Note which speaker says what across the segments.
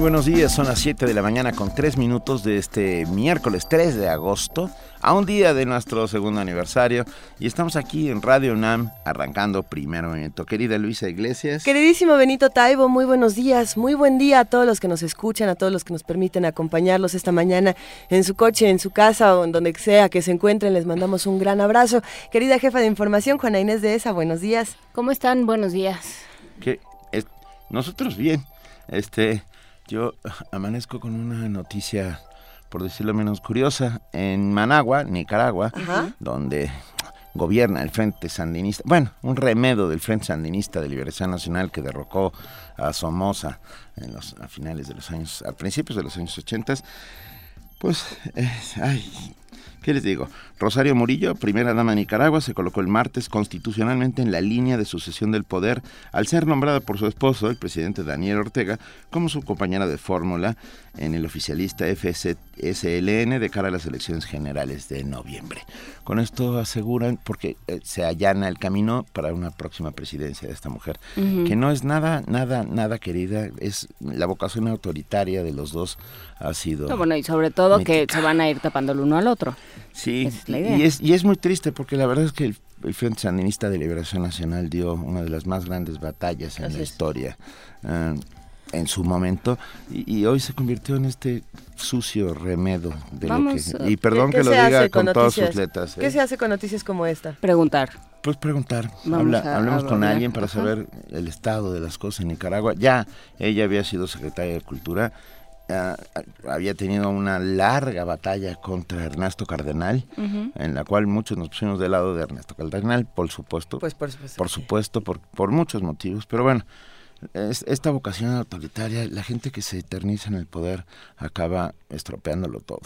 Speaker 1: Buenos días, son las 7 de la mañana con 3 minutos de este miércoles 3 de agosto a un día de nuestro segundo aniversario y estamos aquí en Radio UNAM arrancando primer movimiento. Querida Luisa Iglesias.
Speaker 2: Queridísimo Benito Taibo, muy buenos días, muy buen día a todos los que nos escuchan, a todos los que nos permiten acompañarlos esta mañana en su coche, en su casa o en donde sea que se encuentren. Les mandamos un gran abrazo. Querida jefa de información, Juana Inés de ESA, buenos días.
Speaker 3: ¿Cómo están? Buenos días.
Speaker 1: Que nosotros bien. Este, yo amanezco con una noticia por decirlo menos curiosa, en Managua, Nicaragua, donde gobierna el Frente Sandinista, bueno, un remedo del Frente Sandinista de Liberación Nacional que derrocó a Somoza en los, a finales de los años, a principios de los años 80, pues, eh, ay, ¿Qué les digo? Rosario Murillo, primera dama de Nicaragua, se colocó el martes constitucionalmente en la línea de sucesión del poder al ser nombrada por su esposo, el presidente Daniel Ortega, como su compañera de fórmula en el oficialista FSLN de cara a las elecciones generales de noviembre. Con esto aseguran, porque eh, se allana el camino para una próxima presidencia de esta mujer, que no es nada, nada, nada querida, es la vocación autoritaria de los dos ha sido...
Speaker 3: bueno, y sobre todo que se van a ir tapando el uno al otro.
Speaker 1: Sí, Y, es, y es muy triste porque la verdad es que el, Frente Sandinista de Liberación Nacional dio una de las más grandes batallas en la historia. Eh, en su momento y, hoy se convirtió en este sucio remedo de lo que y perdón que lo diga con, todas sus letras
Speaker 2: ¿qué ¿eh? se hace con noticias como esta?
Speaker 3: preguntar
Speaker 1: pues preguntar hablemos con alguien para saber el estado de las cosas en Nicaragua ya ella había sido secretaria de cultura había tenido una larga batalla contra Ernesto Cardenal, en la cual muchos nos pusimos del lado de Ernesto Cardenal, por supuesto.
Speaker 2: Pues por supuesto.
Speaker 1: Por supuesto, por, por muchos motivos. Pero bueno, esta vocación autoritaria, la gente que se eterniza en el poder acaba estropeándolo todo.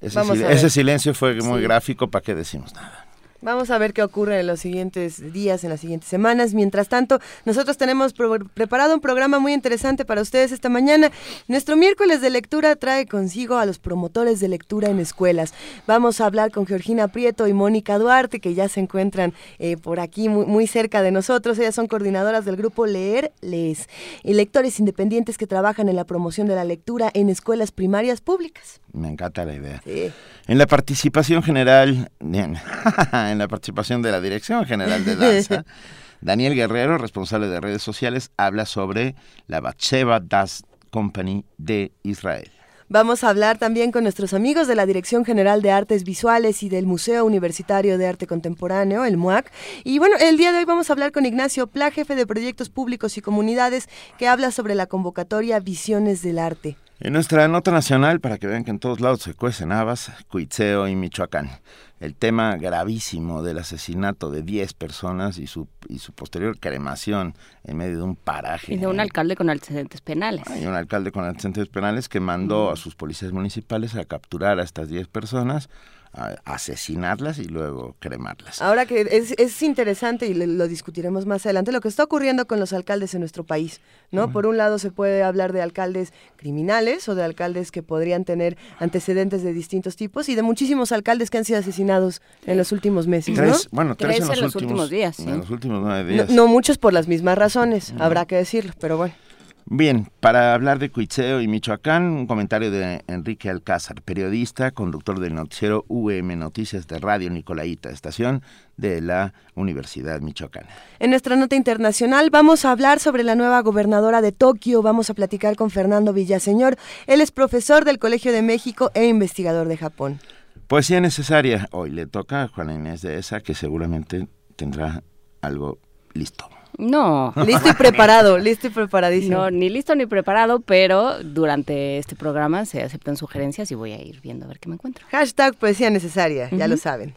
Speaker 1: Ese, silencio fue muy gráfico, ¿para qué decimos nada?
Speaker 2: Vamos a ver qué ocurre en los siguientes días, en las siguientes semanas. Mientras tanto, nosotros tenemos preparado un programa muy interesante para ustedes esta mañana. Nuestro miércoles de lectura trae consigo a los promotores de lectura en escuelas. Vamos a hablar con Georgina Prieto y Mónica Duarte, que ya se encuentran eh, por aquí muy, cerca de nosotros. Ellas son coordinadoras del grupo Leer Les y lectores independientes que trabajan en la promoción de la lectura en escuelas primarias públicas.
Speaker 1: Me encanta la idea. En la participación general, en la participación de la Dirección General de Danza, Daniel Guerrero, responsable de redes sociales, habla sobre la Batsheva Das Company de Israel.
Speaker 2: Vamos a hablar también con nuestros amigos de la Dirección General de Artes Visuales y del Museo Universitario de Arte Contemporáneo, el MUAC. Y bueno, el día de hoy vamos a hablar con Ignacio Pla, jefe de proyectos públicos y comunidades, que habla sobre la convocatoria Visiones del Arte.
Speaker 1: En nuestra nota nacional, para que vean que en todos lados se cuecen habas, Cuitzeo y Michoacán. El tema gravísimo del asesinato de 10 personas y su, y su posterior cremación en medio de un paraje.
Speaker 3: Y de un alcalde con antecedentes penales.
Speaker 1: Hay un alcalde con antecedentes penales que mandó a sus policías municipales a capturar a estas 10 personas asesinarlas y luego cremarlas.
Speaker 2: Ahora que es, es interesante y lo discutiremos más adelante, lo que está ocurriendo con los alcaldes en nuestro país, ¿no? Por un lado se puede hablar de alcaldes criminales o de alcaldes que podrían tener antecedentes de distintos tipos y de muchísimos alcaldes que han sido asesinados en los últimos meses, ¿no?
Speaker 1: bueno, tres, en, los últimos, días. En los últimos nueve días.
Speaker 2: No, muchos por las mismas razones, habrá que decirlo, pero bueno.
Speaker 1: Bien, para hablar de Cuitzeo y Michoacán, un comentario de Enrique Alcázar, periodista, conductor del noticiero UM Noticias de Radio Nicolaita, estación de la Universidad Michoacana.
Speaker 2: En nuestra nota internacional vamos a hablar sobre la nueva gobernadora de Tokio, vamos a platicar con Fernando Villaseñor, él es profesor del Colegio de México e investigador de Japón.
Speaker 1: Poesía necesaria, hoy le toca a Juana Inés de esa, que seguramente tendrá algo listo.
Speaker 3: No.
Speaker 2: Listo y preparado, listo y preparadísimo.
Speaker 3: No, ni listo ni preparado, pero durante este programa se aceptan sugerencias y voy a ir viendo a ver qué me encuentro.
Speaker 2: Hashtag poesía necesaria, ya lo saben.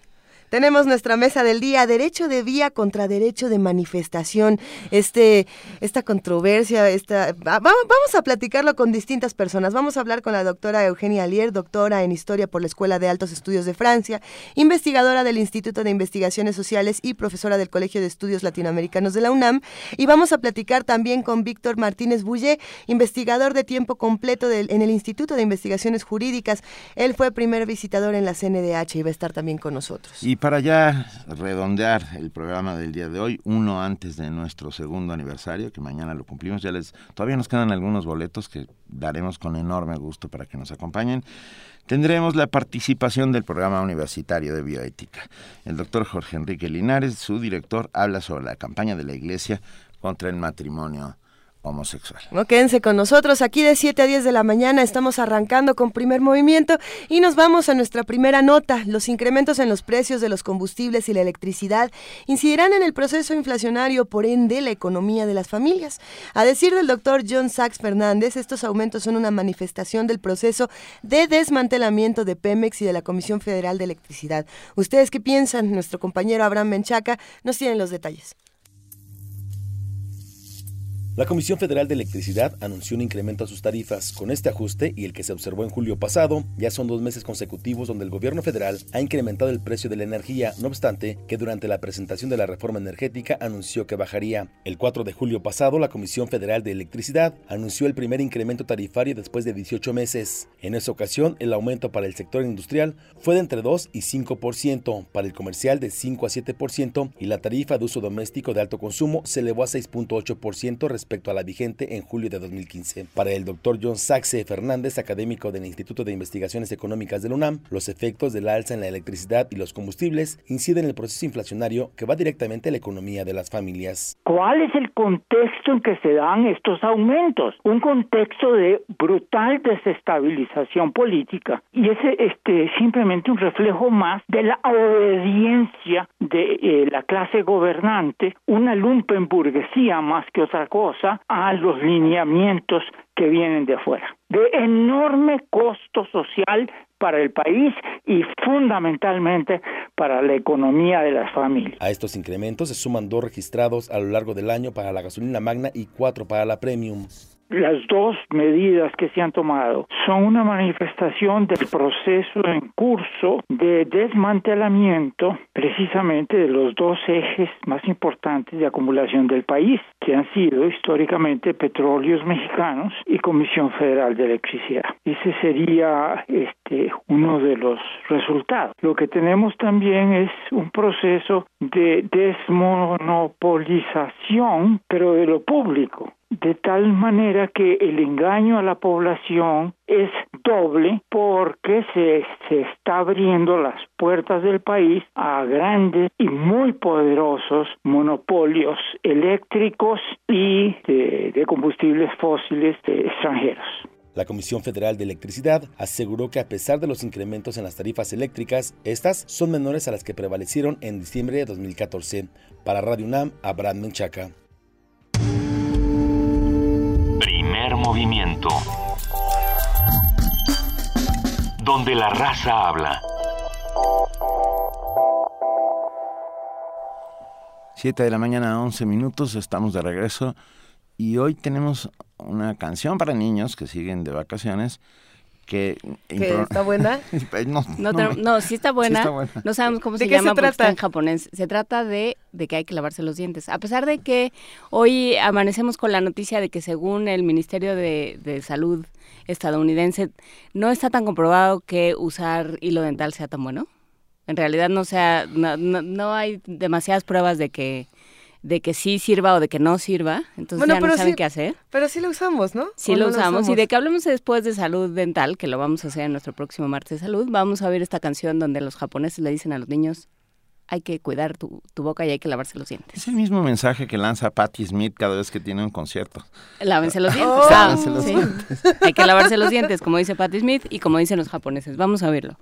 Speaker 2: Tenemos nuestra mesa del día, derecho de vía contra derecho de manifestación. Este, esta controversia, esta, vamos a platicarlo con distintas personas. Vamos a hablar con la doctora Eugenia Alier, doctora en Historia por la Escuela de Altos Estudios de Francia, investigadora del Instituto de Investigaciones Sociales y profesora del Colegio de Estudios Latinoamericanos de la UNAM. Y vamos a platicar también con Víctor Martínez Bullé, investigador de tiempo completo en el Instituto de Investigaciones Jurídicas. Él fue primer visitador en la CNDH y va a estar también con nosotros.
Speaker 1: Y para ya redondear el programa del día de hoy, uno antes de nuestro segundo aniversario, que mañana lo cumplimos, ya les todavía nos quedan algunos boletos que daremos con enorme gusto para que nos acompañen. Tendremos la participación del programa universitario de bioética. El doctor Jorge Enrique Linares, su director, habla sobre la campaña de la Iglesia contra el matrimonio homosexual.
Speaker 2: No, quédense con nosotros aquí de 7 a 10 de la mañana. Estamos arrancando con primer movimiento y nos vamos a nuestra primera nota. Los incrementos en los precios de los combustibles y la electricidad incidirán en el proceso inflacionario, por ende, la economía de las familias. A decir del doctor John Sachs Fernández, estos aumentos son una manifestación del proceso de desmantelamiento de Pemex y de la Comisión Federal de Electricidad. ¿Ustedes qué piensan? Nuestro compañero Abraham Menchaca nos tiene los detalles.
Speaker 4: La Comisión Federal de Electricidad anunció un incremento a sus tarifas. Con este ajuste y el que se observó en julio pasado, ya son dos meses consecutivos donde el gobierno federal ha incrementado el precio de la energía, no obstante que durante la presentación de la reforma energética anunció que bajaría. El 4 de julio pasado, la Comisión Federal de Electricidad anunció el primer incremento tarifario después de 18 meses. En esa ocasión, el aumento para el sector industrial fue de entre 2 y 5%, para el comercial de 5 a 7% y la tarifa de uso doméstico de alto consumo se elevó a 6.8% respecto a la vigente en julio de 2015. Para el doctor John Saxe Fernández, académico del Instituto de Investigaciones Económicas del UNAM, los efectos del alza en la electricidad y los combustibles inciden en el proceso inflacionario que va directamente a la economía de las familias.
Speaker 5: ¿Cuál es el contexto en que se dan estos aumentos? Un contexto de brutal desestabilización política y es este, simplemente un reflejo más de la obediencia de eh, la clase gobernante, una lumpenburguesía más que otra cosa a los lineamientos que vienen de afuera. De enorme costo social para el país y fundamentalmente para la economía de las familias.
Speaker 4: A estos incrementos se suman dos registrados a lo largo del año para la gasolina magna y cuatro para la premium.
Speaker 5: Las dos medidas que se han tomado son una manifestación del proceso en curso de desmantelamiento precisamente de los dos ejes más importantes de acumulación del país, que han sido históricamente petróleos mexicanos y Comisión Federal de Electricidad. Ese sería este uno de los resultados. Lo que tenemos también es un proceso de desmonopolización, pero de lo público de tal manera que el engaño a la población es doble porque se, se está abriendo las puertas del país a grandes y muy poderosos monopolios eléctricos y de, combustibles fósiles extranjeros.
Speaker 4: La Comisión Federal de Electricidad aseguró que a pesar de los incrementos en las tarifas eléctricas, estas son menores a las que prevalecieron en diciembre de 2014. Para Radio UNAM, Abraham Menchaca.
Speaker 6: Movimiento. Donde la raza habla.
Speaker 1: Siete de la mañana, 11 minutos, estamos de regreso y hoy tenemos una canción para niños que siguen de vacaciones que,
Speaker 2: está buena.
Speaker 3: no, no, sí, está buena. No sabemos cómo se llama se trata? en japonés. Se trata de, de que hay que lavarse los dientes. A pesar de que hoy amanecemos con la noticia de que según el Ministerio de, de Salud estadounidense no está tan comprobado que usar hilo dental sea tan bueno. En realidad no sea, no, no hay demasiadas pruebas de que de que sí sirva o de que no sirva, entonces ya no saben qué hacer.
Speaker 2: Pero sí lo usamos, ¿no?
Speaker 3: Sí lo, usamos? y de que hablemos después de salud dental, que lo vamos a hacer en nuestro próximo martes de salud, vamos a ver esta canción donde los japoneses le dicen a los niños, hay que cuidar tu, boca y hay que lavarse los dientes.
Speaker 1: Es el mismo mensaje que lanza Patti Smith cada vez que tiene un concierto.
Speaker 3: Lávense los dientes. Oh. Lávense los dientes. hay que lavarse los dientes, como dice Patti Smith y como dicen los japoneses. Vamos a verlo.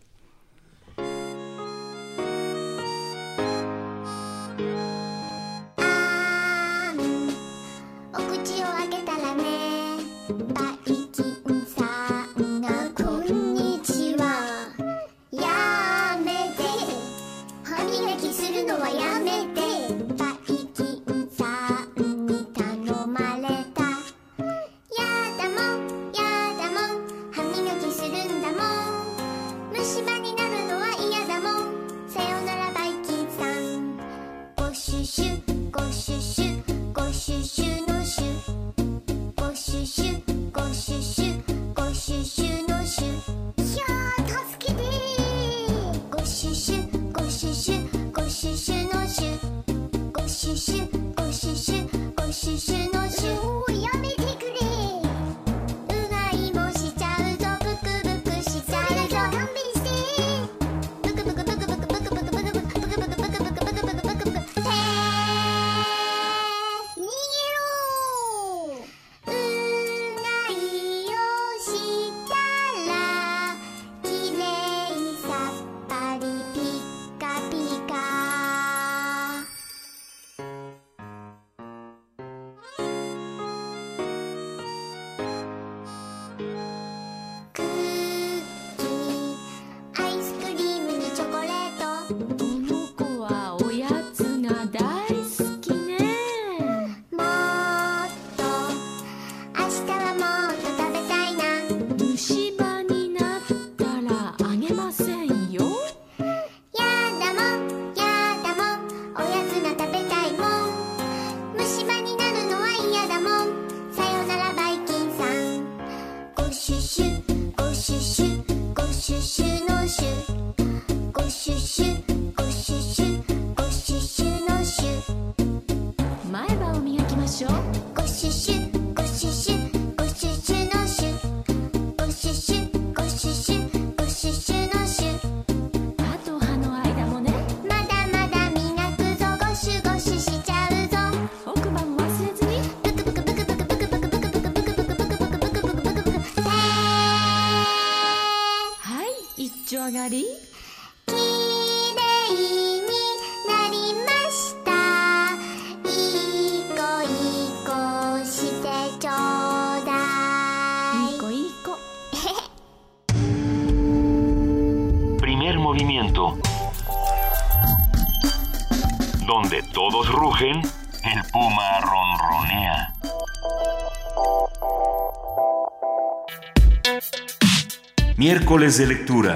Speaker 6: Miércoles de lectura.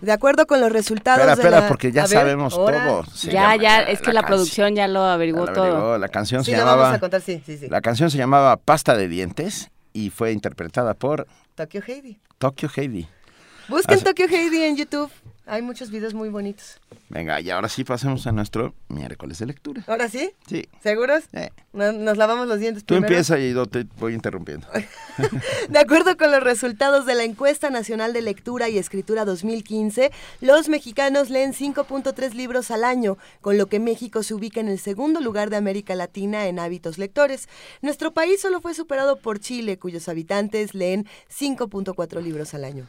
Speaker 2: De acuerdo con los resultados
Speaker 1: espera, espera, porque ya sabemos todo.
Speaker 3: ya, ya, es que la, producción ya lo averiguó todo.
Speaker 1: La canción se llamaba. La canción se llamaba Pasta de dientes y fue interpretada por
Speaker 2: Tokyo Heidi.
Speaker 1: Tokyo Heidi.
Speaker 2: Busquen Tokyo Heidi en YouTube. Hay muchos videos muy bonitos.
Speaker 1: Venga, y ahora sí pasemos a nuestro miércoles de lectura.
Speaker 2: ¿Ahora sí?
Speaker 1: Sí.
Speaker 2: ¿Seguros? Nos, lavamos los dientes
Speaker 1: Tú empieza y yo te voy interrumpiendo.
Speaker 2: de acuerdo con los resultados de la encuesta nacional de lectura y escritura 2015, los mexicanos leen 5.3 libros al año, con lo que México se ubica en el segundo lugar de América Latina en hábitos lectores. Nuestro país solo fue superado por Chile, cuyos habitantes leen 5.4 libros al año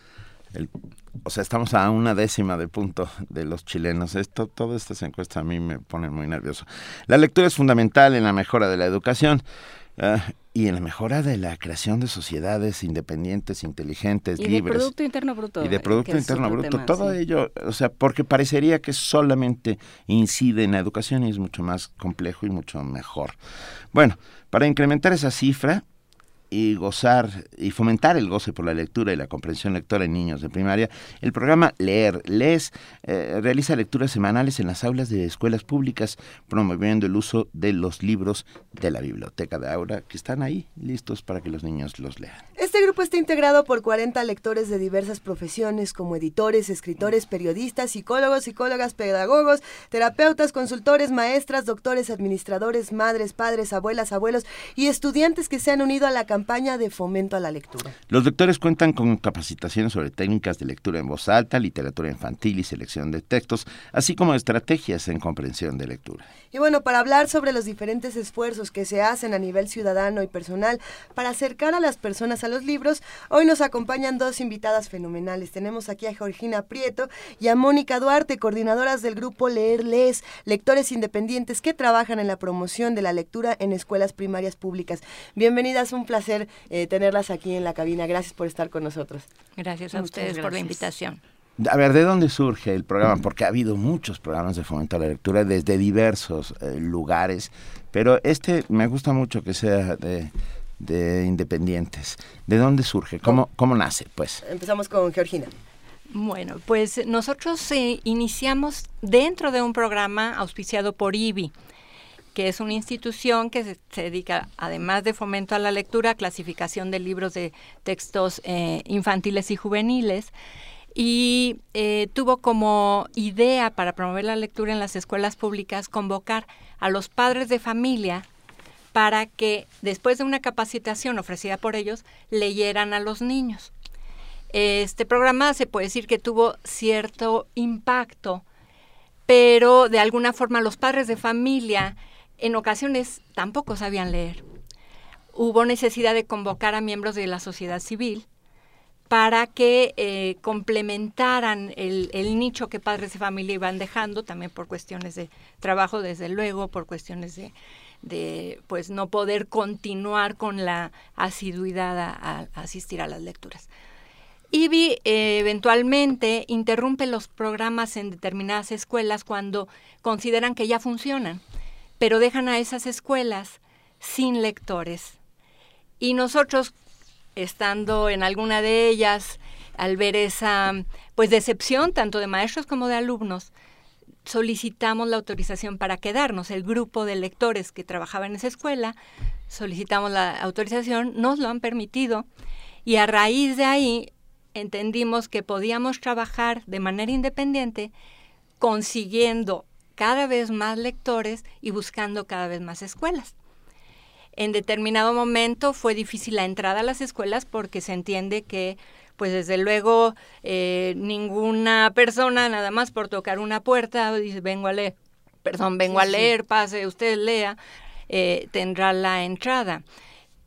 Speaker 1: o sea, estamos a una décima de punto de los chilenos. Esto, todas estas encuestas a mí me ponen muy nervioso. La lectura es fundamental en la mejora de la educación. Ah, y en la mejora de la creación de sociedades independientes, inteligentes,
Speaker 3: y
Speaker 1: libres.
Speaker 3: De Producto Interno Bruto.
Speaker 1: Y de Producto Interno Bruto. todo ello, o sea, porque parecería que solamente incide en la educación y es mucho más complejo y mucho mejor. Bueno, para incrementar esa cifra, y gozar y fomentar el goce por la lectura y la comprensión lectora en niños de primaria, el programa Leer Les eh, realiza lecturas semanales en las aulas de escuelas públicas, promoviendo el uso de los libros de la biblioteca de Aura, que están ahí listos para que los niños los lean.
Speaker 2: Este grupo está integrado por 40 lectores de diversas profesiones, como editores, escritores, periodistas, psicólogos, psicólogas, pedagogos, terapeutas, consultores, maestras, doctores, administradores, madres, padres, abuelas, abuelos y estudiantes que se han unido a la campaña campaña de fomento a la lectura.
Speaker 1: Los lectores cuentan con capacitaciones sobre técnicas de lectura en voz alta, literatura infantil y selección de textos, así como estrategias en comprensión de lectura.
Speaker 2: Y bueno, para hablar sobre los diferentes esfuerzos que se hacen a nivel ciudadano y personal para acercar a las personas a los libros, hoy nos acompañan dos invitadas fenomenales. Tenemos aquí a Georgina Prieto y a Mónica Duarte, coordinadoras del grupo Leer Les, lectores independientes que trabajan en la promoción de la lectura en escuelas primarias públicas. Bienvenidas, un placer eh, tenerlas aquí en la cabina. Gracias por estar con nosotros.
Speaker 7: Gracias a ustedes por la invitación.
Speaker 1: A ver, ¿de dónde surge el programa? Porque ha habido muchos programas de fomento a la lectura desde diversos eh, lugares, pero este me gusta mucho que sea de, independientes. ¿De dónde surge? ¿Cómo, ¿Cómo nace? Pues
Speaker 2: empezamos con Georgina.
Speaker 7: Bueno, pues nosotros eh, iniciamos dentro de un programa auspiciado por IBI que es una institución que se, dedica, además de fomento a la lectura, clasificación de libros de textos eh, infantiles y juveniles. y eh, tuvo como idea para promover la lectura en las escuelas públicas convocar a los padres de familia para que después de una capacitación ofrecida por ellos leyeran a los niños. Este programa se puede decir que tuvo cierto impacto, pero de alguna forma los padres de familia en ocasiones tampoco sabían leer. Hubo necesidad de convocar a miembros de la sociedad civil para que eh, complementaran el, nicho que padres de familia iban dejando, también por cuestiones de trabajo, desde luego, por cuestiones de, pues no poder continuar con la asiduidad a, asistir a las lecturas. IBI eh, eventualmente interrumpe los programas en determinadas escuelas cuando consideran que ya funcionan, pero dejan a esas escuelas sin lectores. Y nosotros estando en alguna de ellas, al ver esa pues decepción tanto de maestros como de alumnos, solicitamos la autorización para quedarnos. El grupo de lectores que trabajaba en esa escuela, solicitamos la autorización, nos lo han permitido y a raíz de ahí entendimos que podíamos trabajar de manera independiente consiguiendo cada vez más lectores y buscando cada vez más escuelas. En determinado momento fue difícil la entrada a las escuelas porque se entiende que pues desde luego eh, ninguna persona nada más por tocar una puerta dice vengo a leer, perdón, vengo a leer, pase, usted lea, eh, tendrá la entrada.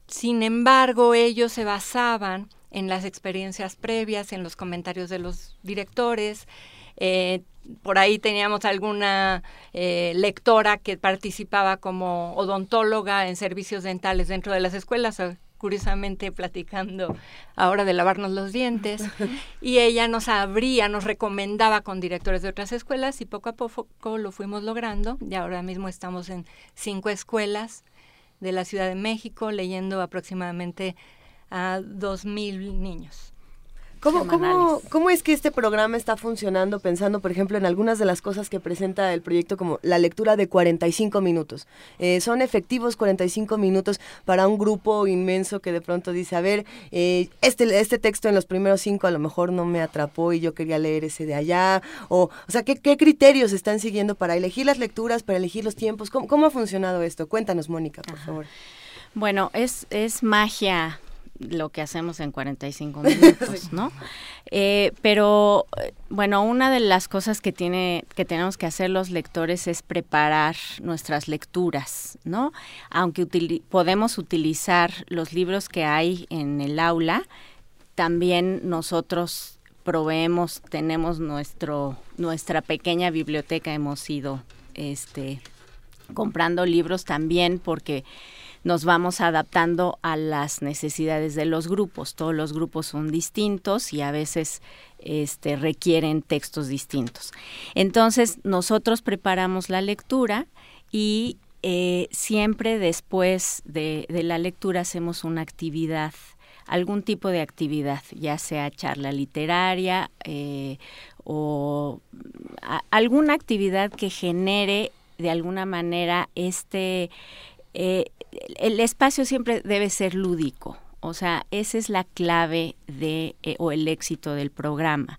Speaker 7: Sin embargo, ellos se basaban en las experiencias previas, en los comentarios de los directores, eh, por ahí teníamos alguna eh, lectora que participaba como odontóloga en servicios dentales dentro de las escuelas, eh, curiosamente platicando ahora de lavarnos los dientes, y ella nos abría, nos recomendaba con directores de otras escuelas y poco a poco lo fuimos logrando y ahora mismo estamos en cinco escuelas de la Ciudad de México leyendo aproximadamente a dos mil niños.
Speaker 2: ¿Cómo, cómo, es que este programa está funcionando pensando, por ejemplo, en algunas de las cosas que presenta el proyecto como la lectura de 45 minutos? Eh, ¿Son efectivos 45 minutos para un grupo inmenso que de pronto dice, a ver, eh, este, este texto en los primeros cinco a lo mejor no me atrapó y yo quería leer ese de allá? O, o sea, ¿qué, criterios están siguiendo para elegir las lecturas, para elegir los tiempos? ¿Cómo, ha funcionado esto? Cuéntanos, Mónica, por favor.
Speaker 8: Bueno, es, es magia lo que hacemos en 45 minutos, ¿no? Eh, pero bueno, una de las cosas que tiene que tenemos que hacer los lectores es preparar nuestras lecturas, ¿no? Aunque podemos utilizar los libros que hay en el aula, también nosotros proveemos, tenemos nuestro nuestra pequeña biblioteca, hemos ido este comprando libros también porque nos vamos adaptando a las necesidades de los grupos. Todos los grupos son distintos y a veces este, requieren textos distintos. Entonces, nosotros preparamos la lectura y eh, siempre después de, la lectura hacemos una actividad algún tipo de actividad, ya sea charla literaria eh, o alguna actividad que genere de alguna manera este eh, el espacio siempre debe ser lúdico, o sea, esa es la clave de eh, o el éxito del programa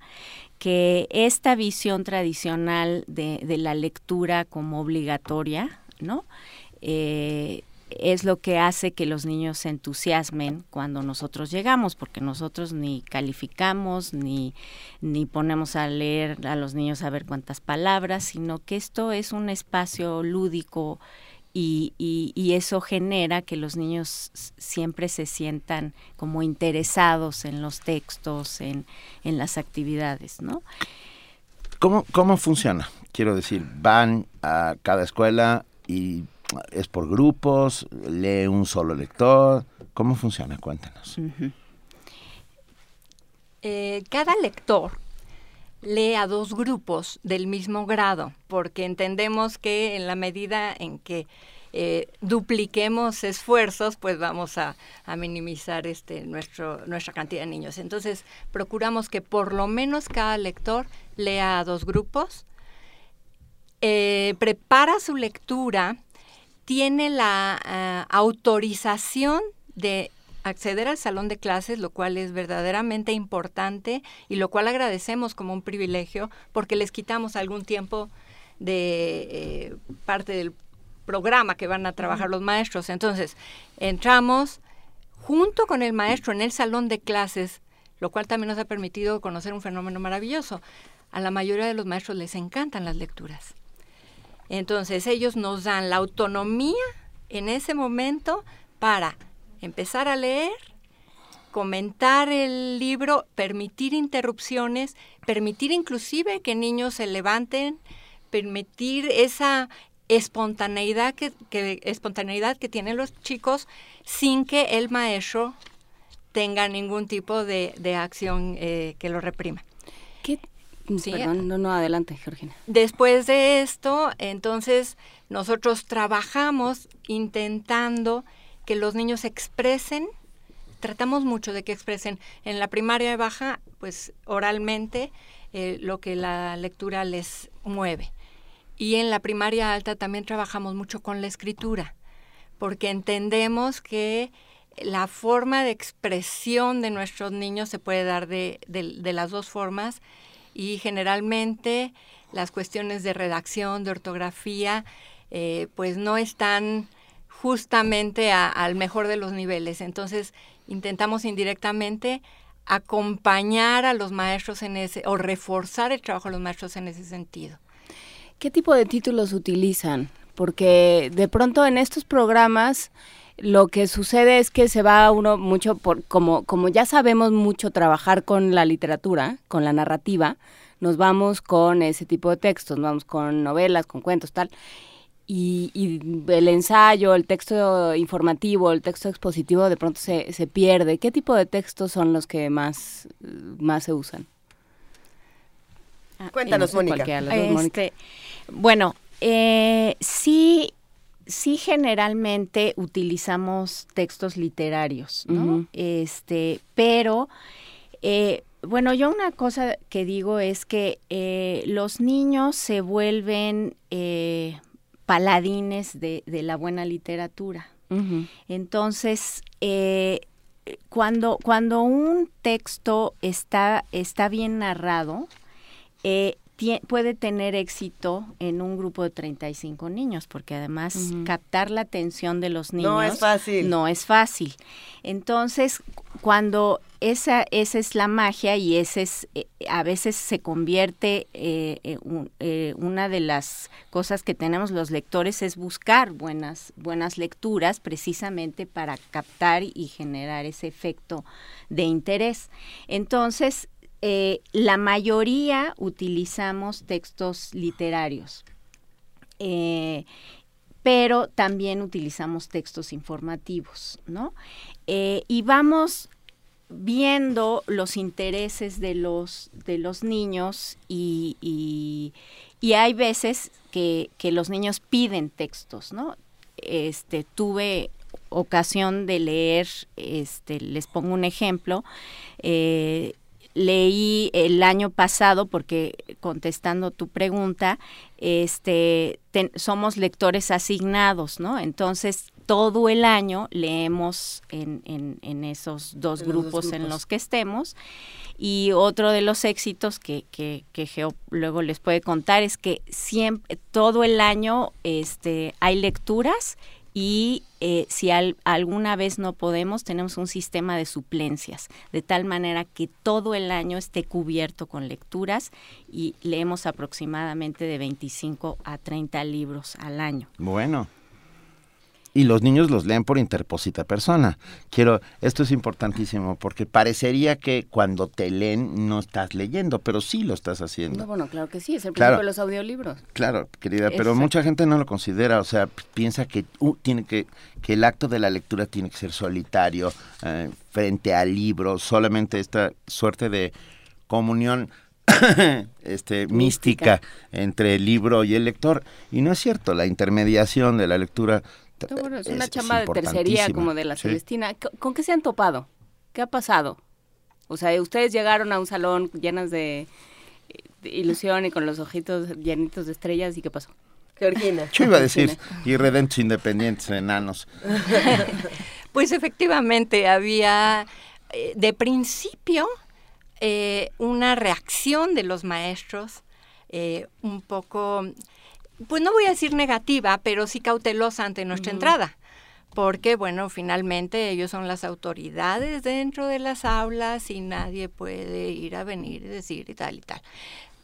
Speaker 8: que esta visión tradicional de, la lectura como obligatoria, ¿no? Eh, es lo que hace que los niños se entusiasmen cuando nosotros llegamos, porque nosotros ni calificamos, ni, ni ponemos a leer a los niños a ver cuántas palabras, sino que esto es un espacio lúdico y, y, eso genera que los niños siempre se sientan como interesados en los textos, en, en las actividades, ¿no?
Speaker 1: ¿Cómo, ¿Cómo funciona? Quiero decir, van a cada escuela y es por grupos, lee un solo lector. ¿Cómo funciona? Cuéntanos.
Speaker 7: Eh, cada lector lee a dos grupos del mismo grado, porque entendemos que en la medida en que eh, dupliquemos esfuerzos, pues vamos a, minimizar este, nuestra cantidad de niños. Entonces, procuramos que por lo menos cada lector lea a dos grupos, eh, prepara su lectura, tiene la ah, autorización de acceder al salón de clases, lo cual es verdaderamente importante y lo cual agradecemos como un privilegio porque les quitamos algún tiempo de eh, parte del programa que van a trabajar los maestros. Entonces, entramos junto con el maestro en el salón de clases, lo cual también nos ha permitido conocer un fenómeno maravilloso. A la mayoría de los maestros les encantan las lecturas. Entonces, ellos nos dan la autonomía en ese momento para empezar a leer, comentar el libro, permitir interrupciones, permitir inclusive que niños se levanten, permitir esa espontaneidad que, espontaneidad que tienen los chicos sin que el maestro tenga ningún tipo de, acción eh, que lo reprima.
Speaker 3: ¿Qué? Perdón, no, no, adelante, Georgina.
Speaker 7: Después de esto, entonces, nosotros trabajamos intentando que los niños expresen, tratamos mucho de que expresen en la primaria baja, pues oralmente, eh, lo que la lectura les mueve. Y en la primaria alta también trabajamos mucho con la escritura, porque entendemos que la forma de expresión de nuestros niños se puede dar de, las dos formas y generalmente las cuestiones de redacción, de ortografía, eh, pues no están justamente al mejor de los niveles. Entonces, intentamos indirectamente acompañar a los maestros en ese, o reforzar el trabajo de los maestros en ese sentido.
Speaker 3: ¿Qué tipo de títulos utilizan? Porque de pronto en estos programas lo que sucede es que se va uno mucho por, como, como ya sabemos mucho trabajar con la literatura, con la narrativa, nos vamos con ese tipo de textos, nos vamos con novelas, con cuentos, tal y, el ensayo, el texto informativo, el texto expositivo de pronto se, se pierde. ¿Qué tipo de textos son los que más, más se usan?
Speaker 2: Ah, Cuéntanos, Mónica.
Speaker 8: Este, bueno, eh, sí, sí generalmente utilizamos textos literarios, ¿no? Este, pero eh, bueno, yo una cosa que digo es que eh, los niños se vuelven paladines de, la buena literatura. Entonces, eh, cuando, cuando un texto está, está bien narrado, eh, puede tener éxito en un grupo de 35 niños, porque además captar la atención de los niños
Speaker 2: no es fácil.
Speaker 8: No es fácil. Entonces, cuando esa, esa es la magia y ese es, eh, a veces se convierte, eh, eh, una de las cosas que tenemos los lectores es buscar buenas, buenas lecturas precisamente para captar y generar ese efecto de interés. Entonces, la mayoría utilizamos textos literarios. pero también utilizamos textos informativos, ¿no? y vamos viendo los intereses de los, de los niños y, y, hay veces que, que, los niños piden textos, ¿no? Este, tuve ocasión de leer, este, les pongo un ejemplo, eh, leí el año pasado, porque contestando tu pregunta, este, somos lectores asignados, ¿no? Entonces todo el año leemos en, en, esos dos grupos, en los que estemos. Y otro de los éxitos que, que, Geo luego les puede contar es que siempre, todo el año este, hay lecturas y eh, si alguna vez no podemos, tenemos un sistema de suplencias, de tal manera que todo el año esté cubierto con lecturas y leemos aproximadamente de 25 a 30 libros al año.
Speaker 1: Bueno, y los niños los leen por interposita persona. Quiero, esto es importantísimo porque parecería que cuando te leen no estás leyendo, pero sí lo estás haciendo.
Speaker 3: No, bueno, claro que sí, es el principio de los audiolibros.
Speaker 1: Claro, querida, pero mucha gente no lo considera, o sea, piensa que uh, tiene que que el acto de la lectura tiene que ser solitario eh, frente al libro, solamente esta suerte de comunión este, mística. mística entre el libro y el lector. Y no es cierto, la intermediación de la lectura
Speaker 3: es, una chamba de tercería como de la Celestina. ¿Con qué se han topado? ¿Qué ha pasado? O sea, ustedes llegaron a un salón llenas de, ilusión y con los ojitos llenitos de estrellas y ¿qué pasó?
Speaker 2: Georgina.
Speaker 1: Yo iba a decir irredentos independientes enanos.
Speaker 7: Pues efectivamente había eh, de principio eh, una reacción de los maestros eh, un poco, pues no voy a decir negativa, pero sí cautelosa ante nuestra entrada porque, bueno, finalmente ellos son las autoridades dentro de las aulas y nadie puede ir a venir y decir y tal y tal.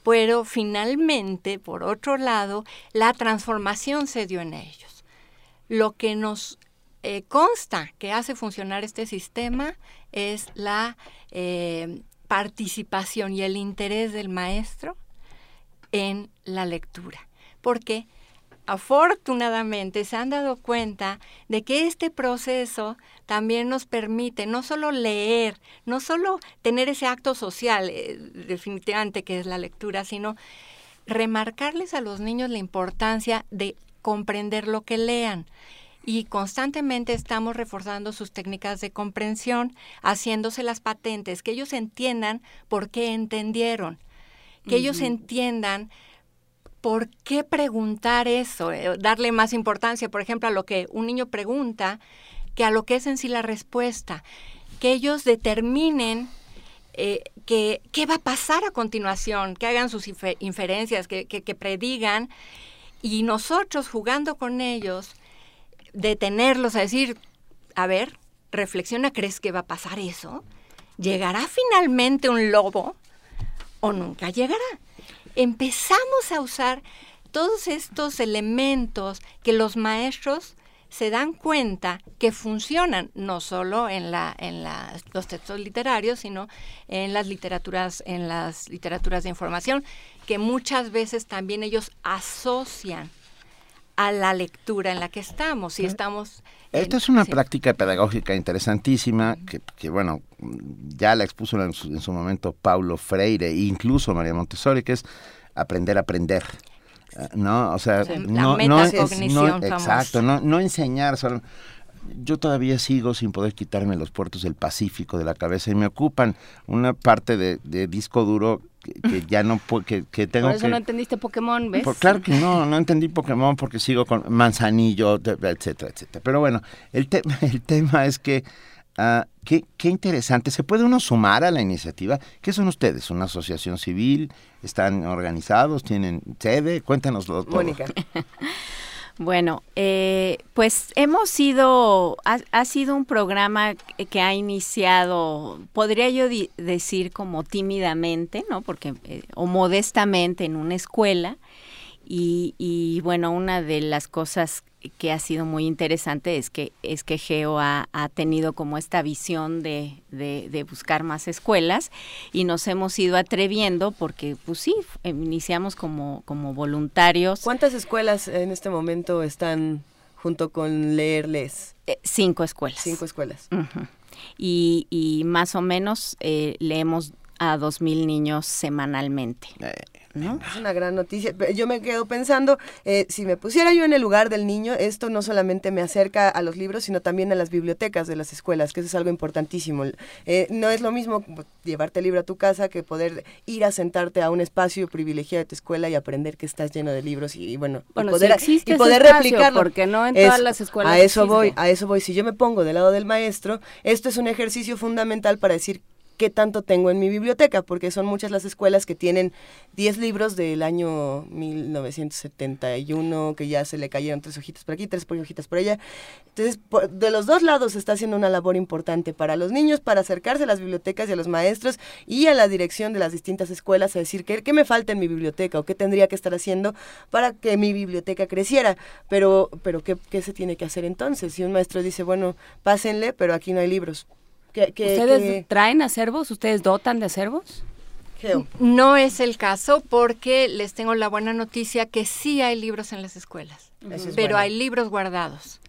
Speaker 7: Pero finalmente, por otro lado, la transformación se dio en ellos. Lo que nos eh, consta que hace funcionar este sistema es la eh, participación y el interés del maestro en la lectura. Porque afortunadamente se han dado cuenta de que este proceso también nos permite no solo leer, no solo tener ese acto social eh, definitivamente que es la lectura, sino remarcarles a los niños la importancia de comprender lo que lean. Y constantemente estamos reforzando sus técnicas de comprensión, haciéndose las patentes, que ellos entiendan por qué entendieron, que ellos entiendan ¿por qué preguntar eso? Eh, darle más importancia, por ejemplo, a lo que un niño pregunta que a lo que es en sí la respuesta. Que ellos determinen eh, que, qué va a pasar a continuación, que hagan sus inferencias, que, que, predigan, y nosotros jugando con ellos, detenerlos a decir, a ver, reflexiona, ¿crees que va a pasar eso? ¿Llegará finalmente un lobo o nunca llegará? Empezamos a usar todos estos elementos que los maestros se dan cuenta que funcionan no solo en la en los textos literarios sino en las literaturas en las literaturas de información que muchas veces también ellos asocian a la lectura en la que estamos y estamos
Speaker 1: esta es una práctica pedagógica interesantísima que, que, bueno ya la expuso en su, en su momento Paulo Freire e incluso María Montessori que es aprender a aprender. Eh, no, o sea, no, no, exacto, no, no enseñar solo. Yo todavía sigo sin poder quitarme los puertos del Pacífico de la cabeza y me ocupan una parte de, disco duro que, ya no que, que tengo
Speaker 3: Por eso no entendiste Pokémon, ¿ves?
Speaker 1: claro que no, no entendí Pokémon porque sigo con Manzanillo, etcétera, etcétera. Pero bueno, el, el tema es que Ah, qué, interesante. ¿Se puede uno sumar a la iniciativa? ¿Qué son ustedes? ¿Una asociación civil? ¿Están organizados? ¿Tienen sede? Cuéntanoslo todo. Mónica.
Speaker 8: Bueno, eh, pues hemos sido, ha, sido un programa que ha iniciado, podría yo decir como tímidamente, ¿no? Porque, eh, o modestamente en una escuela. Y, y, bueno, una de las cosas que ha sido muy interesante es que es que Geo ha, tenido como esta visión de, de, buscar más escuelas y nos hemos ido atreviendo porque pues sí iniciamos como como voluntarios.
Speaker 2: Cuántas escuelas en este momento están junto con leerles
Speaker 8: eh, cinco escuelas.
Speaker 2: Cinco escuelas.
Speaker 8: Y, y, más o menos eh, leemos a dos mil niños semanalmente. Eh,
Speaker 2: es una gran noticia. Yo me quedo pensando, eh, si me pusiera yo en el lugar del niño, esto no solamente me acerca a los libros, sino también a las bibliotecas de las escuelas, que eso es algo importantísimo. Eh, no es lo mismo llevarte el libro a tu casa que poder ir a sentarte a un espacio privilegiado de tu escuela y aprender que estás lleno de libros y, bueno, y poder, y poder replicarlo.
Speaker 3: Porque no en todas las escuelas.
Speaker 2: A eso voy, a eso voy. Si yo me pongo del lado del maestro, esto es un ejercicio fundamental para decir qué tanto tengo en mi biblioteca, porque son muchas las escuelas que tienen 10 libros del año 1971, que ya se le cayeron tres hojitas por aquí, tres hojitas por allá. Entonces, de los dos lados está haciendo una labor importante para los niños, para acercarse a las bibliotecas y a los maestros y a la dirección de las distintas escuelas a decir qué, qué me falta en mi biblioteca o qué tendría que estar haciendo para que mi biblioteca creciera. Pero, pero ¿qué, qué se tiene que hacer entonces? Si un maestro dice, bueno, pásenle, pero aquí no hay libros
Speaker 3: ¿Ustedes traen acervos? ¿Ustedes dotan de acervos?
Speaker 7: No es el caso porque les tengo la buena noticia que sí hay libros en las escuelas, pero hay libros guardados.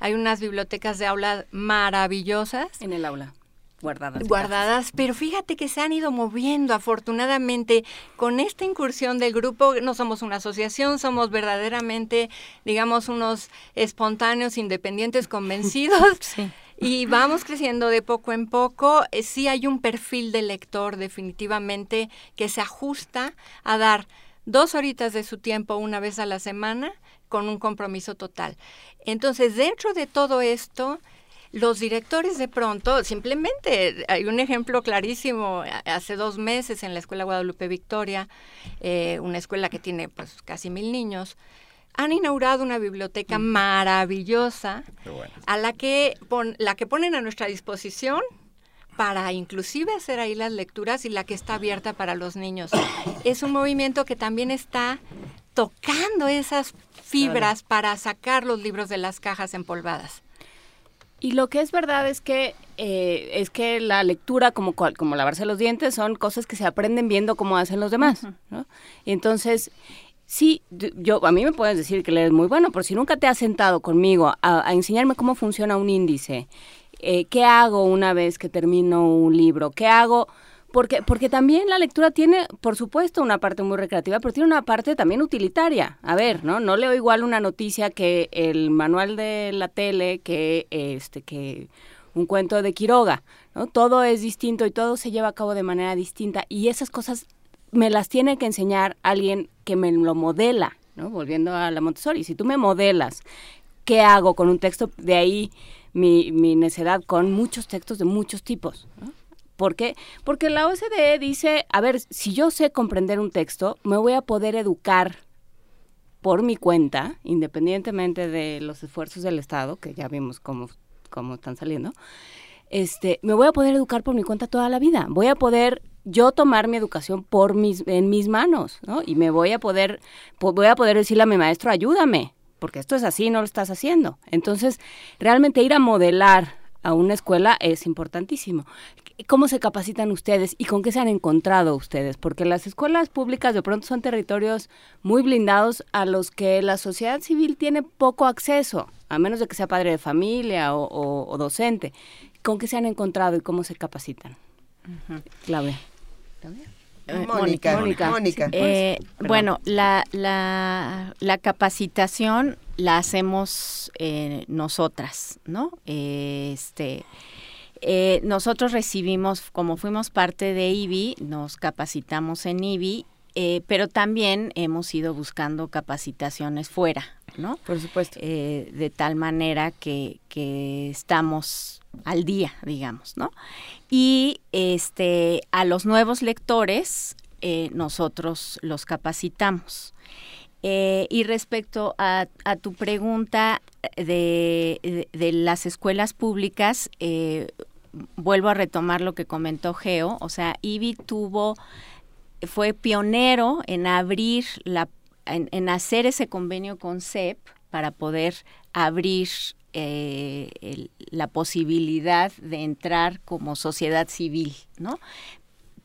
Speaker 7: Hay unas bibliotecas de aula maravillosas.
Speaker 3: En el aula. Guardadas.
Speaker 7: Guardadas, pero fíjate que se han ido moviendo afortunadamente con esta incursión del grupo. No somos una asociación, somos verdaderamente, digamos, unos espontáneos, independientes, convencidos. sí y vamos creciendo de poco en poco. Eh, sí hay un perfil de lector definitivamente que se ajusta a dar dos horitas de su tiempo una vez a la semana con un compromiso total. Entonces, dentro de todo esto, los directores de pronto, simplemente, hay un ejemplo clarísimo, hace dos meses en la Escuela Guadalupe Victoria, eh, una escuela que tiene pues casi mil niños, han inaugurado una biblioteca maravillosa a la que, la que ponen a nuestra disposición para inclusive hacer ahí las lecturas y la que está abierta para los niños. Es un movimiento que también está tocando esas fibras para sacar los libros de las cajas empolvadas.
Speaker 9: Y lo que es verdad es que eh, es que la lectura, como, como lavarse los dientes, son cosas que se aprenden viendo cómo hacen los demás. ¿no? Y entonces, sí, yo, a mí me puedes decir que lees muy bueno, pero si nunca te has sentado conmigo a, enseñarme cómo funciona un índice, eh, qué hago una vez que termino un libro, qué hago porque, porque también la lectura tiene, por supuesto, una parte muy recreativa, pero tiene una parte también utilitaria. A ver, ¿no? No leo igual una noticia que el manual de la tele, que este, que un cuento de Quiroga, ¿no? Todo es distinto y todo se lleva a cabo de manera distinta. Y esas cosas me las tiene que enseñar alguien que me lo modela, ¿no? Volviendo a la Montessori. Si tú me modelas, ¿qué hago con un texto? De ahí mi, mi necedad con muchos textos de muchos tipos. ¿Por qué? Porque la OCDE dice, a ver, si yo sé comprender un texto, me voy a poder educar por mi cuenta, independientemente de los esfuerzos del Estado, que ya vimos cómo, cómo están saliendo, este, me voy a poder educar por mi cuenta toda la vida. Voy a poder yo tomar mi educación por mis, en mis manos, ¿no? Y me voy a poder, voy a poder decirle a mi maestro, ayúdame, porque esto es así, no lo estás haciendo. Entonces, realmente ir a modelar a una escuela es importantísimo. ¿Cómo se capacitan ustedes y con qué se han encontrado ustedes? Porque las escuelas públicas de pronto son territorios muy blindados a los que la sociedad civil tiene poco acceso, a menos de que sea padre de familia o, docente. ¿Con qué se han encontrado y cómo se capacitan? Claudia.
Speaker 2: Eh, Mónica. Mónica.
Speaker 8: Eh, bueno, la, la, la, capacitación la hacemos eh, nosotras, ¿no? este eh, nosotros recibimos, como fuimos parte de IBI, nos capacitamos en IBI, eh, pero también hemos ido buscando capacitaciones fuera, ¿no?
Speaker 2: Por supuesto.
Speaker 8: Eh, de tal manera que, que estamos al día, digamos, ¿no? Y este, a los nuevos lectores nosotros los capacitamos. y respecto a, a, tu pregunta de, de, las escuelas públicas, eh, vuelvo a retomar lo que comentó Geo, o sea, IBI tuvo, fue pionero en abrir la, en, hacer ese convenio con CEP para poder abrir eh, la posibilidad de entrar como sociedad civil, ¿no?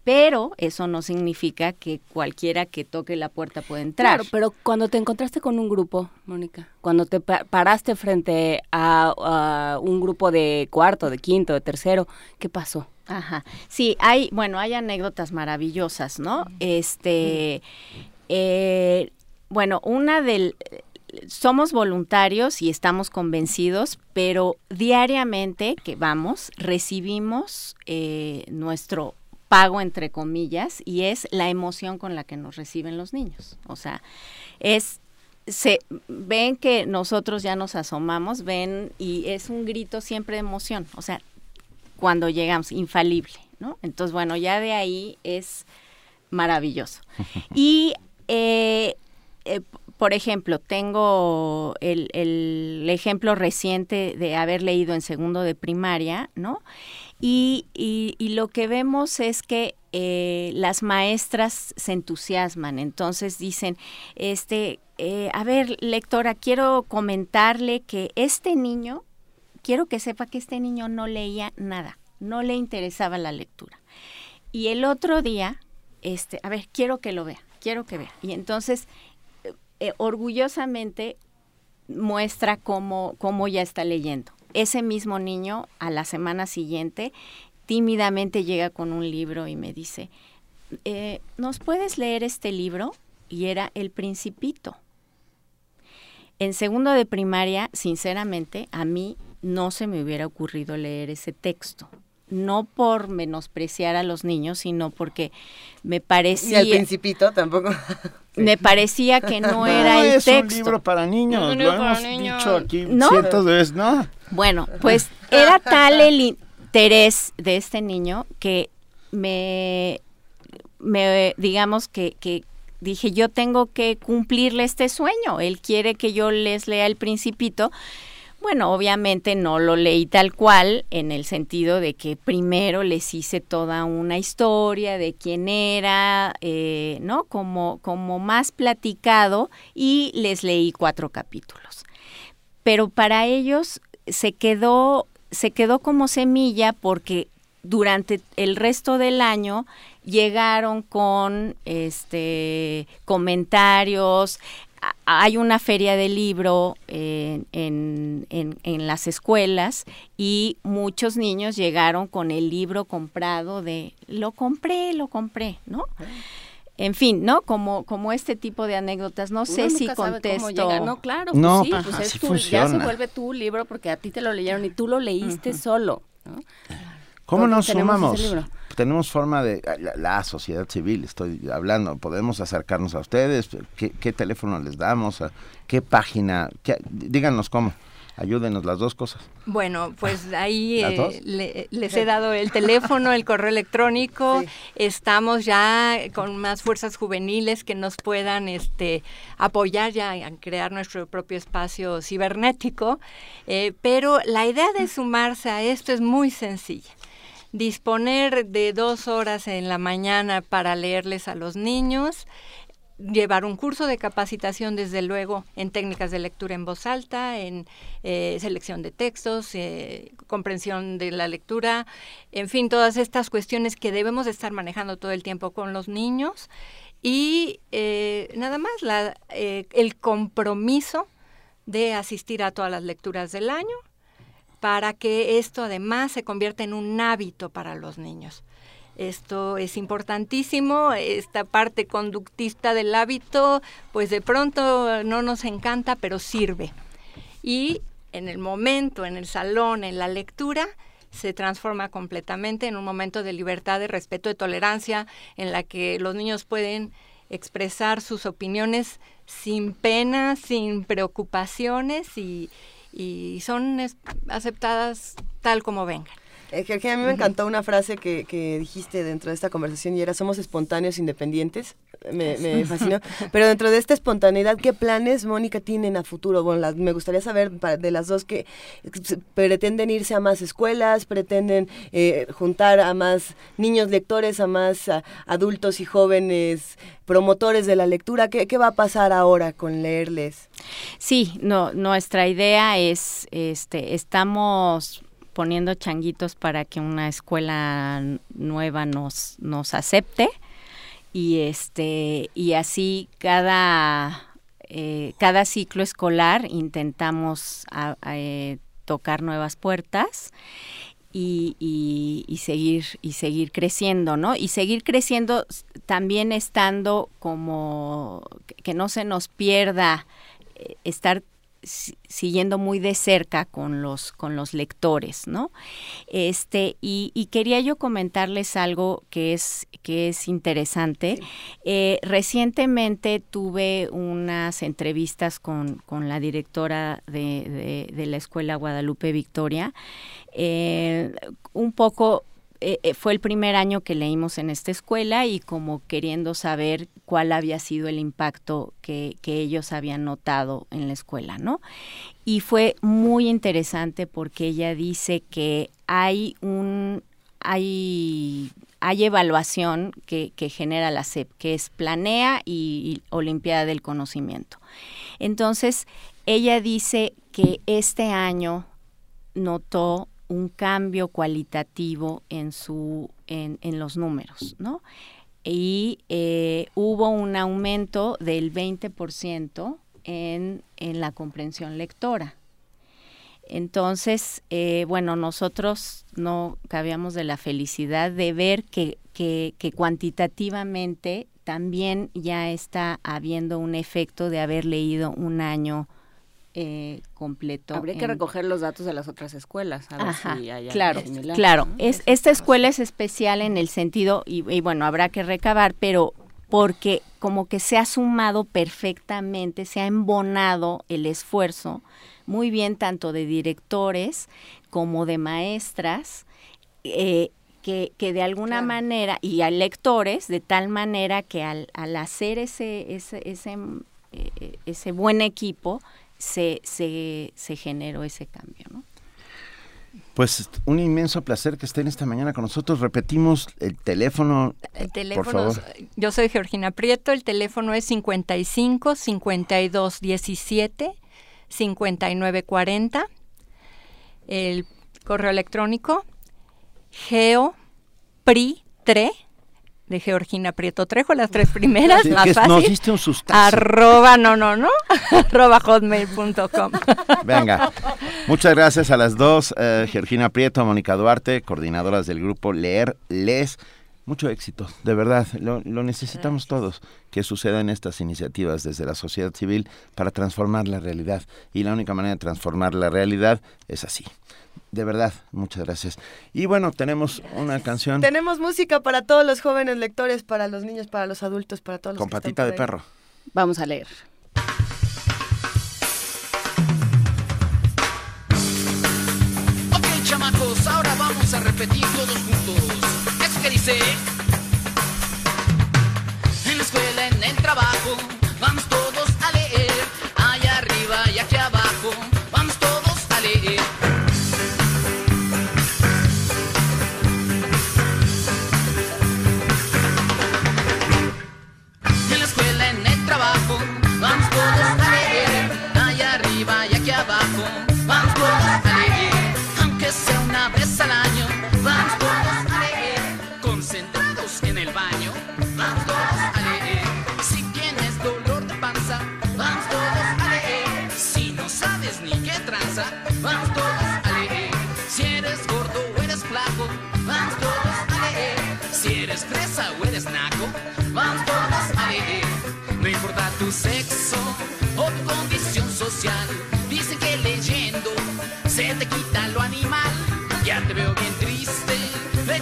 Speaker 8: pero eso no significa que cualquiera que toque la puerta pueda entrar. Claro,
Speaker 9: pero cuando te encontraste con un grupo, Mónica, cuando te paraste frente a, un grupo de cuarto, de quinto, de tercero, ¿qué pasó?
Speaker 8: Ajá. Sí, hay, bueno, hay anécdotas maravillosas, ¿no? Este, eh, bueno, una del somos voluntarios y estamos convencidos, pero diariamente que vamos recibimos eh, nuestro pago entre comillas y es la emoción con la que nos reciben los niños. O sea, es se ven que nosotros ya nos asomamos, ven y es un grito siempre de emoción, o sea, cuando llegamos infalible, ¿no? Entonces, bueno, ya de ahí es maravilloso. Y eh, eh, por ejemplo, tengo el, ejemplo reciente de haber leído en segundo de primaria, ¿no? Y, y, lo que vemos es que eh, las maestras se entusiasman, entonces dicen, este, eh, a ver, lectora, quiero comentarle que este niño, quiero que sepa que este niño no leía nada, no le interesaba la lectura. Y el otro día, este, a ver, quiero que lo vea, quiero que vea. Y entonces, eh, orgullosamente muestra cómo, cómo ya está leyendo ese mismo niño a la semana siguiente tímidamente llega con un libro y me dice, eh, ¿nos puedes leer este libro? Y era El Principito. En segundo de primaria, sinceramente, a mí no se me hubiera ocurrido leer ese texto. No por menospreciar a los niños, sino porque me parecía...
Speaker 2: Y el principito tampoco.
Speaker 8: me parecía que no, era el
Speaker 1: es
Speaker 8: texto.
Speaker 1: un libro para niños, lo hemos dicho aquí cientos de veces, ¿no?
Speaker 8: Bueno, pues era tal el interés de este niño que me, me digamos que, que dije, yo tengo que cumplirle este sueño. Él quiere que yo les lea el principito. Bueno, obviamente no lo leí tal cual, en el sentido de que primero les hice toda una historia de quién era, eh, ¿no? Como, como más platicado y les leí cuatro capítulos. Pero para ellos se quedó, se quedó como semilla porque durante el resto del año llegaron con este comentarios, hay una feria de libro en, en, en, las escuelas y muchos niños llegaron con el libro comprado de lo compré, lo compré, ¿no? En fin, ¿no? Como, como este tipo de anécdotas. No sé si contesto.
Speaker 3: No, claro, pues no, sí, pues es tu, ya se vuelve tu libro porque a ti te lo leyeron y tú lo leíste solo. ¿no?
Speaker 1: ¿Cómo nos sumamos? Tenemos forma de, la, sociedad civil, estoy hablando, podemos acercarnos a ustedes, ¿qué, teléfono les damos? ¿Qué página? díganos cómo. Ayúdenos las dos cosas.
Speaker 7: Bueno, pues ahí eh, les he dado el teléfono, el correo electrónico. Estamos ya con más fuerzas juveniles que nos puedan este, apoyar ya en crear nuestro propio espacio cibernético. Eh, pero la idea de sumarse a esto es muy sencilla disponer de dos horas en la mañana para leerles a los niños, llevar un curso de capacitación, desde luego, en técnicas de lectura en voz alta, en eh, selección de textos, eh, comprensión de la lectura, en fin, todas estas cuestiones que debemos estar manejando todo el tiempo con los niños. Y eh, nada más, la, el compromiso de asistir a todas las lecturas del año, para que esto además se convierta en un hábito para los niños. Esto es importantísimo, esta parte conductista del hábito, pues de pronto no nos encanta, pero sirve. Y en el momento, en el salón, en la lectura, se transforma completamente en un momento de libertad, de respeto, de tolerancia, en la que los niños pueden expresar sus opiniones sin pena, sin preocupaciones y, y son aceptadas tal como vengan.
Speaker 2: Eh, a mí me encantó una frase que, que, dijiste dentro de esta conversación y era somos espontáneos independientes. Me, me fascinó. Pero dentro de esta espontaneidad, ¿qué planes, Mónica, tienen a futuro? Bueno, me gustaría saber de las dos que pretenden irse a más escuelas, pretenden eh, juntar a más niños lectores, a más adultos y jóvenes promotores de la lectura. ¿Qué, ¿Qué, va a pasar ahora con leerles?
Speaker 8: Sí, no, nuestra idea es, este, estamos poniendo changuitos para que una escuela nueva nos, nos acepte y este y así cada eh, cada ciclo escolar intentamos eh, tocar nuevas puertas y, y, seguir y seguir creciendo, ¿no? Y seguir creciendo también estando como que no se nos pierda eh, estar siguiendo muy de cerca con los con los lectores no este y, quería yo comentarles algo que es que es interesante. Eh, recientemente tuve unas entrevistas con, con la directora de, de, la escuela Guadalupe Victoria eh, un poco eh, eh, fue el primer año que leímos en esta escuela y como queriendo saber cuál había sido el impacto que, ellos habían notado en la escuela, ¿no? Y fue muy interesante porque ella dice que hay un hay, hay evaluación que, genera la SEP, que es Planea y Olimpiada del Conocimiento. Entonces, ella dice que este año notó un cambio cualitativo en su en, en los números, ¿no? Y eh, hubo un aumento del 20% en, en la comprensión lectora. Entonces, eh, bueno, nosotros no cabíamos de la felicidad de ver que, que, que, cuantitativamente también ya está habiendo un efecto de haber leído un año eh, completo.
Speaker 3: Habría que recoger los datos de las otras escuelas. A ver si hay
Speaker 8: claro, claro. Es, esta escuela es especial en el sentido, y, bueno, habrá que recabar, pero porque como que se ha sumado perfectamente, se ha embonado el esfuerzo muy bien tanto de directores como de maestras, eh, que, que, de alguna manera, y a lectores, de tal manera que al, al hacer ese, ese, ese, eh, ese buen equipo, se, se, se generó ese cambio, ¿no?
Speaker 1: Pues un inmenso placer que estén esta mañana con nosotros. Repetimos el teléfono.
Speaker 7: El teléfono, yo soy Georgina Prieto, el teléfono es 55 52 17 59 40. El correo electrónico geopri3 de Georgina Prieto Trejo, las tres primeras, más fácil.
Speaker 1: Nos diste un sustazo.
Speaker 7: Arroba, no, no, no, arroba hotmail.com.
Speaker 1: Venga, muchas gracias a las dos, eh, Georgina Prieto, Mónica Duarte, coordinadoras del grupo Leer Les. Mucho éxito, de verdad, lo, lo necesitamos todos, que sucedan estas iniciativas desde la sociedad civil para transformar la realidad. Y la única manera de transformar la realidad es así, de verdad, muchas gracias. Y bueno, tenemos una canción.
Speaker 2: Tenemos música para todos los jóvenes lectores, para los niños, para los adultos, para todos los
Speaker 1: Con patita de perro.
Speaker 3: Vamos a leer.
Speaker 10: Ok, chamacos, ahora vamos a repetir todos juntos. Es que dice. En la escuela, en el trabajo, vamos todos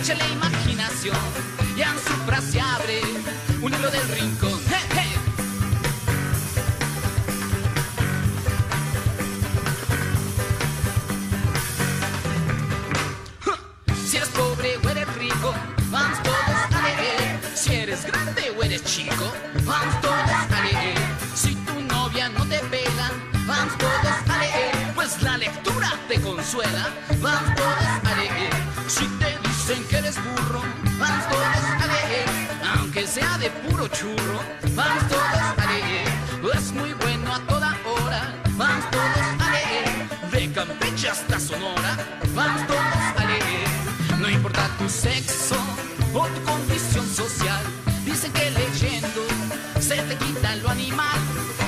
Speaker 10: échale imaginación. Ya en su frase abre un libro del rincón. ¡Hey! Si eres pobre o eres rico, vamos todos a leer. Si eres grande o eres chico, vamos todos a leer. Si tu novia no te pega, vamos todos a leer. Pues la lectura te consuela, vamos dicen que eres burro, vamos todos a leer. Aunque sea de puro churro, vamos todos a leer. Es muy bueno a toda hora, vamos todos a leer. De Campeche hasta Sonora, vamos todos a leer. No importa tu sexo o tu condición social, dicen que leyendo se te quita lo animal.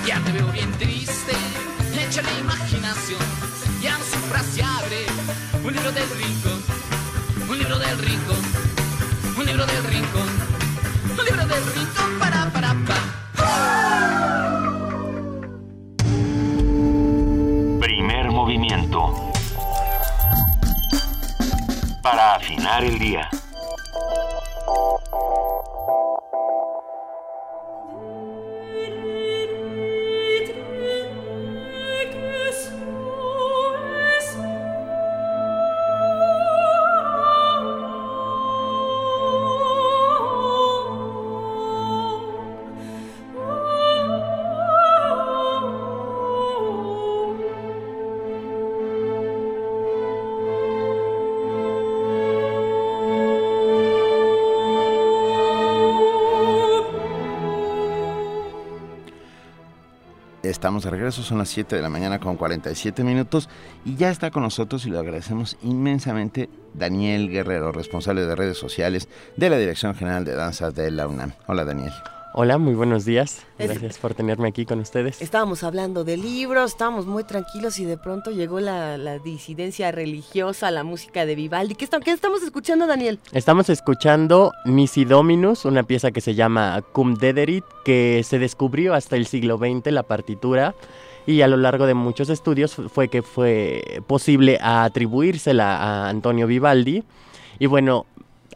Speaker 10: Ya te veo bien triste, échale imaginación. Ya en su frase abre un libro del rincón, un libro del rincón, un libro del rincón, un libro del rincón para para pa.
Speaker 6: Primer movimiento. Para afinar el día.
Speaker 1: De regreso, son las 7 de la mañana con 47 minutos y ya está con nosotros y lo agradecemos inmensamente Daniel Guerrero, responsable de redes sociales de la Dirección General de Danzas de la UNAM. Hola Daniel.
Speaker 11: Hola, muy buenos días. Gracias por tenerme aquí con ustedes.
Speaker 2: Estábamos hablando de libros, estábamos muy tranquilos y de pronto llegó la, la disidencia religiosa, la música de Vivaldi. ¿Qué, está, ¿Qué, estamos escuchando, Daniel?
Speaker 11: Estamos escuchando Nisi Dominus, una pieza que se llama Cum Dederit, que se descubrió hasta el siglo XX la partitura y a lo largo de muchos estudios fue que fue posible atribuírsela a Antonio Vivaldi. Y bueno,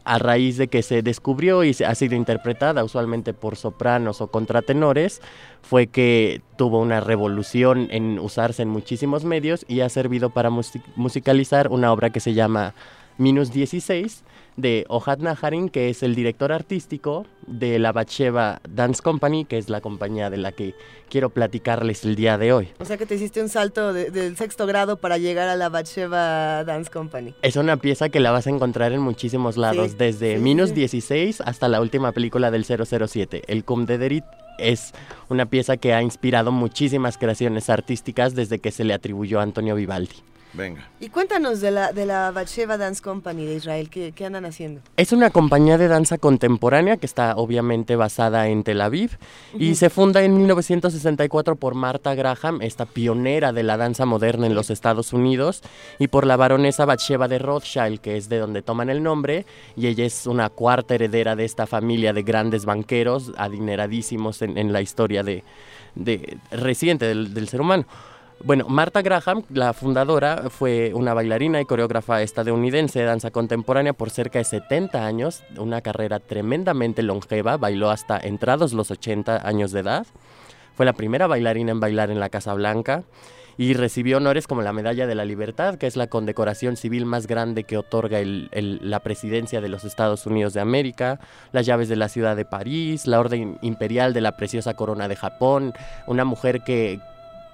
Speaker 11: a raíz de que se descubrió y ha sido interpretada usualmente por sopranos o contratenores, fue que tuvo una revolución en usarse en muchísimos medios y ha servido para musicalizar una obra que se llama Minus 16 de Ohad Naharin, que es el director artístico de la Batsheva Dance Company, que es la compañía de la que quiero platicarles el día de hoy.
Speaker 2: O sea que te hiciste un salto del sexto grado para llegar a la Batsheva Dance Company.
Speaker 11: Es una pieza que la vas a encontrar en muchísimos lados, desde Minus 16 hasta la última película del 007, El Cum de Derit. Es una pieza que ha inspirado muchísimas creaciones artísticas desde que se le atribuyó a Antonio Vivaldi.
Speaker 1: Venga.
Speaker 2: Y cuéntanos de la, de la Batsheva Dance Company de Israel, ¿qué, ¿qué, andan haciendo?
Speaker 11: Es una compañía de danza contemporánea que está obviamente basada en Tel Aviv y se funda en 1964 por Martha Graham, esta pionera de la danza moderna en los Estados Unidos, y por la baronesa Batsheva de Rothschild, que es de donde toman el nombre, y ella es una cuarta heredera de esta familia de grandes banqueros adineradísimos en, la historia de, de reciente del, del ser humano. Bueno, Martha Graham, la fundadora, fue una bailarina y coreógrafa estadounidense de danza contemporánea por cerca de 70 años, una carrera tremendamente longeva, bailó hasta entrados los 80 años de edad. Fue la primera bailarina en bailar en la Casa Blanca y recibió honores como la Medalla de la Libertad, que es la condecoración civil más grande que otorga la presidencia de los Estados Unidos de América, las llaves de la ciudad de París, la Orden Imperial de la Preciosa Corona de Japón, una mujer que,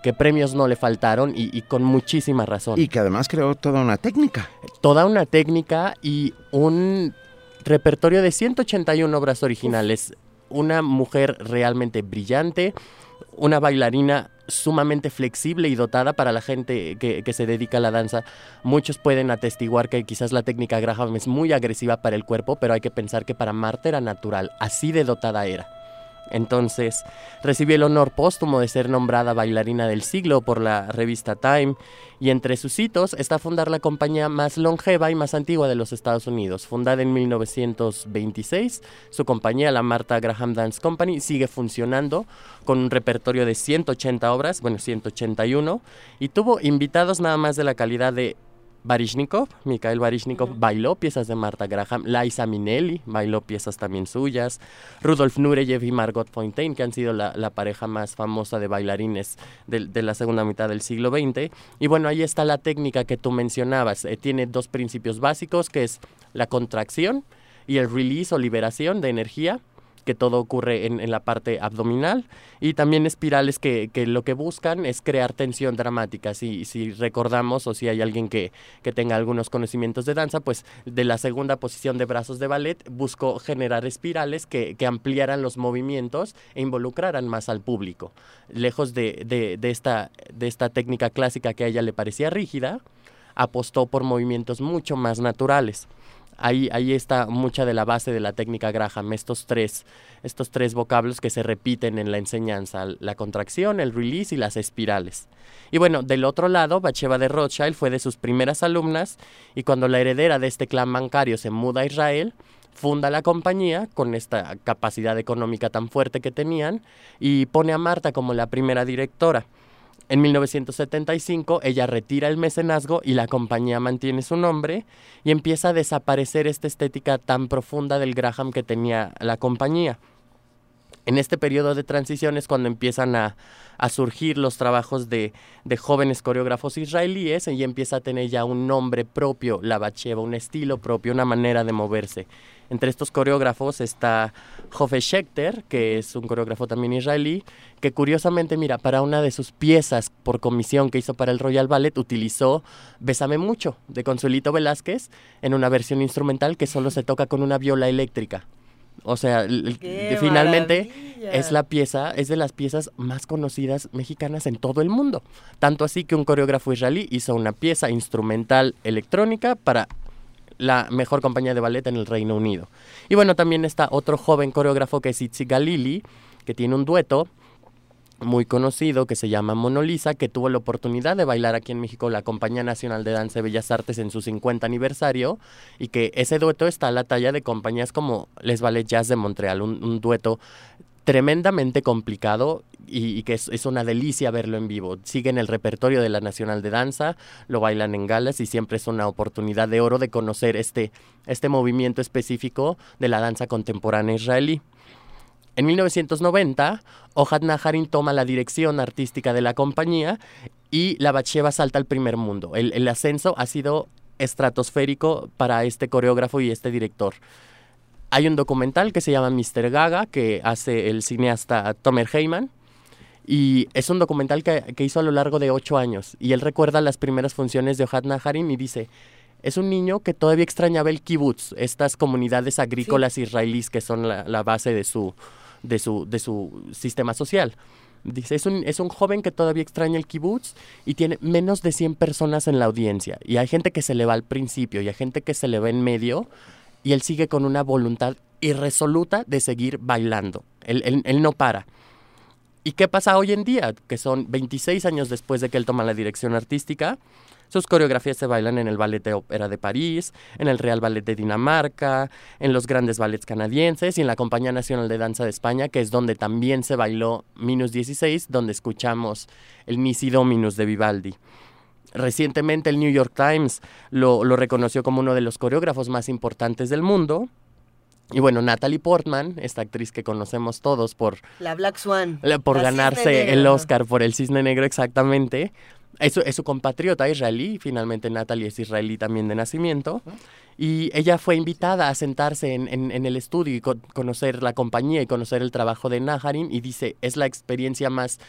Speaker 11: que premios no le faltaron y, con muchísima razón.
Speaker 1: Y que además creó toda una técnica.
Speaker 11: Toda una técnica y un repertorio de 181 obras originales. Una mujer realmente brillante, una bailarina sumamente flexible y dotada para la gente que, que, se dedica a la danza. Muchos pueden atestiguar que quizás la técnica Graham es muy agresiva para el cuerpo, pero hay que pensar que para Marta era natural, así de dotada era. Entonces recibió el honor póstumo de ser nombrada bailarina del siglo por la revista Time y entre sus hitos está fundar la compañía más longeva y más antigua de los Estados Unidos. Fundada en 1926, su compañía, la Martha Graham Dance Company, sigue funcionando con un repertorio de 180 obras, bueno, 181, y tuvo invitados nada más de la calidad de Barishnikov, Mikhail Barishnikov, bailó piezas de Marta Graham, Liza Minnelli bailó piezas también suyas, Rudolf Nureyev y Margot Fontaine, que han sido la, pareja más famosa de bailarines de, la segunda mitad del siglo XX. Y bueno, ahí está la técnica que tú mencionabas. Eh, tiene dos principios básicos, que es la contracción y el release o liberación de energía que todo ocurre en, la parte abdominal y también espirales que, lo que buscan es crear tensión dramática. Si, si recordamos o si hay alguien que, que, tenga algunos conocimientos de danza, pues de la segunda posición de brazos de ballet buscó generar espirales que, ampliaran los movimientos e involucraran más al público. Lejos de, esta, de esta técnica clásica que a ella le parecía rígida, apostó por movimientos mucho más naturales. Ahí, ahí está mucha de la base de la técnica Graham, estos tres, estos tres vocablos que se repiten en la enseñanza, la contracción, el release y las espirales. Y bueno, del otro lado, Bacheva de Rothschild fue de sus primeras alumnas y cuando la heredera de este clan bancario se muda a Israel, funda la compañía con esta capacidad económica tan fuerte que tenían y pone a Marta como la primera directora. En 1975 ella retira el mecenazgo y la compañía mantiene su nombre y empieza a desaparecer esta estética tan profunda del Graham que tenía la compañía. En este periodo de transición es cuando empiezan a, surgir los trabajos de, jóvenes coreógrafos israelíes y empieza a tener ya un nombre propio, la bacheva, un estilo propio, una manera de moverse. Entre estos coreógrafos está Hoffe Schechter, que es un coreógrafo también israelí, que curiosamente, mira, para una de sus piezas por comisión que hizo para el Royal Ballet, utilizó Bésame mucho de Consuelito Velázquez en una versión instrumental que solo se toca con una viola eléctrica. O sea, finalmente es la pieza, es de las piezas más conocidas mexicanas en todo el mundo. Tanto así que un coreógrafo israelí hizo una pieza instrumental electrónica para la mejor compañía de ballet en el Reino Unido. Y bueno, también está otro joven coreógrafo que es Itzi Galili, que tiene un dueto muy conocido que se llama Monolisa, que tuvo la oportunidad de bailar aquí en México la Compañía Nacional de Danza y Bellas Artes en su 50 aniversario y que ese dueto está a la talla de compañías como Les Ballet Jazz de Montreal, un, dueto tremendamente complicado y, que es, una delicia verlo en vivo. Siguen el repertorio de la Nacional de Danza, lo bailan en galas y siempre es una oportunidad de oro de conocer este, este movimiento específico de la danza contemporánea israelí. En 1990, Ohad Naharin toma la dirección artística de la compañía y la Bacheva salta al primer mundo. El, ascenso ha sido estratosférico para este coreógrafo y este director. Hay un documental que se llama Mr. Gaga, que hace el cineasta Tomer Heyman, y es un documental que, hizo a lo largo de ocho años. Y él recuerda las primeras funciones de Ohad Naharin y dice, es un niño que todavía extrañaba el kibbutz, estas comunidades agrícolas israelíes que son la, base de su, de, su, de su sistema social. Dice, es un, es un joven que todavía extraña el kibbutz y tiene menos de 100 personas en la audiencia. Y hay gente que se le va al principio y hay gente que se le va en medio y él sigue con una voluntad irresoluta de seguir bailando. él, él no para. ¿Y qué pasa hoy en día? Que son 26 años después de que él toma la dirección artística. Sus coreografías se bailan en el Ballet de Ópera de París, en el Real Ballet de Dinamarca, en los grandes ballets canadienses y en la Compañía Nacional de Danza de España, que es donde también se bailó Minus 16, donde escuchamos el Nisi Dominus de Vivaldi. Recientemente el New York Times lo, lo reconoció como uno de los coreógrafos más importantes del mundo y bueno, Natalie Portman, esta actriz que conocemos todos por...
Speaker 2: La Black Swan.
Speaker 11: Por ganarse el Oscar por el Cisne Negro exactamente. Es, es, su compatriota israelí, finalmente Natalie es israelí también de nacimiento. Y ella fue invitada a sentarse en, en, el estudio y conocer la compañía y conocer el trabajo de Naharin y dice, es la experiencia más,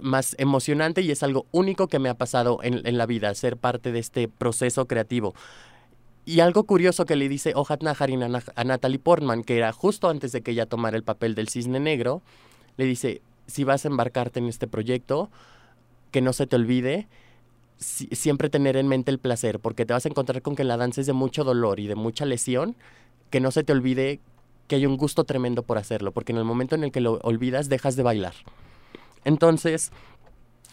Speaker 11: más emocionante y es algo único que me ha pasado en, en la vida, ser parte de este proceso creativo. Y algo curioso que le dice Ojat Naharin a, Natalie Portman, que era justo antes de que ella tomara el papel del cisne negro, le dice, si vas a embarcarte en este proyecto, que no se te olvide siempre tener en mente el placer, porque te vas a encontrar con que la danza es de mucho dolor y de mucha lesión, que no se te olvide que hay un gusto tremendo por hacerlo, porque en el momento en el que lo olvidas dejas de bailar. Entonces,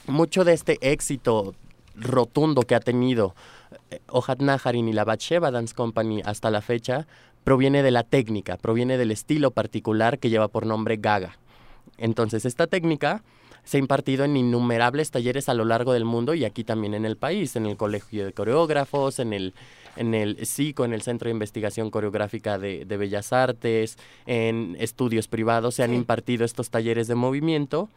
Speaker 11: mucho de este éxito rotundo que ha tenido eh, Ohad Naharin y la Batsheva Dance Company hasta la fecha proviene de la técnica, proviene del estilo particular que lleva por nombre Gaga. Entonces, esta técnica se ha impartido en innumerables talleres a lo largo del mundo y aquí también en el país, en el Colegio de Coreógrafos, en el, en el SICO, en el Centro de Investigación Coreográfica de, Bellas Artes, en estudios privados se han impartido estos talleres de movimiento.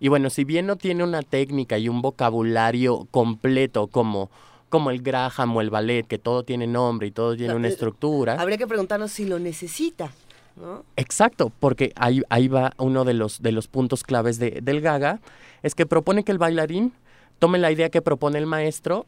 Speaker 11: Y bueno, si bien no tiene una técnica y un vocabulario completo como como el Graham o el ballet, que todo tiene nombre y todo tiene una estructura.
Speaker 2: Habría que preguntarnos si lo necesita. ¿no?
Speaker 11: Exacto, porque ahí, ahí va uno de los, de los puntos claves de, del Gaga, es que propone que el bailarín tome la idea que propone el maestro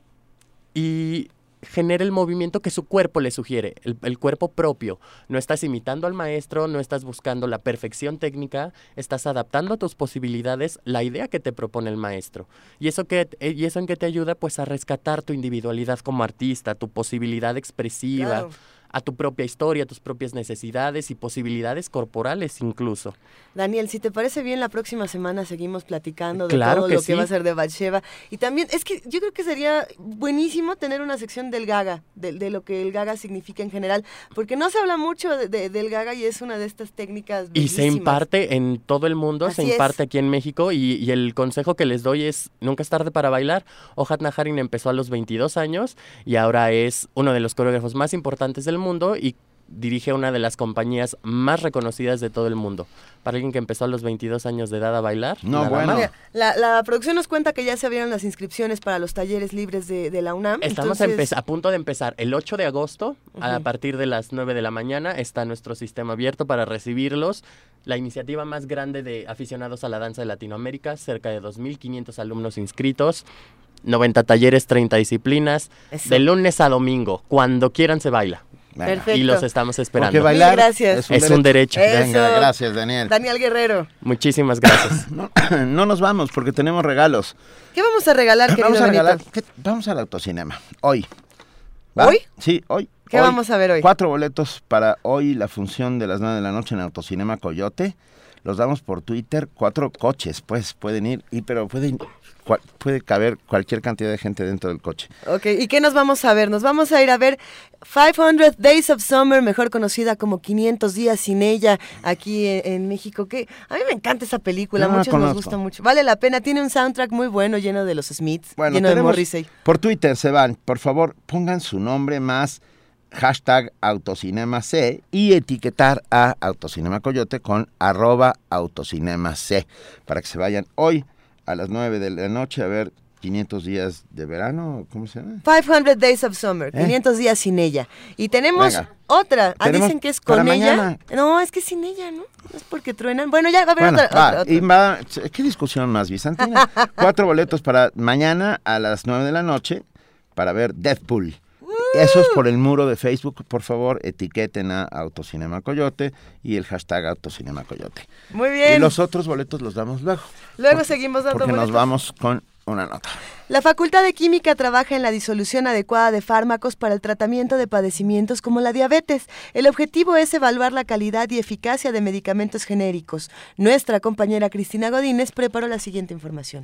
Speaker 11: y genera el movimiento que su cuerpo le sugiere, el, cuerpo propio. No estás imitando al maestro, no estás buscando la perfección técnica, estás adaptando a tus posibilidades la idea que te propone el maestro. Y eso, que, y eso en que te ayuda pues a rescatar tu individualidad como artista, tu posibilidad expresiva a tu propia historia, a tus propias necesidades y posibilidades corporales incluso.
Speaker 2: Daniel, si te parece bien, la próxima semana seguimos platicando de todo lo que va a ser de Batsheva. Y también, es que yo creo que sería buenísimo tener una sección del Gaga, de, lo que el Gaga significa en general, porque no se habla mucho de, del Gaga y es una de estas técnicas.
Speaker 11: Y se imparte en todo el mundo, se imparte aquí en México y, el consejo que les doy es nunca es tarde para bailar. Ojat Naharin empezó a los 22 años y ahora es uno de los coreógrafos más importantes del mundo y dirige una de las compañías más reconocidas de todo el mundo. Para alguien que empezó a los 22 años de edad a bailar.
Speaker 1: No, bueno.
Speaker 2: La, producción nos cuenta que ya se abrieron las inscripciones para los talleres libres de, la UNAM.
Speaker 11: Estamos a, punto de empezar. El 8 de agosto, a partir de las 9 de la mañana, está nuestro sistema abierto para recibirlos. La iniciativa más grande de aficionados a la danza de Latinoamérica, cerca de 2.500 alumnos inscritos. 90 talleres, 30 disciplinas, de lunes a domingo, cuando quieran se baila. Perfecto. Y los estamos esperando.
Speaker 1: Porque bailar
Speaker 2: gracias.
Speaker 11: Es, un, derecho.
Speaker 1: Venga, gracias, Daniel.
Speaker 2: Daniel Guerrero.
Speaker 11: Muchísimas gracias.
Speaker 1: no, nos vamos porque tenemos regalos.
Speaker 2: ¿Qué vamos a regalar, querido
Speaker 1: Vamos
Speaker 2: a
Speaker 1: regalar, vamos al autocinema. Hoy.
Speaker 2: ¿Hoy?
Speaker 1: Sí, hoy.
Speaker 2: ¿Qué vamos a ver hoy?
Speaker 1: Cuatro boletos para hoy la función de las nueve de la noche en Autocinema Coyote. Los damos por Twitter. Cuatro coches, pues, pueden ir. Y, pero pueden puede caber cualquier cantidad de gente dentro del coche.
Speaker 2: Ok, ¿y qué nos vamos a ver? Nos vamos a ir a ver 500 Days of Summer, mejor conocida como 500 días sin ella, aquí en, México. Que a mí me encanta esa película, muchos nos gusta mucho. Vale la pena, tiene un soundtrack muy bueno, lleno de los Smiths, lleno de Morrissey.
Speaker 1: Por Twitter se van, por favor, pongan su nombre más hashtag autocinema C y etiquetar a Autocinema Coyote con arroba autocinema C para que se vayan hoy a las 9 de la noche a ver 500 días de verano, ¿cómo se llama?
Speaker 2: 500 Days of Summer, 500 ¿Eh? días sin ella. Y tenemos otra, ah, dicen que es con ella. No, es que sin ella, ¿no? Es porque truenan. Bueno, ya va a haber otra,
Speaker 1: Y va, ¿Qué discusión más, Bizantina? Cuatro boletos para mañana a las 9 de la noche para ver Deathpool. Eso es por el muro de Facebook. Por favor, etiqueten a Autocinema Coyote y el hashtag Autocinema Coyote.
Speaker 2: Muy bien.
Speaker 1: Y los otros boletos los damos luego.
Speaker 2: Luego seguimos dando
Speaker 1: Porque nos vamos con una nota.
Speaker 2: La Facultad de Química trabaja en la disolución adecuada de fármacos para el tratamiento de padecimientos como la diabetes. El objetivo es evaluar la calidad y eficacia de medicamentos genéricos. Nuestra compañera Cristina Godínez preparó la siguiente información.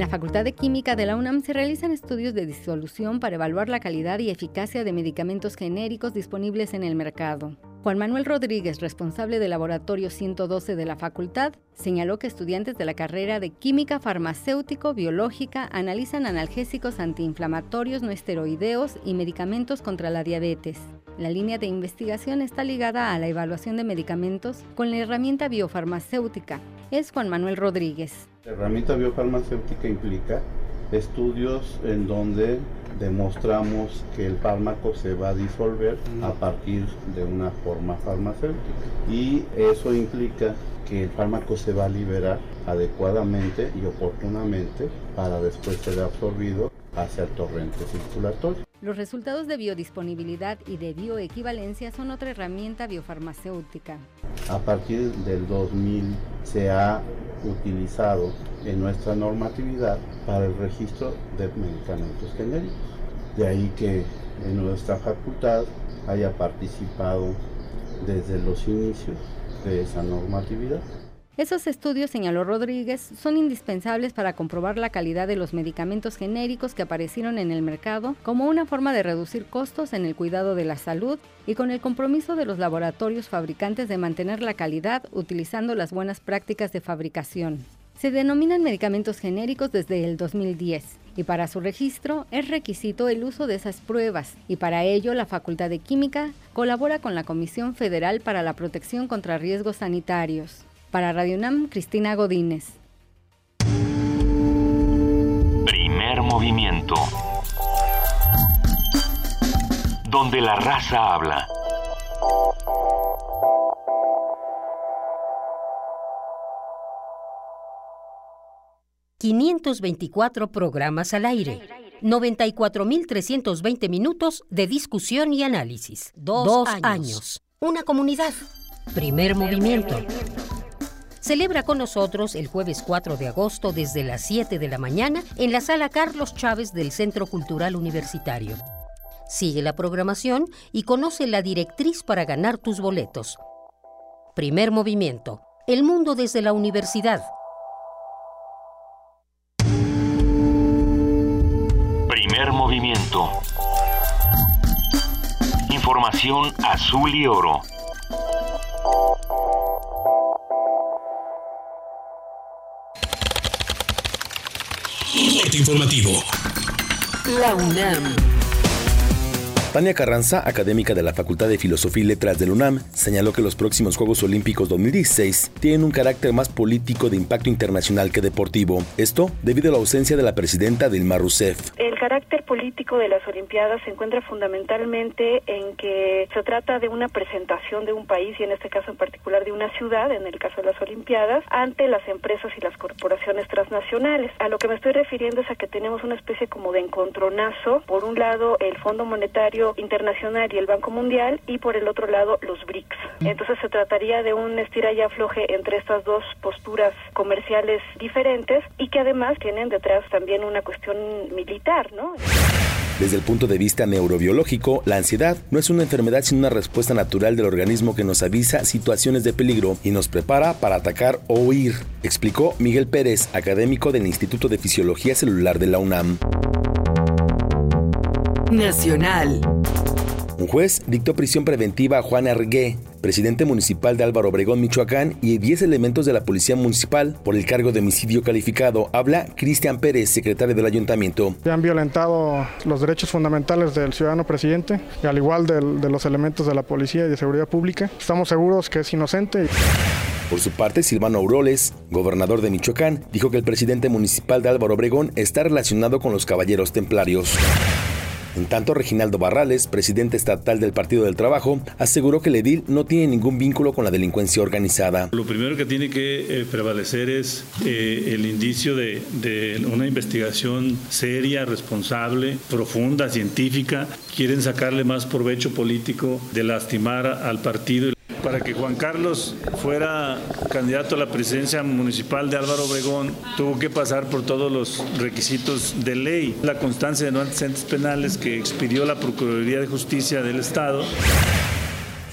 Speaker 12: La Facultad de Química de la UNAM se realizan estudios de disolución para evaluar la calidad y eficacia de medicamentos genéricos disponibles en el mercado. Juan Manuel Rodríguez, responsable del Laboratorio 112 de la facultad, señaló que estudiantes de la carrera de Química Farmacéutico-Biológica analizan analgésicos antiinflamatorios no esteroideos y medicamentos contra la diabetes. La línea de investigación está ligada a la evaluación de medicamentos con la herramienta biofarmacéutica. Es Juan Manuel Rodríguez.
Speaker 13: La herramienta biofarmacéutica implica estudios en donde demostramos que el fármaco se va a disolver a partir de una forma farmacéutica. Y eso implica que el fármaco se va a liberar adecuadamente y oportunamente para después ser absorbido hacia el torrente circulatorio.
Speaker 12: Los resultados de biodisponibilidad y de bioequivalencia son otra herramienta biofarmacéutica.
Speaker 13: A partir del 2000 se ha utilizado en nuestra normatividad para el registro de medicamentos genéricos. De ahí que en nuestra facultad haya participado desde los inicios de esa normatividad.
Speaker 12: Esos estudios, señaló Rodríguez, son indispensables para comprobar la calidad de los medicamentos genéricos que aparecieron en el mercado como una forma de reducir costos en el cuidado de la salud y con el compromiso de los laboratorios fabricantes de mantener la calidad utilizando las buenas prácticas de fabricación. Se denominan medicamentos genéricos desde el 2010 y para su registro es requisito el uso de esas pruebas y para ello la Facultad de Química colabora con la Comisión Federal para la Protección contra Riesgos Sanitarios. Para Radio UNAM, Cristina Godínez.
Speaker 6: Primer movimiento. Donde la raza habla.
Speaker 14: ...524 programas al aire... ...94.320 minutos de discusión y análisis... ...dos, años. ...una comunidad... ...primer movimiento celebra con nosotros el jueves 4 de agosto desde las 7 de la mañana en la sala Carlos Chávez del Centro Cultural Universitario. Sigue la programación y conoce la directriz para ganar tus boletos. Primer movimiento. El mundo desde la universidad.
Speaker 6: Primer movimiento. Información azul y oro.
Speaker 15: Informativo.
Speaker 14: La UNAM.
Speaker 4: Tania Carranza, académica de la Facultad de Filosofía y Letras del UNAM, señaló que los próximos Juegos Olímpicos 2016 tienen un carácter más político de impacto internacional que deportivo. Esto debido a la ausencia de la presidenta Dilma Rousseff.
Speaker 16: El carácter político de las Olimpiadas se encuentra fundamentalmente en que se trata de una presentación de un país y en este caso en particular de una ciudad, en el caso de las Olimpiadas, ante las empresas y las corporaciones transnacionales. A lo que me estoy refiriendo es a que tenemos una especie como de encontronazo, por un lado el Fondo Monetario Internacional y el Banco Mundial y por el otro lado los BRICS. Entonces se trataría de un estira y afloje entre estas dos posturas comerciales diferentes y que además tienen detrás también una cuestión militar, ¿no?
Speaker 4: Desde el punto de vista neurobiológico, la ansiedad no es una enfermedad sino una respuesta natural del organismo que nos avisa situaciones de peligro y nos prepara para atacar o huir, explicó Miguel Pérez, académico del Instituto de Fisiología Celular de la UNAM.
Speaker 15: Nacional.
Speaker 4: Un juez dictó prisión preventiva a Juan Argué, presidente municipal de Álvaro Obregón, Michoacán, y 10 elementos de la Policía Municipal por el cargo de homicidio calificado. Habla Cristian Pérez, secretario del ayuntamiento.
Speaker 17: Se han violentado los derechos fundamentales del ciudadano presidente, y al igual de los elementos de la policía y de seguridad pública. Estamos seguros que es inocente.
Speaker 4: Por su parte, Silvano Auroles, gobernador de Michoacán, dijo que el presidente municipal de Álvaro Obregón está relacionado con los caballeros templarios. En tanto, Reginaldo Barrales, presidente estatal del Partido del Trabajo, aseguró que el edil no tiene ningún vínculo con la delincuencia organizada.
Speaker 18: Lo primero que tiene que eh, prevalecer es eh, el indicio de, de una investigación seria, responsable, profunda, científica. Quieren sacarle más provecho político de lastimar al partido para que Juan Carlos fuera candidato a la presidencia municipal de Álvaro Obregón, tuvo que pasar por todos los requisitos de ley. La constancia de no antecedentes penales que expidió la Procuraduría de Justicia del Estado.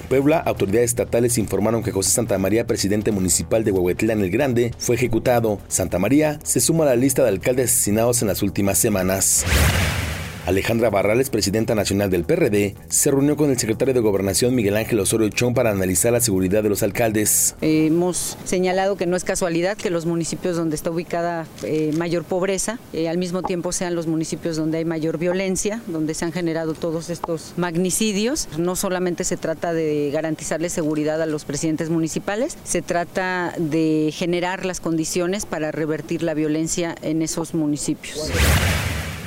Speaker 4: Puebla, autoridades estatales informaron que José Santa María, presidente municipal de Huehuetlán el Grande, fue ejecutado. Santa María se suma a la lista de alcaldes asesinados en las últimas semanas. Alejandra Barrales, presidenta nacional del PRD, se reunió con el secretario de Gobernación Miguel Ángel Osorio Chong para analizar la seguridad de los alcaldes.
Speaker 19: Hemos señalado que no es casualidad que los municipios donde está ubicada eh, mayor pobreza, eh, al mismo tiempo sean los municipios donde hay mayor violencia, donde se han generado todos estos magnicidios. No solamente se trata de garantizarle seguridad a los presidentes municipales, se trata de generar las condiciones para revertir la violencia en esos municipios.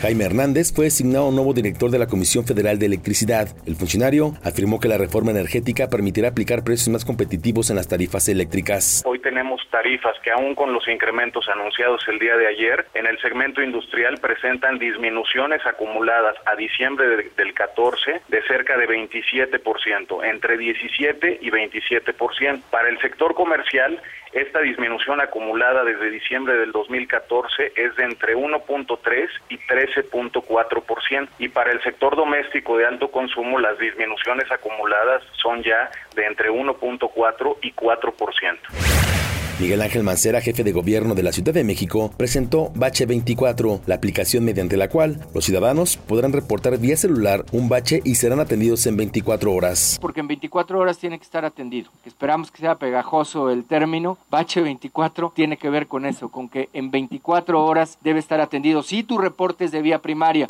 Speaker 4: Jaime Hernández fue designado nuevo director de la Comisión Federal de Electricidad. El funcionario afirmó que la reforma energética permitirá aplicar precios más competitivos en las tarifas eléctricas.
Speaker 20: Hoy tenemos tarifas que aún con los incrementos anunciados el día de ayer, en el segmento industrial presentan disminuciones acumuladas a diciembre del 14 de cerca de 27%, entre 17 y 27%. Para el sector comercial, esta disminución acumulada desde diciembre del 2014 es de entre 1.3 y 13.4% y para el sector doméstico de alto consumo las disminuciones acumuladas son ya de entre 1.4 y 4%.
Speaker 4: Miguel Ángel Mancera, jefe de gobierno de la Ciudad de México, presentó Bache 24, la aplicación mediante la cual los ciudadanos podrán reportar vía celular un bache y serán atendidos en 24 horas.
Speaker 21: Porque en 24 horas tiene que estar atendido. Esperamos que sea pegajoso el término. Bache 24 tiene que ver con eso, con que en 24 horas debe estar atendido si tu reporte es de vía primaria.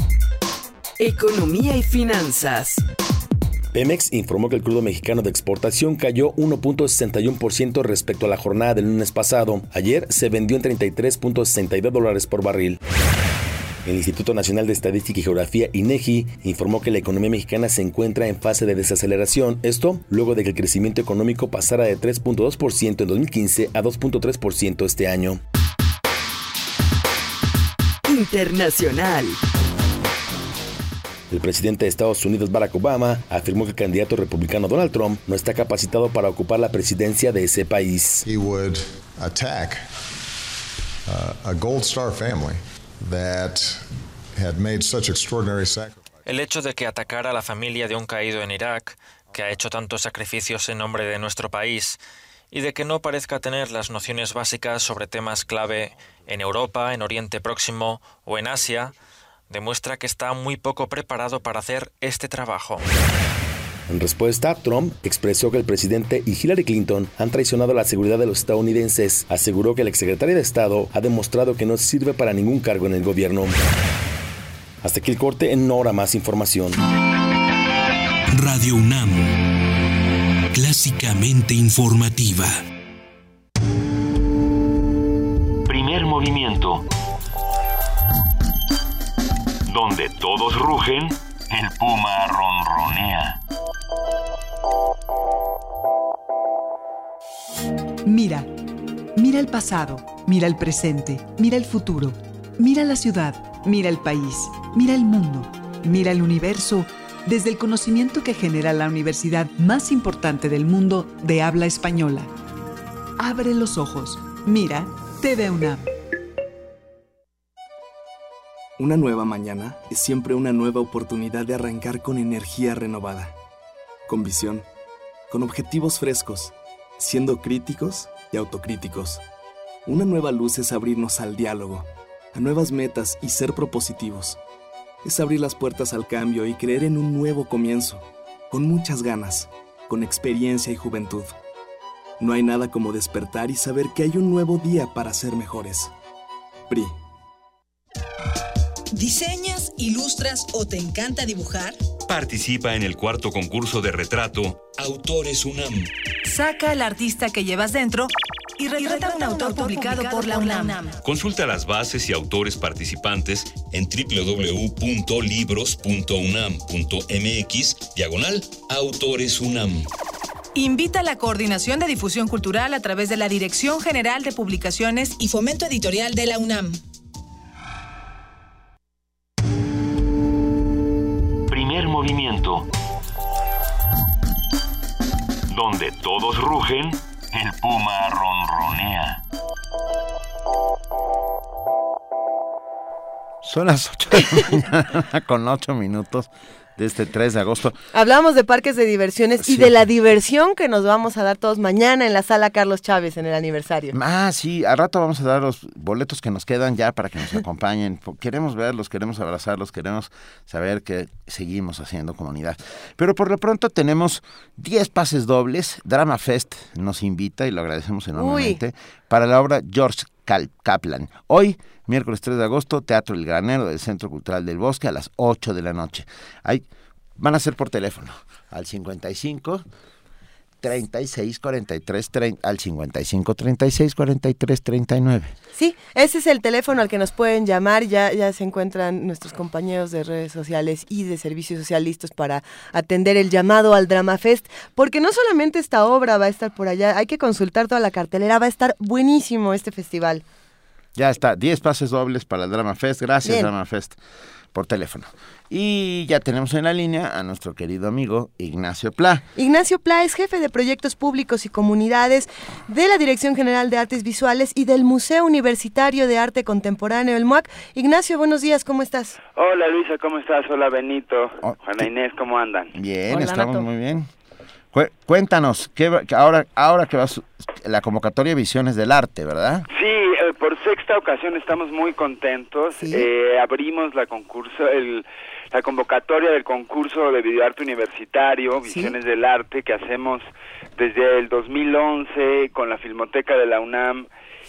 Speaker 15: Economía y finanzas.
Speaker 4: Pemex informó que el crudo mexicano de exportación cayó 1.61% respecto a la jornada del lunes pasado. Ayer se vendió en 33.62 dólares por barril. El Instituto Nacional de Estadística y Geografía, INEGI, informó que la economía mexicana se encuentra en fase de desaceleración. Esto luego de que el crecimiento económico pasara de 3.2% en 2015 a 2.3% este año.
Speaker 15: Internacional.
Speaker 4: El presidente de Estados Unidos, Barack Obama, afirmó que el candidato republicano Donald Trump no está capacitado para ocupar la presidencia de ese país.
Speaker 22: He would attack uh, a Gold Star family that had made such extraordinary sacrifices.
Speaker 23: El hecho de que atacara a la familia de un caído en Irak, que ha hecho tantos sacrificios en nombre de nuestro país, y de que no parezca tener las nociones básicas sobre temas clave en Europa, en Oriente Próximo o en Asia, demuestra que está muy poco preparado para hacer este trabajo.
Speaker 4: En respuesta, Trump expresó que el presidente y Hillary Clinton han traicionado la seguridad de los estadounidenses. Aseguró que el exsecretario de Estado ha demostrado que no sirve para ningún cargo en el gobierno. Hasta aquí el corte, en hora más información.
Speaker 15: Radio UNAM, clásicamente informativa.
Speaker 6: Primer movimiento donde todos rugen, el puma ronronea.
Speaker 24: Mira, mira el pasado, mira el presente, mira el futuro, mira la ciudad, mira el país, mira el mundo, mira el universo, desde el conocimiento que genera la universidad más importante del mundo de habla española. Abre los ojos, mira TV UNAM.
Speaker 25: Una nueva mañana es siempre una nueva oportunidad de arrancar con energía renovada, con visión, con objetivos frescos, siendo críticos y autocríticos. Una nueva luz es abrirnos al diálogo, a nuevas metas y ser propositivos. Es abrir las puertas al cambio y creer en un nuevo comienzo, con muchas ganas, con experiencia y juventud. No hay nada como despertar y saber que hay un nuevo día para ser mejores. PRI.
Speaker 26: ¿Diseñas, ilustras o te encanta dibujar?
Speaker 27: Participa en el cuarto concurso de retrato Autores UNAM.
Speaker 26: Saca al artista que llevas dentro y retrata a un autor publicado por la UNAM.
Speaker 27: Consulta las bases y autores participantes en www.libros.unam.mx diagonal Autores UNAM.
Speaker 26: Invita a la Coordinación de Difusión Cultural a través de la Dirección General de Publicaciones y Fomento Editorial de la UNAM.
Speaker 6: Donde todos rugen, el puma ronronea.
Speaker 1: Son las 8 de la mañana con 8 minutos de este 3 de agosto.
Speaker 2: Hablamos de parques de diversiones y de la diversión que nos vamos a dar todos mañana en la sala Carlos Chávez en el aniversario.
Speaker 1: Ah, sí, al rato vamos a dar los boletos que nos quedan ya para que nos acompañen. queremos verlos, queremos abrazarlos, queremos saber que seguimos haciendo comunidad. Pero por lo pronto tenemos 10 pases dobles. Drama Fest nos invita y lo agradecemos enormemente para la obra George Kaplan. Hoy miércoles 3 de agosto, Teatro El Granero del Centro Cultural del Bosque a las 8 de la noche. Hay, van a ser por teléfono al 55 36 43 30, al 55 36 43 39.
Speaker 2: Sí, ese es el teléfono al que nos pueden llamar. Ya, ya se encuentran nuestros compañeros de redes sociales y de servicios social listos para atender el llamado al Drama Fest, porque no solamente esta obra va a estar por allá, hay que consultar toda la cartelera, va a estar buenísimo este festival.
Speaker 1: Ya está, 10 pases dobles para el Drama Fest. Gracias, Drama Fest, por teléfono. Y ya tenemos en la línea a nuestro querido amigo Ignacio Pla.
Speaker 2: Ignacio Pla es jefe de proyectos públicos y comunidades de la Dirección General de Artes Visuales y del Museo Universitario de Arte Contemporáneo, el MUAC. Ignacio, buenos días, ¿cómo estás?
Speaker 28: Hola Luisa, ¿cómo estás? Hola Benito, oh, Juana Inés, ¿cómo andan?
Speaker 1: Bien, estamos muy bien. Cuéntanos, ¿qué, ahora, ahora que vas la convocatoria Visiones del Arte, ¿verdad?
Speaker 28: Sí, sexta ocasión estamos muy contentos. Eh, abrimos la concurso, el, la convocatoria del concurso de videoarte universitario, Visiones del Arte, que hacemos desde el 2011 con la Filmoteca de la UNAM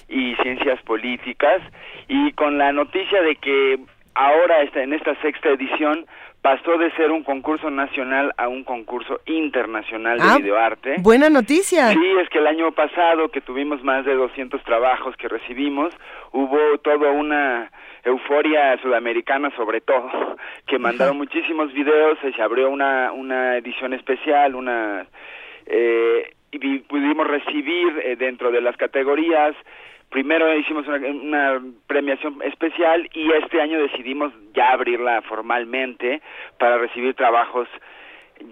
Speaker 28: y Ciencias Políticas, y con la noticia de que ahora en esta sexta edición pasó de ser un concurso nacional a un concurso internacional de ah, videoarte.
Speaker 2: Buena noticia.
Speaker 28: Sí, es que el año pasado que tuvimos más de 200 trabajos que recibimos, hubo toda una euforia sudamericana sobre todo, que mandaron muchísimos videos, se abrió una, una edición especial, una... Eh, y pudimos recibir eh, dentro de las categorías primero hicimos una, premiación especial y este año decidimos ya abrirla formalmente para recibir trabajos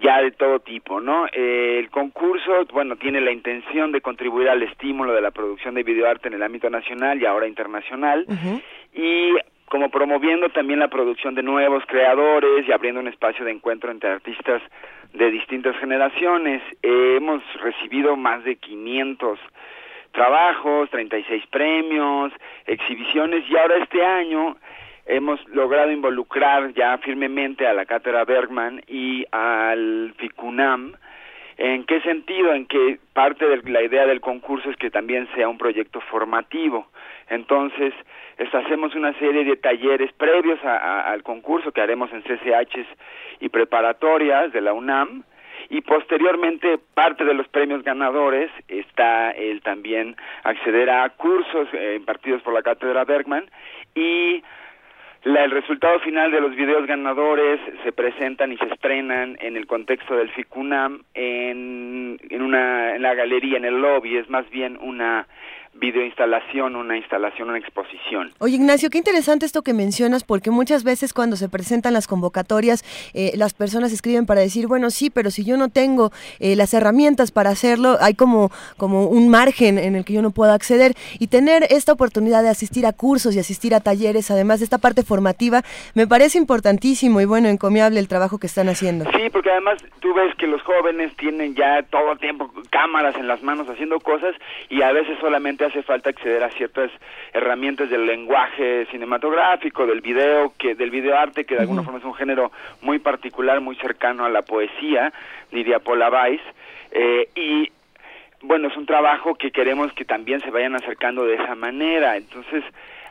Speaker 28: ya de todo tipo, ¿no? Eh, el concurso, bueno, tiene la intención de contribuir al estímulo de la producción de videoarte en el ámbito nacional y ahora internacional y como promoviendo también la producción de nuevos creadores y abriendo un espacio de encuentro entre artistas de distintas generaciones. Eh, hemos recibido más de 500 trabajos, 36 premios, exhibiciones y ahora este año hemos logrado involucrar ya firmemente a la Cátedra Bergman y al FICUNAM. ¿En qué sentido? En que parte de la idea del concurso es que también sea un proyecto formativo. Entonces, hacemos una serie de talleres previos al concurso que haremos en CCHs y preparatorias de la UNAM, y posteriormente parte de los premios ganadores está el también acceder a cursos eh, impartidos por la cátedra Bergman y el resultado final de los videos ganadores se presentan y se estrenan en el contexto del FICUNAM en, en, una, en la galería, en el lobby, es más bien una videoinstalación, una instalación, una exposición.
Speaker 2: Oye Ignacio, qué interesante esto que mencionas porque muchas veces cuando se presentan las convocatorias eh, las personas escriben para decir, bueno, sí, pero si yo no tengo eh, las herramientas para hacerlo, hay como, como un margen en el que yo no puedo acceder y tener esta oportunidad de asistir a cursos y asistir a talleres, además de esta parte formativa, me parece importantísimo y bueno, encomiable el trabajo que están haciendo.
Speaker 28: Sí, porque además tú ves que los jóvenes tienen ya todo el tiempo cámaras en las manos haciendo cosas y a veces solamente hace falta acceder a ciertas herramientas del lenguaje cinematográfico, del video, que del videoarte, que de alguna forma es un género muy particular, muy cercano a la poesía, diría Paula Weiss, eh, y bueno, es un trabajo que queremos que también se vayan acercando de esa manera, entonces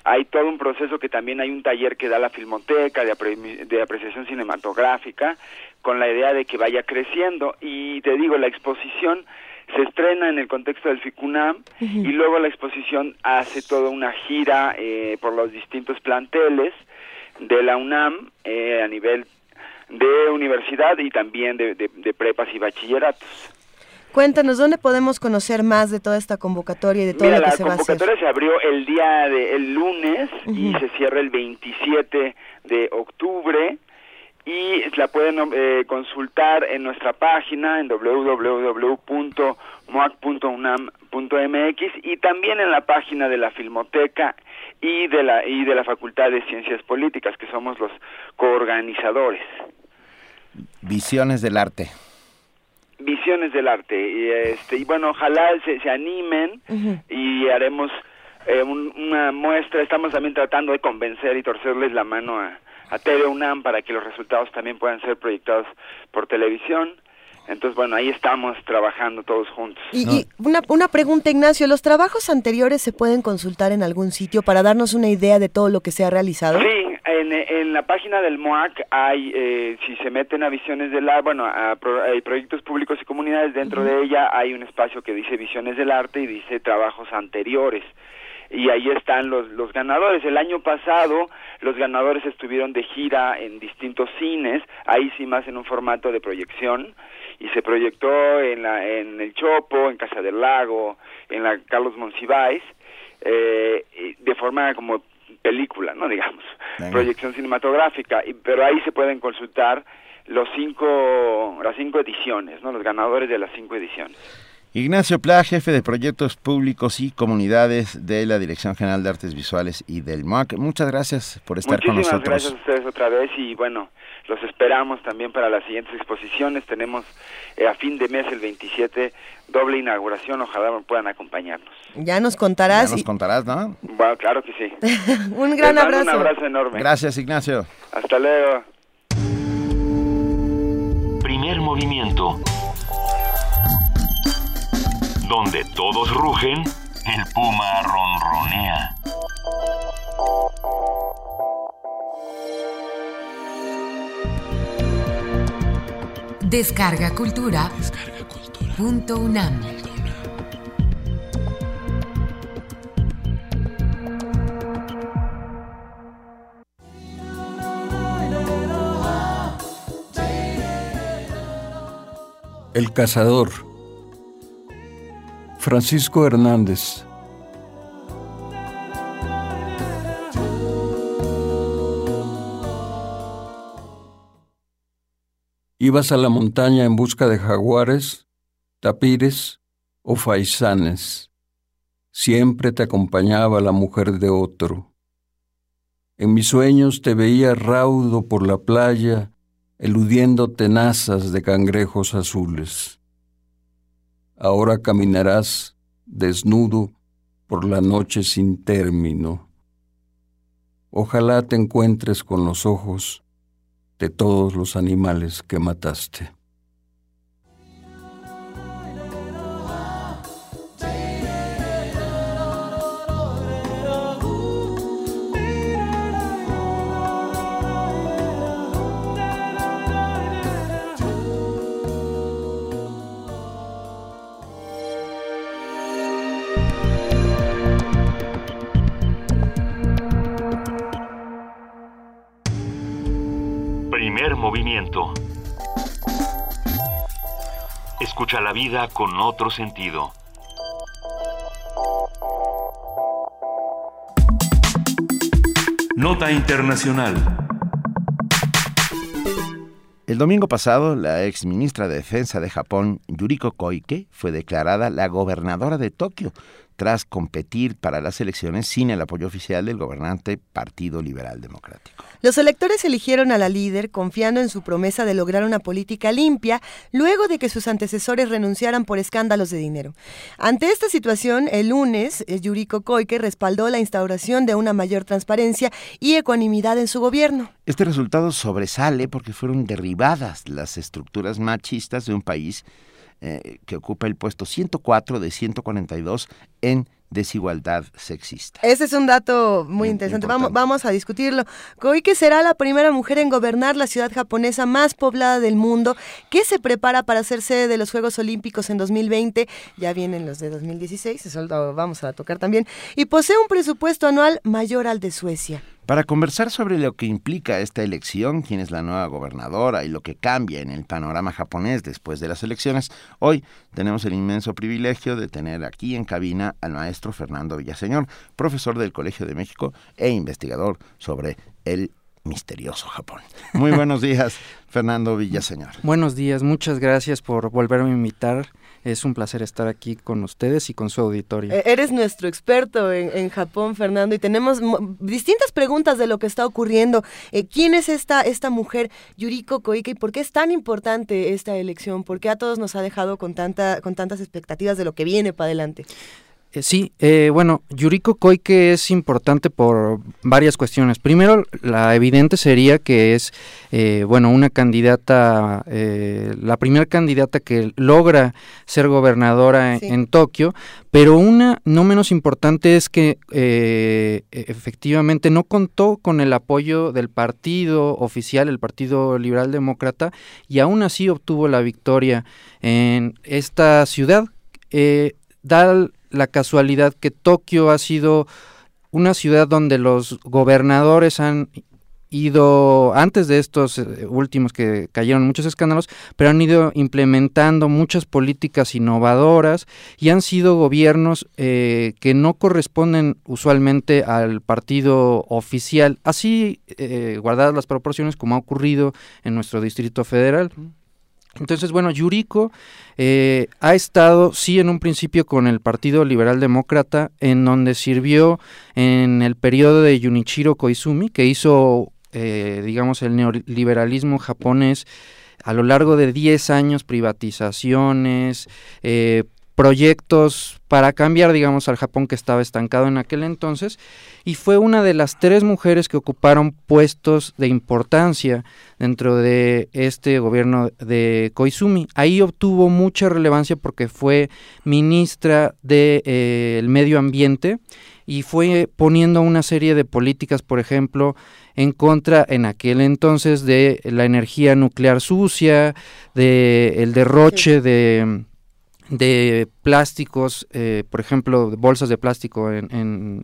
Speaker 28: hay todo un proceso que también hay un taller que da la Filmoteca de, de apreciación cinematográfica con la idea de que vaya creciendo. Y te digo, la exposición se estrena en el contexto del FICUNAM y luego la exposición hace toda una gira eh, por los distintos planteles de la UNAM eh, a nivel de universidad y también de, prepas y bachilleratos.
Speaker 2: Cuéntanos, ¿dónde podemos conocer más de toda esta convocatoria y de todo lo que se va a hacer?
Speaker 28: La convocatoria se abrió el día de el lunes y se cierra el 27 de octubre y la pueden eh, consultar en nuestra página en www.moac.unam.mx y también en la página de la Filmoteca y de la y de la Facultad de Ciencias Políticas, que somos los coorganizadores.
Speaker 1: Visiones del arte.
Speaker 28: Visiones del arte y este y bueno, ojalá se, se animen y haremos eh, una muestra, estamos también tratando de convencer y torcerles la mano a a TV UNAM para que los resultados también puedan ser proyectados por televisión. Entonces, bueno, ahí estamos trabajando todos juntos.
Speaker 2: Y, una, una pregunta, Ignacio, ¿los trabajos anteriores se pueden consultar en algún sitio para darnos una idea de todo lo que se ha realizado?
Speaker 28: Sí, en, en la página del MOAC hay, eh, si se meten a Visiones del Arte, bueno, a, hay proyectos públicos y comunidades, dentro de ella hay un espacio que dice Visiones del Arte y dice trabajos anteriores y ahí están los, los ganadores. El año pasado los ganadores estuvieron de gira en distintos cines, ahí sí más en un formato de proyección, y se proyectó en, la, en el Chopo, en Casa del Lago, en la Carlos Monsiváis, eh, de forma como película, no digamos, proyección cinematográfica, y, pero ahí se pueden consultar los cinco, las cinco ediciones, ¿no? los ganadores de las cinco ediciones.
Speaker 1: Ignacio Pla, jefe de proyectos públicos y comunidades de la Dirección General de Artes Visuales y del MOAC. Muchas gracias por estar con nosotros.
Speaker 28: gracias a ustedes otra vez y bueno, los esperamos también para las siguientes exposiciones. Tenemos eh, a fin de mes, el 27, doble inauguración. Ojalá puedan acompañarnos.
Speaker 2: Ya nos contarás.
Speaker 1: Ya nos contarás, ¿no?
Speaker 28: Bueno, claro que sí.
Speaker 2: un gran abrazo. Un
Speaker 28: abrazo enorme.
Speaker 1: Gracias, Ignacio.
Speaker 28: Hasta luego.
Speaker 6: Primer movimiento donde todos rugen, el puma ronronea.
Speaker 15: Descarga Cultura. Descarga cultura. Punto UNAM.
Speaker 29: El cazador Francisco Hernández. Ibas a la montaña en busca de jaguares, tapires o faisanes. Siempre te acompañaba la mujer de otro. En mis sueños te veía raudo por la playa, eludiendo tenazas de cangrejos azules ahora caminarás desnudo por la noche sin término. Ojalá te encuentres con los ojos de todos los animales que mataste.
Speaker 6: movimiento. Escucha la vida con otro sentido. Nota Internacional.
Speaker 1: El domingo pasado, la ex ministra de Defensa de Japón, Yuriko Koike, fue declarada la gobernadora de Tokio, tras competir para las elecciones sin el apoyo oficial del gobernante Partido Liberal Democrático.
Speaker 2: Los electores eligieron a la líder confiando en su promesa de lograr una política limpia luego de que sus antecesores renunciaran por escándalos de dinero. Ante esta situación, el lunes, eh, Yuriko Koike respaldó la instauración de una mayor transparencia y ecuanimidad en su gobierno.
Speaker 1: Este resultado sobresale porque fueron derribadas las estructuras machistas de un país eh, que ocupa el puesto 104 de 142 en desigualdad sexista.
Speaker 2: Ese es un dato muy interesante. Vamos, vamos a discutirlo. Koike será la primera mujer en gobernar la ciudad japonesa más poblada del mundo, que se prepara para ser sede de los Juegos Olímpicos en 2020. Ya vienen los de 2016, eso lo vamos a tocar también. Y posee un presupuesto anual mayor al de Suecia.
Speaker 1: Para conversar sobre lo que implica esta elección, quién es la nueva gobernadora y lo que cambia en el panorama japonés después de las elecciones, hoy tenemos el inmenso privilegio de tener aquí en cabina al maestro Fernando Villaseñor, profesor del Colegio de México e investigador sobre el misterioso Japón. Muy buenos días, Fernando Villaseñor.
Speaker 30: Buenos días, muchas gracias por volverme a invitar es un placer estar aquí con ustedes y con su auditorio.
Speaker 2: E-, eres nuestro experto en, Japón, Fernando, y tenemos distintas preguntas de lo que está ocurriendo. Eh, ¿Quién es esta, esta mujer, Yuriko Koike, y por qué es tan importante esta elección? ¿Por qué a todos nos ha dejado con, tanta, con tantas expectativas de lo que viene para adelante?
Speaker 30: Eh, sí, eh, bueno, Yuriko Koike es importante por varias cuestiones. Primero, la evidente sería que es, eh, bueno, una candidata, la primera candidata que logra ser gobernadora en, Tokio, pero una no menos importante es que e, efectivamente no contó con el apoyo del partido oficial, el Partido Liberal Demócrata, y aún así obtuvo la victoria en esta ciudad. da la casualidad que Tokio ha sido una ciudad donde los gobernadores han ido, antes de estos eh, últimos que cayeron muchos escándalos, pero han ido implementando muchas políticas innovadoras y han sido gobiernos eh, que no corresponden usualmente al partido oficial, así eh, guardadas las proporciones como ha ocurrido en nuestro Distrito Federal. Entonces, bueno, Yuriko eh, ha estado, sí, en un principio con el Partido Liberal Demócrata, en donde sirvió en el periodo de Junichiro Koizumi, que hizo, eh, digamos, el neoliberalismo japonés a lo largo de 10 años, privatizaciones, eh, proyectos para cambiar, digamos, al Japón que estaba estancado en aquel entonces, y fue una de las tres mujeres que ocuparon puestos de importancia dentro de este gobierno de Koizumi. Ahí obtuvo mucha relevancia porque fue ministra del de, eh, medio ambiente y fue poniendo una serie de políticas, por ejemplo, en contra en aquel entonces de la energía nuclear sucia, de el derroche de de plásticos, eh, por ejemplo, bolsas de plástico en,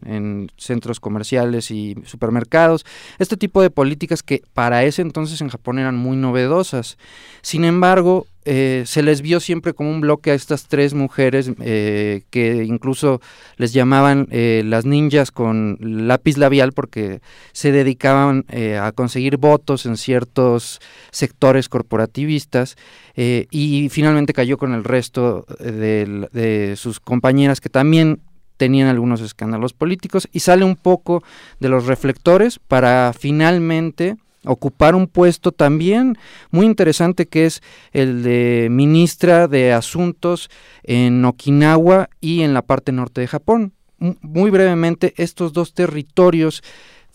Speaker 30: en, centros comerciales y supermercados, este tipo de políticas que para ese entonces en Japón eran muy novedosas. Sin embargo, eh, se les vio siempre como un bloque a estas tres mujeres eh, que incluso les llamaban eh, las ninjas con lápiz labial porque se dedicaban a conseguir votos en ciertos sectores corporativistas y finalmente cayó con el resto de, de sus compañeras que también tenían algunos escándalos políticos y sale un poco de los reflectores para finalmente ocupar un puesto también muy interesante que es el de ministra de Asuntos en Okinawa y en la parte norte de Japón. Muy brevemente, estos dos territorios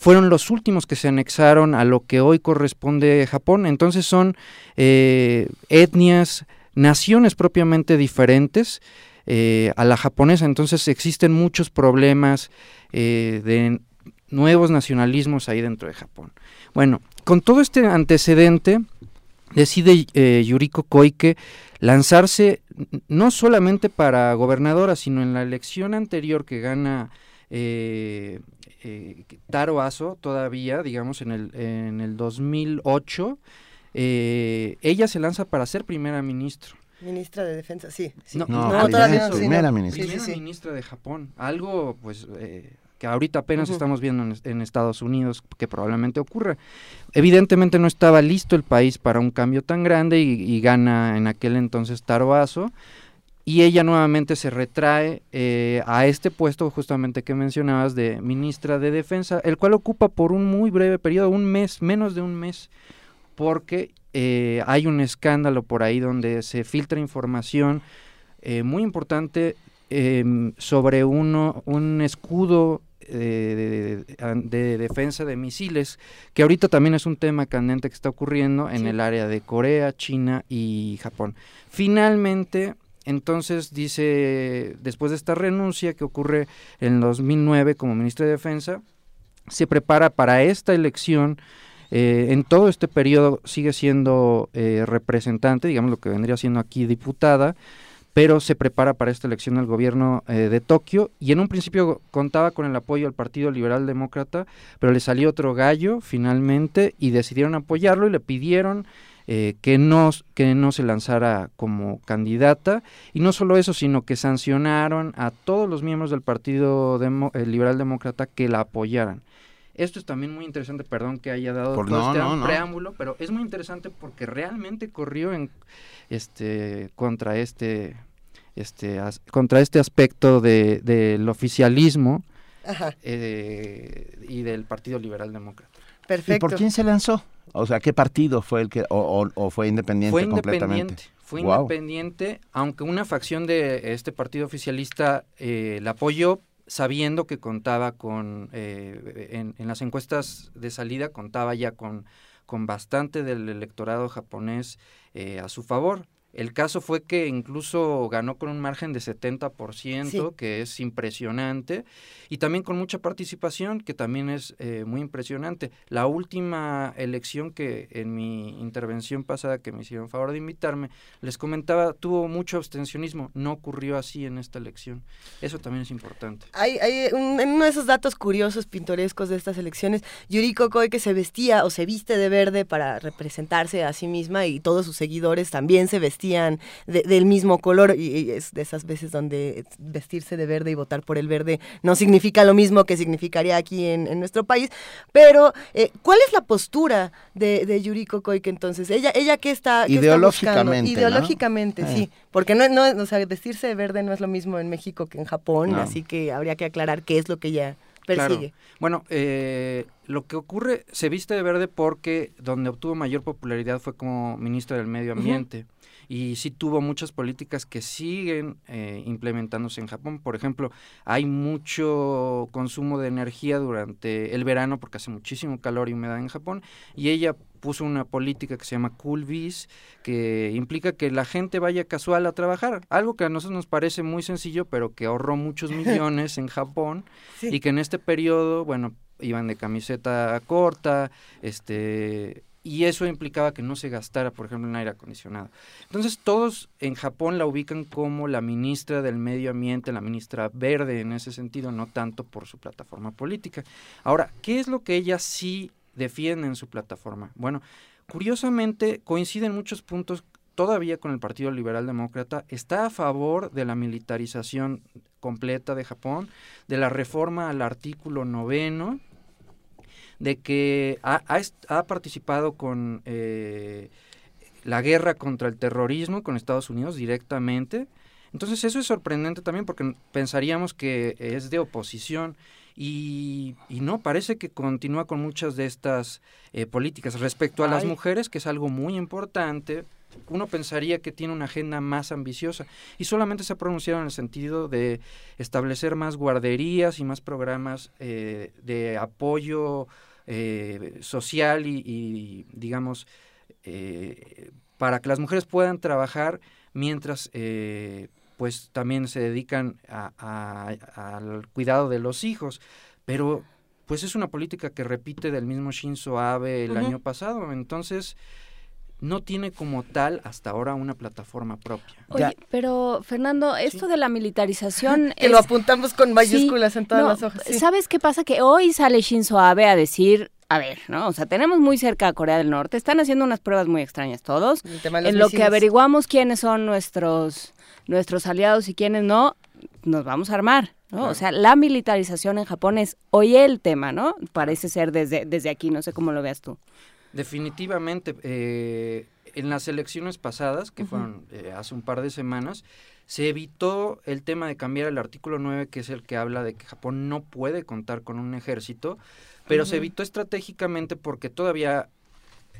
Speaker 30: fueron los últimos que se anexaron a lo que hoy corresponde Japón. Entonces son eh, etnias, naciones propiamente diferentes eh, a la japonesa. Entonces existen muchos problemas eh, de nuevos nacionalismos ahí dentro de Japón. Bueno, con todo este antecedente, decide eh, Yuriko Koike lanzarse no solamente para gobernadora, sino en la elección anterior que gana eh, eh, Taro Aso todavía, digamos, en el, en el 2008, ella se lanza para ser primera ministra.
Speaker 2: Ministra de Defensa, sí.
Speaker 30: No, todavía no, primera ministra. Primera ministra de Japón. Algo, pues, que ahorita apenas estamos viendo en, Estados Unidos que probablemente ocurra. Evidentemente no estaba listo el país para un cambio tan grande y, gana en aquel entonces Tarbazo y ella nuevamente se retrae eh, a este puesto justamente que mencionabas de ministra de Defensa, el cual ocupa por un muy breve periodo, un mes, menos de un mes, porque eh, hay un escándalo por ahí donde se filtra información eh, muy importante em, sobre uno, un escudo de, defensa de misiles, que ahorita también es un tema candente que está ocurriendo en el área de Corea, China y Japón. Finalmente, entonces dice, después de esta renuncia que ocurre en 2009 como ministra de Defensa, se prepara para esta elección. Eh, en todo este periodo sigue siendo eh, representante, digamos lo que vendría siendo aquí diputada, pero se prepara para esta elección al gobierno eh, de Tokio. Y en un principio contaba con el apoyo del Partido Liberal Demócrata, pero le salió otro gallo finalmente y decidieron apoyarlo y le pidieron eh, que, no, que no se lanzara como candidata. Y no solo eso, sino que sancionaron a todos los miembros del Partido eh, Liberal Demócrata que la apoyaran. Esto es también muy interesante, perdón que haya dado todo este preámbulo, pero es muy interesante porque realmente corrió en este contra este este contra este aspecto de, del oficialismo eh, y del Partido Liberal Demócrata.
Speaker 1: Perfecto. ¿Y por quién se lanzó? O sea, ¿qué partido fue el que o, fue independiente
Speaker 30: fue
Speaker 1: completamente?
Speaker 30: Fue independiente, aunque una facción de este partido oficialista eh, la apoyó, sabiendo que contaba con, eh, en, las encuestas de salida, contaba ya con, con bastante del electorado japonés eh, a su favor. El caso fue que incluso ganó con un margen de 70%, que es impresionante, y también con mucha participación, que también es eh, muy impresionante. La última elección que en mi intervención pasada, que me hicieron favor de invitarme, les comentaba, tuvo mucho abstencionismo. No ocurrió así en esta elección. Eso también es importante.
Speaker 2: Hay, hay un, uno de esos datos curiosos, pintorescos de estas elecciones, Yuriko Koi que se vestía o se viste de verde para representarse a sí misma y todos sus seguidores también se vestían vestían del mismo color y, es de esas veces donde vestirse de verde y votar por el verde no significa lo mismo que significaría aquí en, nuestro país. Pero, eh, ¿cuál es la postura de, de Yuriko Koike entonces? ¿Ella, ella qué está,
Speaker 1: Ideológicamente.
Speaker 2: Ideológicamente, sí. Eh. Porque no, no, o sea, vestirse de verde no es lo mismo en México que en Japón, así que habría que aclarar qué es lo que ella persigue.
Speaker 30: Bueno, eh, lo que ocurre, se viste de verde porque donde obtuvo mayor popularidad fue como ministra del Medio Ambiente y sí tuvo muchas políticas que siguen eh, implementándose en Japón. Por ejemplo, hay mucho consumo de energía durante el verano porque hace muchísimo calor y humedad en Japón y ella puso una política que se llama Cool Bees, que implica que la gente vaya casual a trabajar, algo que a nosotros nos parece muy sencillo, pero que ahorró muchos millones en Japón y que en este periodo, bueno, iban de camiseta corta, este y eso implicaba que no se gastara, por ejemplo, en aire acondicionado. Entonces, todos en Japón la ubican como la ministra del Medio Ambiente, la ministra verde en ese sentido, no tanto por su plataforma política. Ahora, ¿qué es lo que ella sí defiende en su plataforma? Bueno, curiosamente coinciden muchos puntos todavía con el Partido Liberal Demócrata, está a favor de la militarización completa de Japón, de la reforma al artículo noveno, de que ha, ha, participado con eh, la guerra contra el terrorismo con Estados Unidos directamente. Entonces eso es sorprendente también porque pensaríamos que es de oposición y, no, parece que continúa con muchas de estas eh, políticas. Respecto a las mujeres, que es algo muy importante, uno pensaría que tiene una agenda más ambiciosa y solamente se ha pronunciado en el sentido de establecer más guarderías y más programas eh, de apoyo eh, social y, digamos, eh, para que las mujeres puedan trabajar mientras eh, pues también se dedican al cuidado de los hijos. Pero pues es una política que repite del mismo Shinzo Abe el año pasado. Entonces, no tiene como tal hasta ahora una plataforma propia.
Speaker 9: Oye, pero Fernando, esto de la militarización...
Speaker 2: que lo apuntamos con mayúsculas en todas las hojas.
Speaker 9: ¿Sabes qué pasa? Que hoy sale Shinzo Abe a decir... A ver, ¿no? O sea, tenemos muy cerca a Corea del Norte, están haciendo unas pruebas muy extrañas todos. En lo que averiguamos quiénes son nuestros nuestros aliados y quiénes no, nos vamos a armar, ¿no? O sea, la militarización en Japón es hoy el tema, ¿no? Parece ser desde, desde aquí, no sé cómo lo veas tú.
Speaker 30: Definitivamente, eh, en las elecciones pasadas, que fueron eh, hace un par de semanas, se evitó el tema de cambiar el artículo 9, que es el que habla de que Japón no puede contar con un ejército, pero se evitó estratégicamente porque todavía,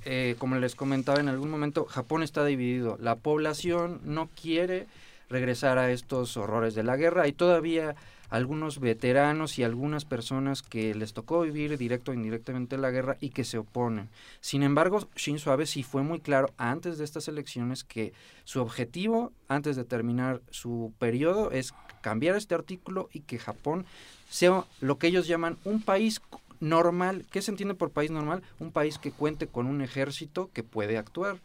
Speaker 30: eh, como les comentaba en algún momento, Japón está dividido. La población no quiere regresar a estos horrores de la guerra. Hay todavía algunos veteranos y algunas personas que les tocó vivir directo o indirectamente la guerra y que se oponen. Sin embargo, Shinzo Abe sí fue muy claro antes de estas elecciones que su objetivo, antes de terminar su periodo, es cambiar este artículo y que Japón sea lo que ellos llaman un país normal. ¿Qué se entiende por país normal? Un país que cuente con un ejército que puede actuar.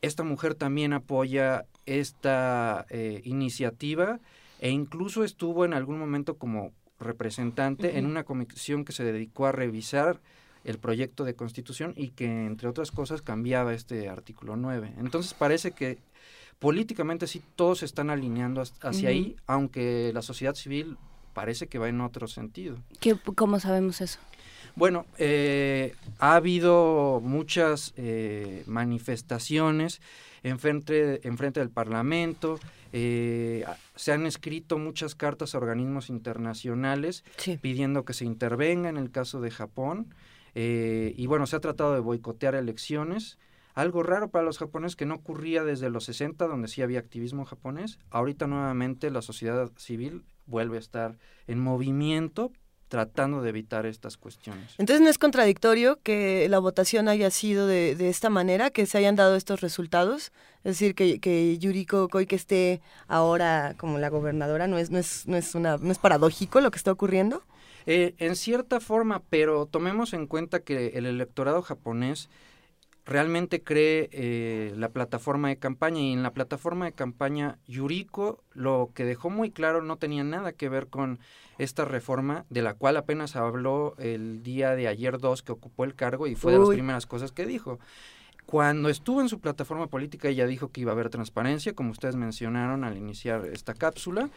Speaker 30: Esta mujer también apoya esta eh, iniciativa e incluso estuvo en algún momento como representante en una comisión que se dedicó a revisar el proyecto de constitución y que entre otras cosas cambiaba este artículo 9. Entonces parece que políticamente sí todos se están alineando hacia ahí, aunque la sociedad civil parece que va en otro sentido.
Speaker 9: ¿Qué, ¿Cómo sabemos eso?
Speaker 30: Bueno, eh, ha habido muchas eh, manifestaciones en frente, en frente del Parlamento, eh, se han escrito muchas cartas a organismos internacionales pidiendo que se intervenga en el caso de Japón, eh, y bueno, se ha tratado de boicotear elecciones, algo raro para los japoneses que no ocurría desde los 60, donde sí había activismo japonés, ahorita nuevamente la sociedad civil vuelve a estar en movimiento tratando de evitar estas cuestiones.
Speaker 2: Entonces no es contradictorio que la votación haya sido de, de esta manera, que se hayan dado estos resultados. Es decir, que, que Yuriko Koike esté ahora como la gobernadora, no es, no es, no es una, no es paradójico lo que está ocurriendo.
Speaker 30: Eh, en cierta forma, pero tomemos en cuenta que el electorado japonés realmente cree eh, la plataforma de campaña y en la plataforma de campaña Yuriko lo que dejó muy claro no tenía nada que ver con esta reforma de la cual apenas habló el día de ayer 2 que ocupó el cargo y fue de las primeras cosas que dijo. Cuando estuvo en su plataforma política ella dijo que iba a haber transparencia, como ustedes mencionaron al iniciar esta cápsula,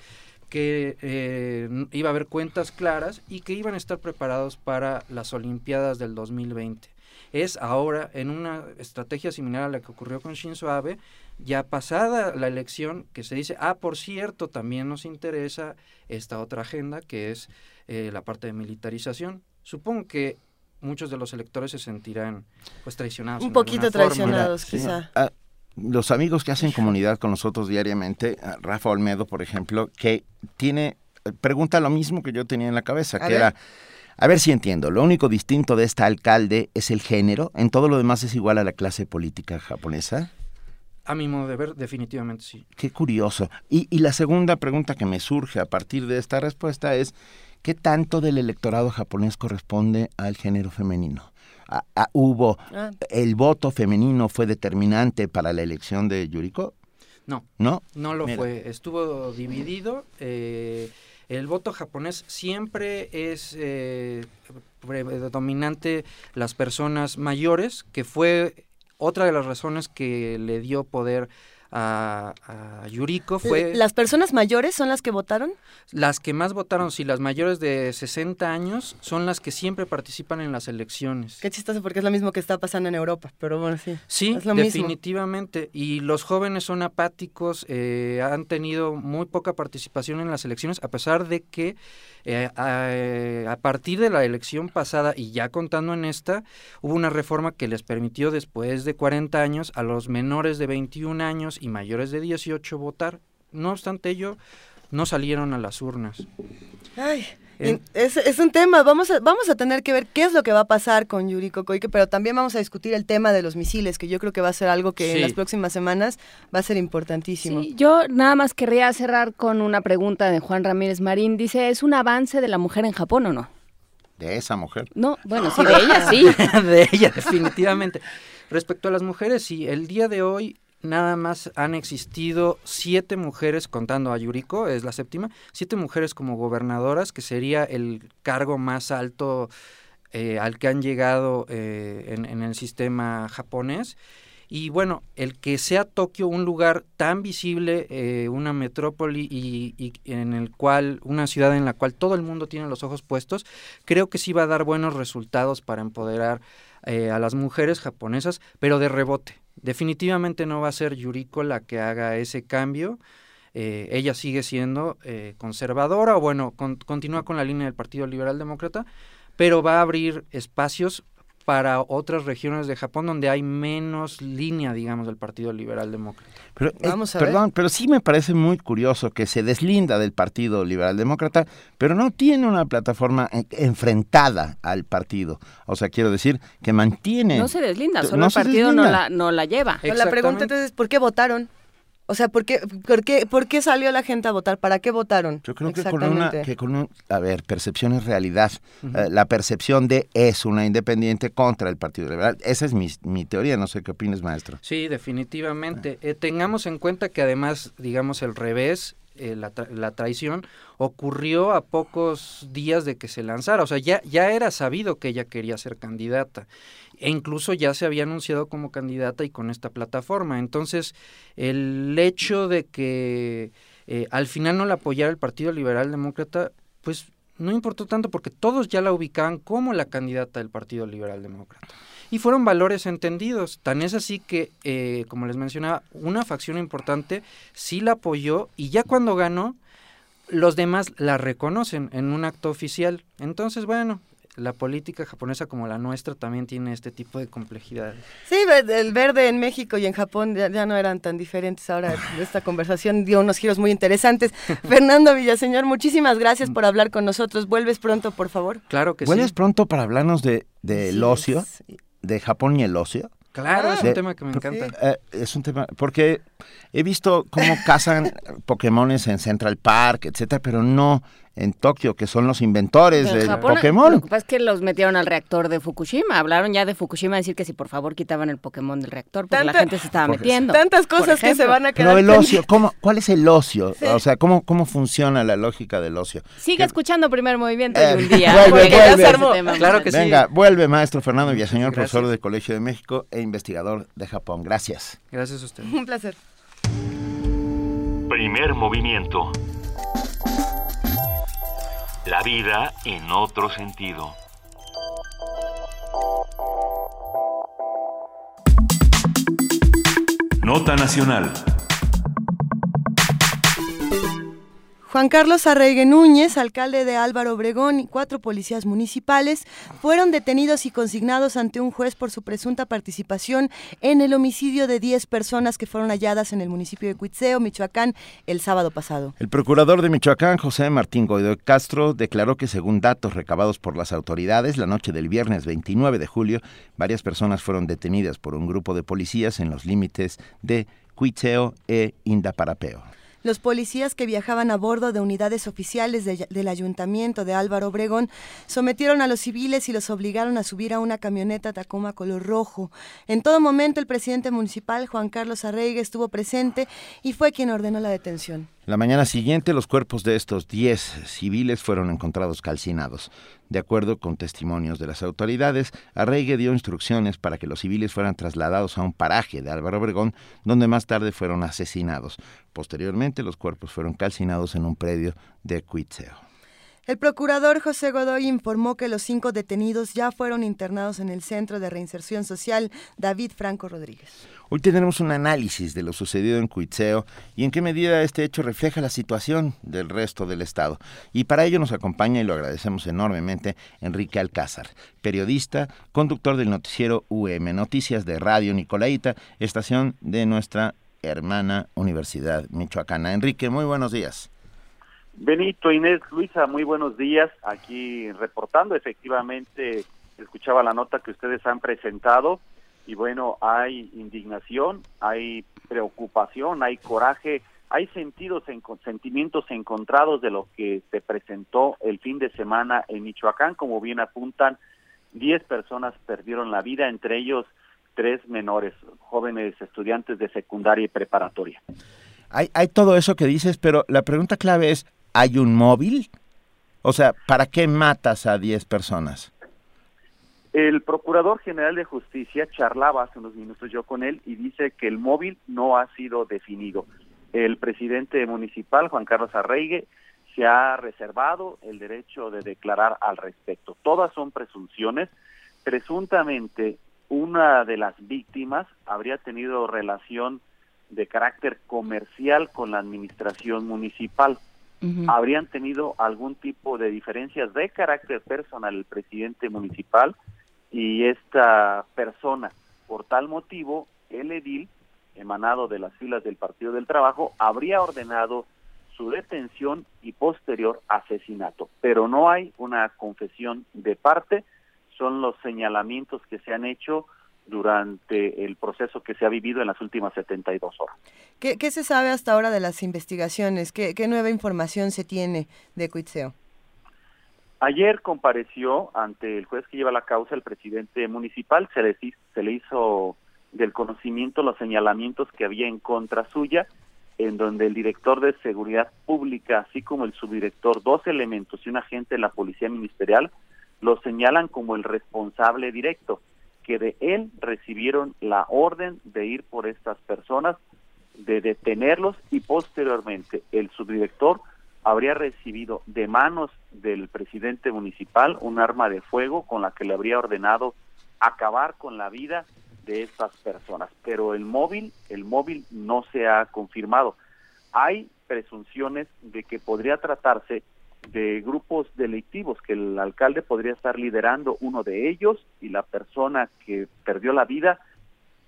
Speaker 30: que eh, iba a haber cuentas claras y que iban a estar preparados para las Olimpiadas del 2020. Es ahora en una estrategia similar a la que ocurrió con Shinzo Abe, ya pasada la elección, que se dice, ah, por cierto, también nos interesa esta otra agenda, que es eh, la parte de militarización. Supongo que muchos de los electores se sentirán pues traicionados.
Speaker 2: Un poquito traicionados, quizá.
Speaker 1: Ah, los amigos que hacen comunidad con nosotros diariamente, ah, Rafa Olmedo, por ejemplo, que tiene, eh, pregunta lo mismo que yo tenía en la cabeza,
Speaker 31: A
Speaker 1: que
Speaker 31: ver.
Speaker 1: era, a ver si entiendo, lo único distinto de esta alcalde es el género, en todo lo demás es igual a la clase política japonesa.
Speaker 30: A mi modo de ver, definitivamente sí.
Speaker 1: Qué curioso. Y, y la segunda pregunta que me surge a partir de esta respuesta es, ¿qué tanto del electorado japonés corresponde al género femenino? ¿Hubo,
Speaker 30: Ah.
Speaker 1: el voto femenino fue determinante para la elección de Yuriko?
Speaker 30: No.
Speaker 1: ¿No?
Speaker 30: No lo
Speaker 1: Mira.
Speaker 30: fue. Estuvo dividido. eh, el voto japonés siempre es eh, predominante las personas mayores, que fue otra de las razones que le dio poder a, a Yuriko. Fue
Speaker 2: ¿Las personas mayores son las que votaron?
Speaker 30: las que más votaron, sí, las mayores de 60 años, son las que siempre participan en las elecciones.
Speaker 2: Qué chistoso porque es lo mismo que está pasando en Europa, pero bueno, sí.
Speaker 30: Sí,
Speaker 2: es lo mismo.
Speaker 30: definitivamente. Y los jóvenes son apáticos, eh, han tenido muy poca participación en las elecciones, a pesar de que eh, a, a partir de la elección pasada y ya contando en esta, hubo una reforma que les permitió después de 40 años a los menores de 21 años y mayores de 18 votar. No obstante ello, no salieron a las urnas.
Speaker 2: Ay, es, es un tema, vamos a, vamos a tener que ver qué es lo que va a pasar con Yuriko Koike, pero también vamos a discutir el tema de los misiles, que yo creo que va a ser algo que en las próximas semanas va a ser importantísimo.
Speaker 9: Yo nada más querría cerrar con una pregunta de Juan Ramírez Marín. Dice, ¿es un avance de la mujer en Japón o no?
Speaker 1: De esa mujer.
Speaker 9: No, bueno, sí, de ella sí.
Speaker 30: de ella, definitivamente. Respecto a las mujeres, sí, el día de hoy nada más han existido siete mujeres, contando a Yuriko, es la séptima, siete mujeres como gobernadoras, que sería el cargo más alto eh, al que han llegado eh, en, el sistema japonés. Y bueno, el que sea Tokio un lugar tan visible, eh, una metrópoli y, en el cual, una ciudad en la cual todo el mundo tiene los ojos puestos, creo que sí va a dar buenos resultados para empoderar eh, a las mujeres japonesas, pero de rebote. Definitivamente no va a ser Yuriko la que haga ese cambio. Eh, ella sigue siendo conservadora o bueno, continúa con la línea del Partido Liberal Demócrata, pero va a abrir espacios para otras regiones de Japón donde hay menos línea, digamos, del Partido Liberal Demócrata.
Speaker 1: Pero, Vamos a perdón, pero sí me parece muy curioso que se deslinda del Partido Liberal Demócrata, pero no tiene una plataforma enfrentada al partido. O sea, quiero decir que mantiene...
Speaker 9: No se deslinda, solo el partido no la, no la lleva.
Speaker 2: La pregunta entonces es, ¿por qué votaron? O sea, ¿por qué, por, qué, salió la gente a votar? ¿Para qué votaron?
Speaker 1: Yo creo que con una, que con a ver, percepción es realidad. Eh, la percepción de es una independiente contra el Partido Liberal. Esa es mi, mi teoría, no sé qué opinas, maestro.
Speaker 30: Sí, definitivamente. Eh, tengamos en cuenta que además, digamos, el revés eh, la, la, traición ocurrió a pocos días de que se lanzara. O sea, ya, ya era sabido que ella quería ser candidata e incluso ya se había anunciado como candidata y con esta plataforma. Entonces, el hecho de que eh, al final no la apoyara el Partido Liberal Demócrata, pues no importó tanto porque todos ya la ubicaban como la candidata del Partido Liberal Demócrata. Y fueron valores entendidos. Tan es así que, eh, como les mencionaba, una facción importante sí la apoyó y ya cuando ganó, los demás la reconocen en un acto oficial. Entonces, bueno, la política japonesa como la nuestra también tiene este tipo de complejidades.
Speaker 2: Sí, el verde en México y en Japón ya, no eran tan diferentes. Ahora esta conversación dio unos giros muy interesantes. Fernando Villaseñor, muchísimas gracias por hablar con nosotros. ¿Vuelves pronto, por favor?
Speaker 30: Claro que
Speaker 1: sí. ¿Vuelves pronto para hablarnos de, del ocio, de Japón y el ocio?
Speaker 30: Claro, es un tema que me encanta.
Speaker 1: Eh, es un tema, porque he visto cómo cazan Pokémones en Central Park, etcétera, pero no en Tokio, que son los inventores del Pokémon.
Speaker 9: Lo que pasa es que los metieron al reactor de Fukushima. Hablaron ya de Fukushima, decir que si por favor quitaban el Pokémon del reactor, porque la gente se estaba metiendo.
Speaker 2: Tantas cosas que se van a quedar.
Speaker 1: Pero el ocio, ¿cómo, ¿cuál es el ocio? O sea, ¿cómo, ¿cómo funciona la lógica del ocio?
Speaker 9: Sigue escuchando primer movimiento de un día.
Speaker 1: Vuelve, Claro que Venga, vuelve, maestro Fernando Villaseñor, profesor del Colegio de México e investigador de Japón. Gracias.
Speaker 30: Gracias a usted.
Speaker 2: Un placer.
Speaker 6: Primer movimiento. La vida en otro sentido. Nota Nacional.
Speaker 2: Juan Carlos Arregue Núñez, alcalde de Álvaro Obregón, y cuatro policías municipales fueron detenidos y consignados ante un juez por su presunta participación en el homicidio de 10 personas que fueron halladas en el municipio de Cuitzeo, Michoacán, el sábado pasado.
Speaker 1: El procurador de Michoacán, José Martín Goido Castro, declaró que según datos recabados por las autoridades, la noche del viernes 29 de julio, varias personas fueron detenidas por un grupo de policías en los límites de Cuitzeo e Indaparapeo.
Speaker 2: Los policías que viajaban a bordo de unidades oficiales del ayuntamiento de Álvaro Obregón sometieron a los civiles y los obligaron a subir a una camioneta Tacoma color rojo. En todo momento el presidente municipal, Juan Carlos Arregue, estuvo presente y fue quien ordenó la detención.
Speaker 1: La mañana siguiente, los cuerpos de estos 10 civiles fueron encontrados calcinados. De acuerdo con testimonios de las autoridades, Arraigue dio instrucciones para que los civiles fueran trasladados a un paraje de Álvaro Obregón, donde más tarde fueron asesinados. Posteriormente, los cuerpos fueron calcinados en un predio de Cuitzeo.
Speaker 2: El procurador José Godoy informó que los cinco detenidos ya fueron internados en el Centro de Reinserción Social David Franco Rodríguez.
Speaker 1: Hoy tendremos un análisis de lo sucedido en Cuitzeo y en qué medida este hecho refleja la situación del resto del Estado. Y para ello nos acompaña, y lo agradecemos enormemente, Enrique Alcázar, periodista, conductor del noticiero UM Noticias de Radio Nicolaita, estación de nuestra hermana Universidad Michoacana. Enrique, muy buenos días.
Speaker 31: Benito, Inés, Luisa, muy buenos días. Aquí reportando, efectivamente, escuchaba la nota que ustedes han presentado y bueno, hay indignación, hay preocupación, hay coraje, hay sentidos, sentimientos encontrados de lo que se presentó el fin de semana en Michoacán, como bien apuntan, 10 personas perdieron la vida, entre ellos tres menores, jóvenes estudiantes de secundaria y preparatoria.
Speaker 1: Hay, hay todo eso que dices, pero la pregunta clave es, ¿hay un móvil? O sea, ¿para qué matas a 10 personas?
Speaker 31: El Procurador General de Justicia charlaba hace unos minutos yo con él y dice que el móvil no ha sido definido. El presidente municipal, Juan Carlos Arreigue, se ha reservado el derecho de declarar al respecto. Todas son presunciones. Presuntamente, una de las víctimas habría tenido relación de carácter comercial con la administración municipal. Habrían tenido algún tipo de diferencias de carácter personal el presidente municipal y esta persona. Por tal motivo, el edil, emanado de las filas del Partido del Trabajo, habría ordenado su detención y posterior asesinato. Pero no hay una confesión de parte, son los señalamientos que se han hecho durante el proceso que se ha vivido en las últimas 72 horas.
Speaker 2: ¿Qué, qué se sabe hasta ahora de las investigaciones? ¿Qué, qué nueva información se tiene de Cuitzeo?
Speaker 31: Ayer compareció ante el juez que lleva la causa el presidente municipal, se le, se le hizo del conocimiento los señalamientos que había en contra suya, en donde el director de seguridad pública, así como el subdirector, dos elementos y un agente de la policía ministerial, lo señalan como el responsable directo, que de él recibieron la orden de ir por estas personas, de detenerlos y posteriormente el subdirector habría recibido de manos del presidente municipal un arma de fuego con la que le habría ordenado acabar con la vida de estas personas. Pero el móvil, el móvil no se ha confirmado. Hay presunciones de que podría tratarse de grupos delictivos, que el alcalde podría estar liderando uno de ellos y la persona que perdió la vida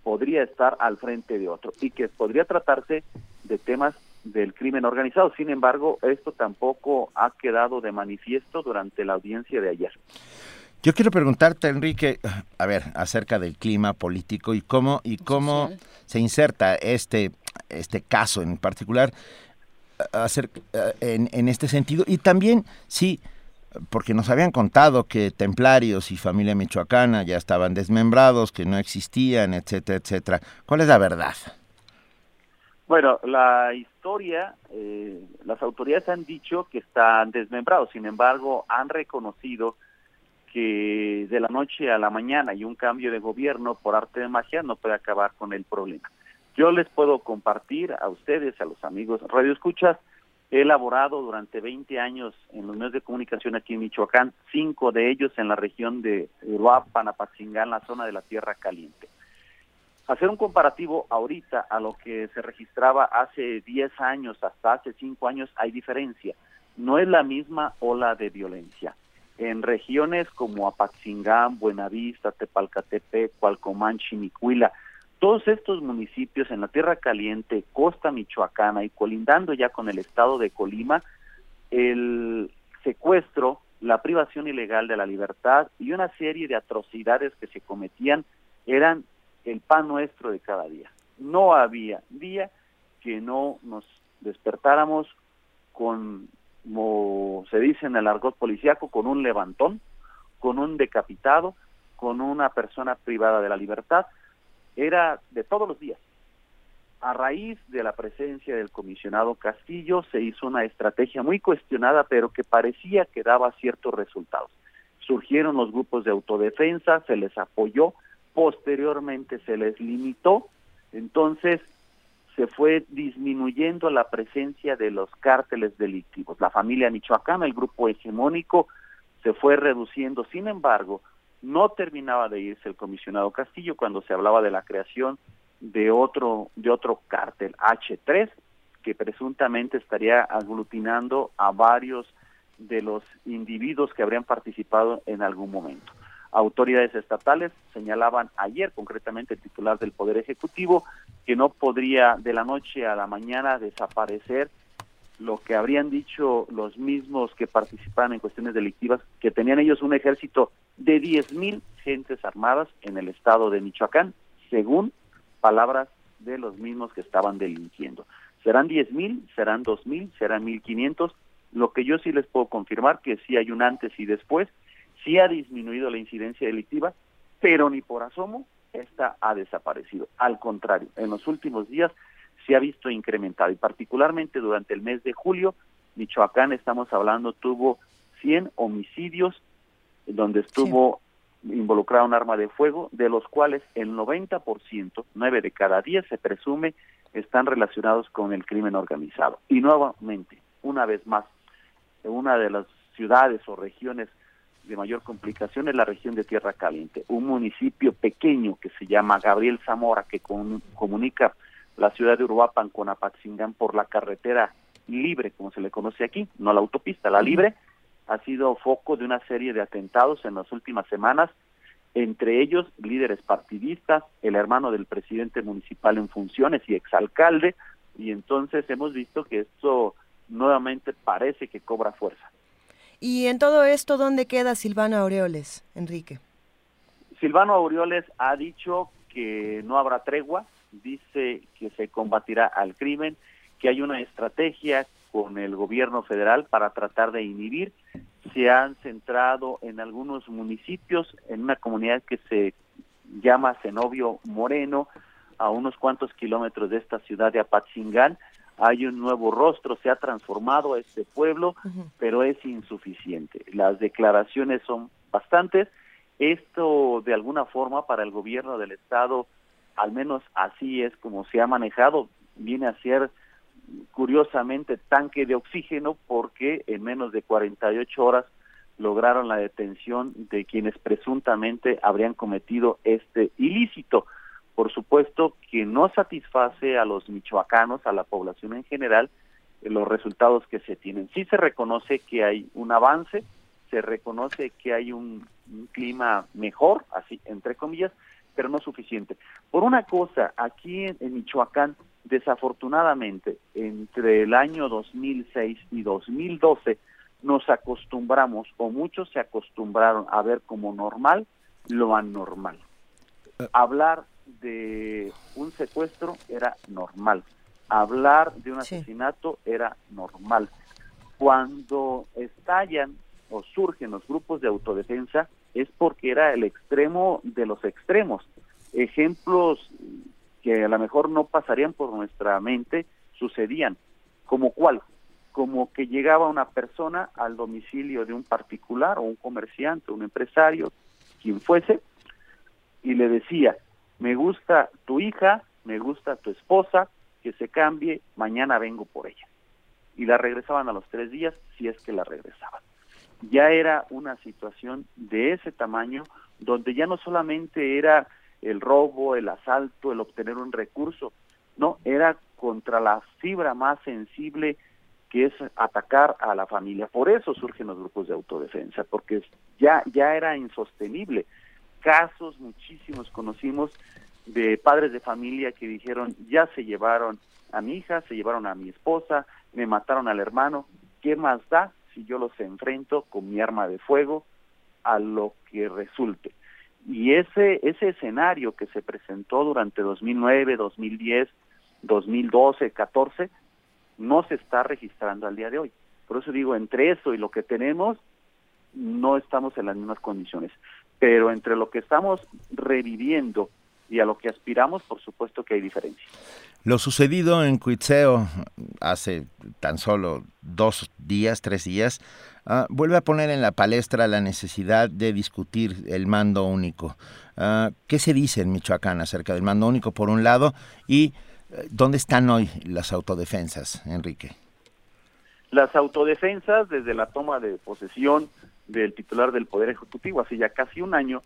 Speaker 31: podría estar al frente de otro y que podría tratarse de temas del crimen organizado. Sin embargo, esto tampoco ha quedado de manifiesto durante la audiencia de ayer.
Speaker 1: Yo quiero preguntarte, Enrique, a ver, acerca del clima político y cómo y cómo se inserta este este caso en particular hacer, en, en este sentido y también sí porque nos habían contado que templarios y familia michoacana ya estaban desmembrados, que no existían, etcétera, etcétera. ¿Cuál es la verdad?
Speaker 31: Bueno, la historia, eh, las autoridades han dicho que están desmembrados, sin embargo, han reconocido que de la noche a la mañana y un cambio de gobierno por arte de magia no puede acabar con el problema. Yo les puedo compartir a ustedes, a los amigos Radio Escuchas, he elaborado durante 20 años en los medios de comunicación aquí en Michoacán, cinco de ellos en la región de Uruapan, Apatzingán, la zona de la Tierra Caliente hacer un comparativo ahorita a lo que se registraba hace 10 años, hasta hace 5 años, hay diferencia. No es la misma ola de violencia. En regiones como Apaxingán, Buenavista, Tepalcatepec, Cualcomán, Chinicuila, todos estos municipios en la Tierra Caliente, Costa Michoacana y colindando ya con el estado de Colima, el secuestro, la privación ilegal de la libertad y una serie de atrocidades que se cometían eran el pan nuestro de cada día. No había día que no nos despertáramos con, como se dice en el argot policiaco, con un levantón, con un decapitado, con una persona privada de la libertad. Era de todos los días. A raíz de la presencia del comisionado Castillo se hizo una estrategia muy cuestionada, pero que parecía que daba ciertos resultados. Surgieron los grupos de autodefensa, se les apoyó, posteriormente se les limitó, entonces se fue disminuyendo la presencia de los cárteles delictivos. La familia michoacana, el grupo hegemónico, se fue reduciendo. Sin embargo, no terminaba de irse el comisionado Castillo cuando se hablaba de la creación de otro de otro cártel H3 que presuntamente estaría aglutinando a varios de los individuos que habrían participado en algún momento. Autoridades estatales señalaban ayer, concretamente el titular del Poder Ejecutivo, que no podría de la noche a la mañana desaparecer lo que habrían dicho los mismos que participaban en cuestiones delictivas, que tenían ellos un ejército de 10.000 gentes armadas en el estado de Michoacán, según palabras de los mismos que estaban delinquiendo. ¿Serán 10.000? ¿Serán 2.000? ¿Serán 1.500? Lo que yo sí les puedo confirmar que sí hay un antes y después sí ha disminuido la incidencia delictiva, pero ni por asomo esta ha desaparecido. Al contrario, en los últimos días se ha visto incrementado y particularmente durante el mes de julio, Michoacán, estamos hablando, tuvo 100 homicidios, donde estuvo involucraron arma de fuego, de los cuales el 90%, 9 de cada 10 se presume, están relacionados con el crimen organizado. Y nuevamente, una vez más, una de las ciudades o regiones de mayor complicación es la región de Tierra Caliente, un municipio pequeño que se llama Gabriel Zamora, que comunica la ciudad de Uruapan con Apatzingán por la carretera libre, como se le conoce aquí, no la autopista, la libre, ha sido foco de una serie de atentados en las últimas semanas, entre ellos líderes partidistas, el hermano del presidente municipal en funciones y exalcalde, y entonces hemos visto que esto nuevamente parece que cobra fuerza.
Speaker 2: Y en todo esto, ¿dónde queda Silvano Aureoles, Enrique?
Speaker 31: Silvano Aureoles ha dicho que no habrá tregua, dice que se combatirá al crimen, que hay una estrategia con el gobierno federal para tratar de inhibir. Se han centrado en algunos municipios, en una comunidad que se llama Zenobio Moreno, a unos cuantos kilómetros de esta ciudad de Apatzingán. Hay un nuevo rostro, se ha transformado este pueblo, pero es insuficiente. Las declaraciones son bastantes. Esto, de alguna forma, para el gobierno del Estado, al menos así es como se ha manejado, viene a ser curiosamente tanque de oxígeno porque en menos de 48 horas lograron la detención de quienes presuntamente habrían cometido este ilícito. Por supuesto que no satisface a los michoacanos, a la población en general, los resultados que se tienen. Sí se reconoce que hay un avance, se reconoce que hay un, clima mejor, así entre comillas, pero no suficiente. Por una cosa, aquí en Michoacán Desafortunadamente, entre el año 2006 y 2012 nos acostumbramos, o muchos se acostumbraron a ver como normal lo anormal. Hablar de un secuestro era normal. Hablar de un asesinato era normal. Cuando estallan o surgen los grupos de autodefensa es porque era el extremo de los extremos. Ejemplos que a lo mejor no pasarían por nuestra mente sucedían. ¿Como cuál? Como que llegaba una persona al domicilio de un particular o un comerciante, un empresario, quien fuese, y le decía, me gusta tu hija, me gusta tu esposa, que se cambie, mañana vengo por ella. Y la regresaban a los tres días, si es que la regresaban. Ya era una situación de ese tamaño, donde ya no solamente era el robo, el asalto, el obtener un recurso. No, era contra la fibra más sensible que es atacar a la familia. Por eso surgen los grupos de autodefensa, porque ya, ya era insostenible. Casos muchísimos conocimos de padres de familia que dijeron, ya se llevaron a mi hija, se llevaron a mi esposa, me mataron al hermano, ¿qué más da si yo los enfrento con mi arma de fuego a lo que resulte? Y ese, ese escenario que se presentó durante 2009, 2010, 2012, 14, no se está registrando al día de hoy. Por eso digo, entre eso y lo que tenemos, no estamos en las mismas condiciones. Pero entre lo que estamos reviviendo y a lo que aspiramos, por supuesto que hay diferencia.
Speaker 1: Lo sucedido en Cuitzeo hace tan solo dos días, tres días, ah, vuelve a poner en la palestra la necesidad de discutir el mando único. Ah, ¿Qué se dice en Michoacán acerca del mando único, por un lado, y eh, dónde están hoy las autodefensas, Enrique?
Speaker 31: Las autodefensas, desde la toma de posesión del titular del Poder Ejecutivo hace ya casi un año,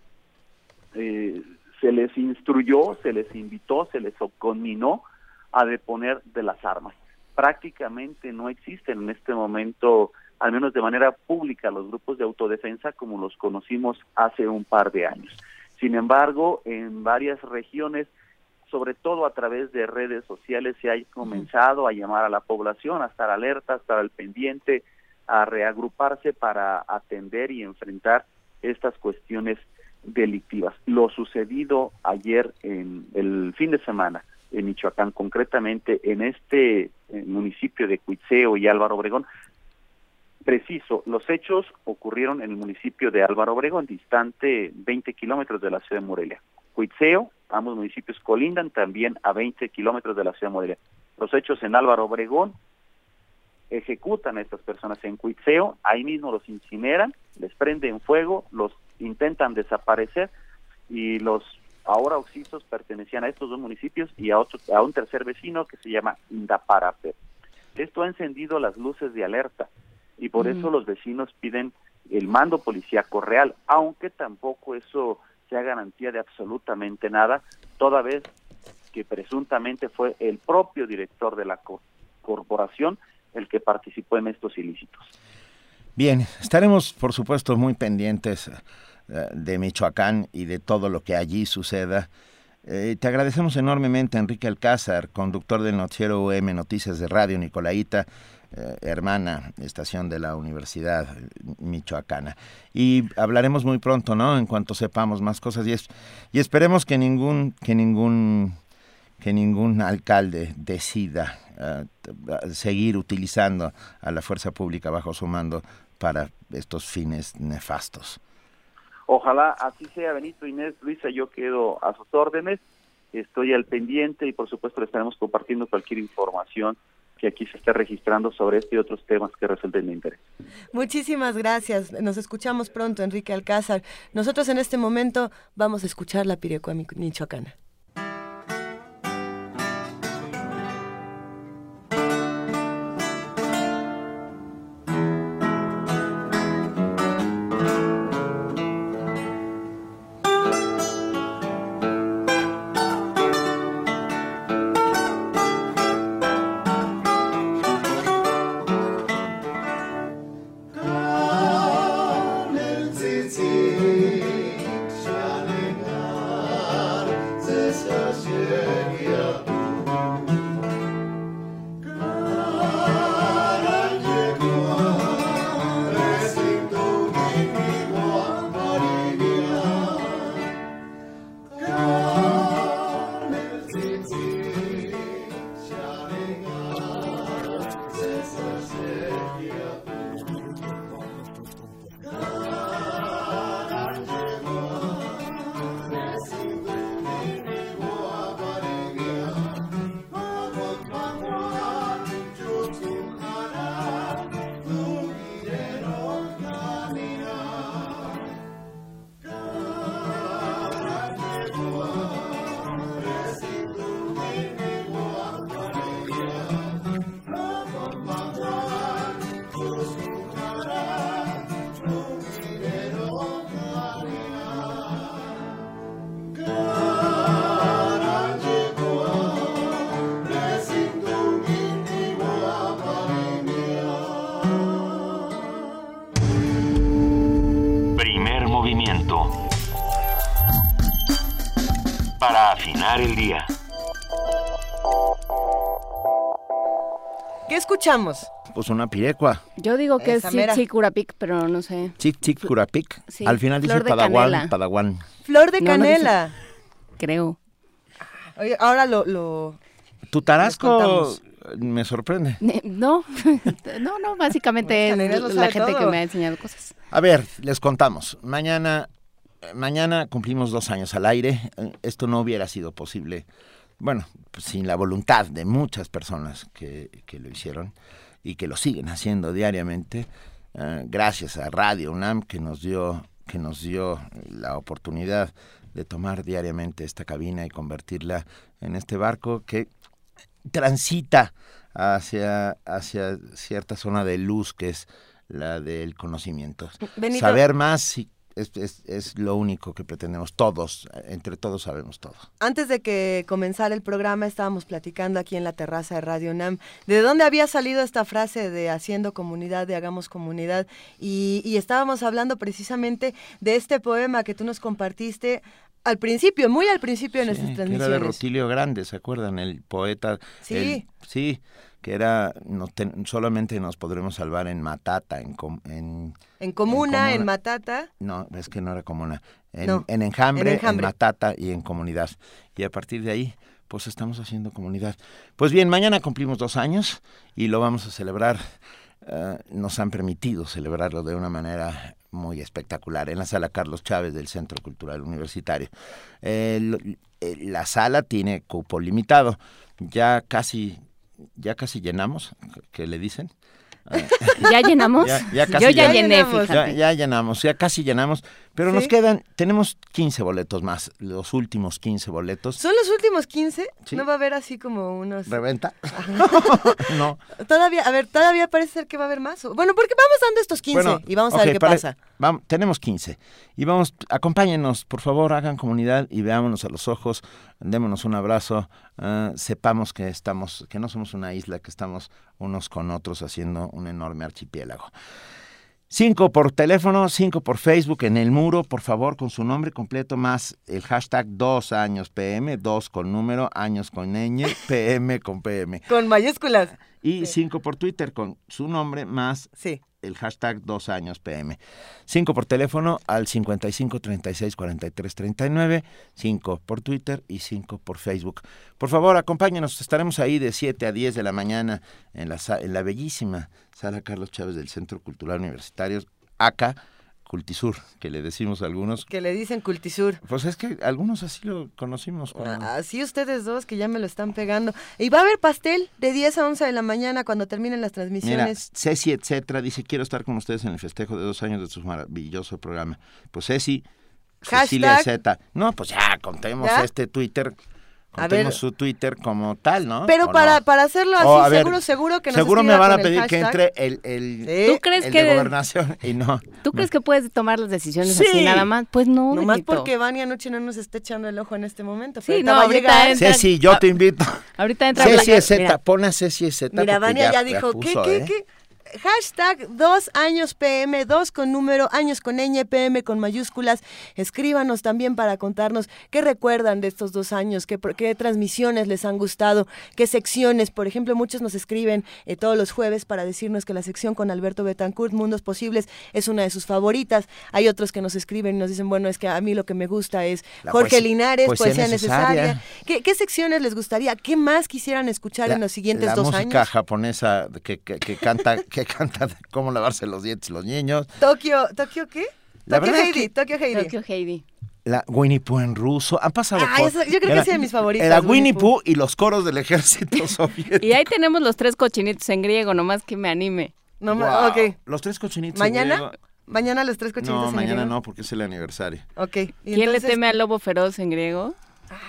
Speaker 31: eh, se les instruyó, se les invitó, se les conminó a deponer de las armas. Prácticamente no existen en este momento, al menos de manera pública, los grupos de autodefensa como los conocimos hace un par de años. Sin embargo, en varias regiones, sobre todo a través de redes sociales, se ha comenzado a llamar a la población a estar alerta, a estar al pendiente, a reagruparse para atender y enfrentar estas cuestiones delictivas. Lo sucedido ayer en el fin de semana en Michoacán, concretamente en este municipio de Cuitzeo y Álvaro Obregón. Preciso, los hechos ocurrieron en el municipio de Álvaro Obregón, distante 20 kilómetros de la ciudad de Morelia. Cuitzeo, ambos municipios colindan también a 20 kilómetros de la ciudad de Morelia. Los hechos en Álvaro Obregón ejecutan a estas personas en Cuitzeo, ahí mismo los incineran, les prenden fuego, los intentan desaparecer y los ahora oxisos pertenecían a estos dos municipios y a otro a un tercer vecino que se llama Indaparape. Esto ha encendido las luces de alerta y por eso los vecinos piden el mando policíaco real, aunque tampoco eso sea garantía de absolutamente nada, toda vez que presuntamente fue el propio director de la corporación el que participó en estos ilícitos.
Speaker 1: Bien, estaremos por supuesto muy pendientes eh, de Michoacán y de todo lo que allí suceda. Eh, te agradecemos enormemente, Enrique Alcázar, conductor del noticiero UM Noticias de Radio Nicolaita, eh, hermana estación de la Universidad Michoacana. Y hablaremos muy pronto, ¿no? En cuanto sepamos más cosas y, y esperemos que ningún que ningún que ningún alcalde decida seguir utilizando a la fuerza pública bajo su mando para estos fines nefastos.
Speaker 31: Ojalá así sea, Benito Inés, Luisa, yo quedo a sus órdenes, estoy al pendiente y por supuesto le estaremos compartiendo cualquier información que aquí se esté registrando sobre este y otros temas que resulten de interés.
Speaker 2: Muchísimas gracias. Nos escuchamos pronto, Enrique Alcázar. Nosotros en este momento vamos a escuchar la Pirecua Michoacana. ¿Qué escuchamos?
Speaker 1: Pues una pirecua.
Speaker 9: Yo digo que es Chic Curapic, pero no sé.
Speaker 1: Chic Chic Curapic. Al final dice Padawan, Padawan.
Speaker 2: Flor de canela.
Speaker 9: Creo.
Speaker 2: Oye, ahora lo, lo...
Speaker 1: Tu tarasco me sorprende.
Speaker 9: No, no, no, básicamente es la gente que me ha enseñado cosas.
Speaker 1: A ver, les contamos. Mañana mañana cumplimos dos años al aire. Esto no hubiera sido posible, bueno, sin la voluntad de muchas personas que, lo hicieron y que lo siguen haciendo diariamente. Eh, gracias a Radio UNAM que nos dio que nos dio la oportunidad de tomar diariamente esta cabina y convertirla en este barco que transita hacia, hacia cierta zona de luz que es la del conocimiento. Saber más y es, es, lo único que pretendemos todos, entre todos sabemos todo.
Speaker 2: Antes de que comenzara el programa estábamos platicando aquí en la terraza de Radio NAM de dónde había salido esta frase de haciendo comunidad, de hagamos comunidad y, y estábamos hablando precisamente de este poema que tú nos compartiste al principio, muy al principio de nuestras transmisiones.
Speaker 1: Era de Rutilio Grande, ¿se acuerdan? El poeta.
Speaker 2: Sí.
Speaker 1: sí, que era no solamente nos podremos salvar en Matata, en
Speaker 2: en, en comuna, en, Matata.
Speaker 1: No, es que no era comuna. En, en, enjambre, en, Matata y en comunidad. Y a partir de ahí, pues estamos haciendo comunidad. Pues bien, mañana cumplimos dos años y lo vamos a celebrar. Eh, nos han permitido celebrarlo de una manera muy espectacular en la sala Carlos Chávez del Centro Cultural Universitario. la sala tiene cupo limitado. Ya casi ya casi llenamos, que le dicen.
Speaker 9: ¿Ya llenamos?
Speaker 1: Ya, ya casi
Speaker 9: Yo ya llené,
Speaker 2: llenamos.
Speaker 9: fíjate.
Speaker 1: Ya, ya llenamos, ya casi llenamos, pero nos quedan, tenemos 15 boletos más, los últimos 15 boletos.
Speaker 2: ¿Son los últimos 15?
Speaker 1: Sí.
Speaker 2: ¿No va a haber así como unos...
Speaker 1: ¿Reventa? no.
Speaker 2: Todavía, a ver, todavía parece ser que va a haber más. Bueno, porque vamos dando estos 15
Speaker 1: Bueno,
Speaker 2: y vamos a ver qué
Speaker 1: para-
Speaker 2: pasa.
Speaker 1: vam- tenemos 15. Y vamos, acompáñenos, por favor, hagan comunidad y veámonos a los ojos, démonos un abrazo, ah, sepamos que estamos, que no somos una isla, que estamos unos con otros haciendo un enorme archipiélago. Cinco por teléfono, cinco por Facebook, en el muro, por favor, con su nombre completo, más el hashtag dos años PM, dos con número, años con ñ, PM con PM.
Speaker 2: Con mayúsculas.
Speaker 1: Y cinco por Twitter con su nombre más el hashtag dos años PM. Cinco por teléfono al 55 36 43 39, cinco por Twitter y cinco por Facebook. Por favor, acompáñenos, estaremos ahí de 7 a 10 de la mañana en la, en la bellísima sala Carlos Chávez del Centro Cultural Universitario, acá, Cultisur, que le decimos a algunos.
Speaker 2: Que le dicen Cultisur.
Speaker 1: Pues es que algunos así lo conocimos. como-
Speaker 2: Así ustedes dos que ya me lo están pegando. Y va a haber pastel de 10 a 11 de la mañana cuando terminen las
Speaker 1: Mira,
Speaker 2: transmisiones.
Speaker 1: Ceci, etcétera, dice, quiero estar con ustedes en el festejo de dos años de su maravilloso programa. Pues Ceci, Cecilia. Z. No, pues ya, contemos
Speaker 2: ¿Ya?
Speaker 1: este Twitter,
Speaker 2: A ver.
Speaker 1: su Twitter como tal, ¿no?
Speaker 2: Pero
Speaker 1: ¿O
Speaker 2: para,
Speaker 1: no?
Speaker 2: para hacerlo así,
Speaker 1: O, a ver,
Speaker 2: seguro, seguro que nos
Speaker 1: Seguro me van a pedir que entre el, el,
Speaker 2: Sí.
Speaker 9: ¿Tú crees
Speaker 1: el
Speaker 9: que-
Speaker 1: de gobernación y no.
Speaker 9: ¿Tú crees que puedes tomar las decisiones
Speaker 2: Sí.
Speaker 9: así nada más? Pues no,
Speaker 2: Nomás
Speaker 9: Benito.
Speaker 2: porque Vania anoche no nos está echando el ojo en este momento.
Speaker 9: Sí, no, ahorita entra-
Speaker 1: Ceci, yo te invito.
Speaker 9: Ahorita entra
Speaker 1: Ceci
Speaker 9: Blanca-
Speaker 1: Z, pon a Ceci Z.
Speaker 2: Mira, Vania ya,
Speaker 1: ya
Speaker 2: dijo,
Speaker 1: puso,
Speaker 2: ¿qué,
Speaker 1: ¿eh?
Speaker 2: qué, qué? Hashtag dos años PM, dos con número, años con ñ, PM con mayúsculas. Escríbanos también para contarnos qué recuerdan de estos dos años, qué, qué transmisiones les han gustado, qué secciones. Por ejemplo, muchos nos escriben eh, todos los jueves para decirnos que la sección con Alberto Betancourt, Mundos Posibles, es una de sus favoritas. Hay otros que nos escriben y nos dicen, bueno, es que a mí lo que me gusta es
Speaker 1: La
Speaker 2: Jorge
Speaker 1: poesía-
Speaker 2: Linares,
Speaker 1: poesía
Speaker 2: Poesía,
Speaker 1: necesaria.
Speaker 2: necesaria. ¿Qué, qué secciones les gustaría? ¿Qué más quisieran escuchar en los siguientes
Speaker 1: la
Speaker 2: dos
Speaker 1: música
Speaker 2: años?
Speaker 1: japonesa que, que, que canta que canta de cómo lavarse los dientes los niños.
Speaker 2: Tokio, ¿Tokio qué?
Speaker 1: La
Speaker 2: Tokio
Speaker 1: es
Speaker 2: Heidi,
Speaker 1: que-
Speaker 2: Tokio Heidi.
Speaker 9: Tokio Heidi.
Speaker 1: La Winnie Pooh en ruso. Han pasado
Speaker 2: Ah,
Speaker 1: cosas.
Speaker 2: yo creo que esa es de mis favoritas,
Speaker 1: Era
Speaker 2: Winnie Pooh.
Speaker 1: Y los coros del ejército soviético.
Speaker 9: Y ahí tenemos los tres cochinitos en griego, nomás que me anime.
Speaker 2: No,
Speaker 1: Wow.
Speaker 2: ok.
Speaker 1: Los tres cochinitos. en
Speaker 2: ¿Mañana?
Speaker 1: griego.
Speaker 2: Mañana los tres cochinitos
Speaker 1: No,
Speaker 2: en
Speaker 1: mañana
Speaker 2: griego.
Speaker 1: no, porque es el aniversario.
Speaker 2: Ok. y
Speaker 9: ¿Quién
Speaker 2: entonces-
Speaker 9: le teme al lobo feroz en griego?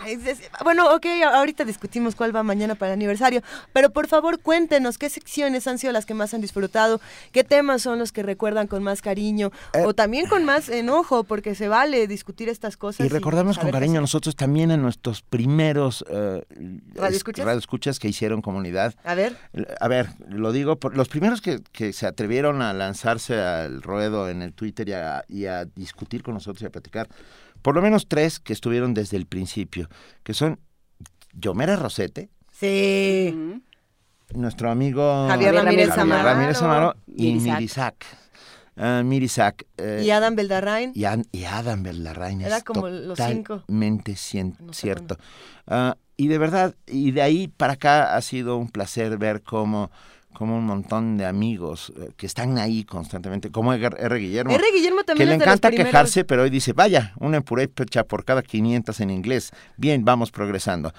Speaker 2: Ay, es- Bueno, ok, ahorita discutimos cuál va mañana para el aniversario, pero por favor cuéntenos qué secciones han sido las que más han disfrutado, qué temas son los que recuerdan con más cariño
Speaker 1: Eh.
Speaker 2: o también con más enojo, porque se vale discutir estas cosas.
Speaker 1: Y recordamos con cariño nosotros también a nuestros primeros eh,
Speaker 2: ¿Radioescuchas?
Speaker 1: es- radioescuchas que hicieron comunidad.
Speaker 2: A ver.
Speaker 1: A ver, lo digo, por, los primeros que, que se atrevieron a lanzarse al ruedo en el Twitter y a, y a discutir con nosotros y a platicar, por lo menos tres que estuvieron desde el principio, que son Yomera Rosete,
Speaker 2: Sí.
Speaker 1: nuestro amigo
Speaker 2: Javier Ramírez Amaro.
Speaker 1: Ramírez Amaro y
Speaker 2: Mirisac.
Speaker 1: Eh,
Speaker 2: Y Adam Beldarrain.
Speaker 1: y, y Adam Bellarrain
Speaker 2: Era
Speaker 1: es
Speaker 2: como los cinco.
Speaker 1: totalmente cierto. Ah, y de verdad, y de ahí para acá ha sido un placer ver cómo, cómo un montón de amigos eh, que están ahí constantemente, como R. R. Guillermo.
Speaker 2: R. Guillermo también
Speaker 1: que le
Speaker 2: es de los
Speaker 1: encanta
Speaker 2: primeros.
Speaker 1: quejarse, pero hoy dice, vaya, una purépecha por cada 500 en inglés. Bien, vamos progresando.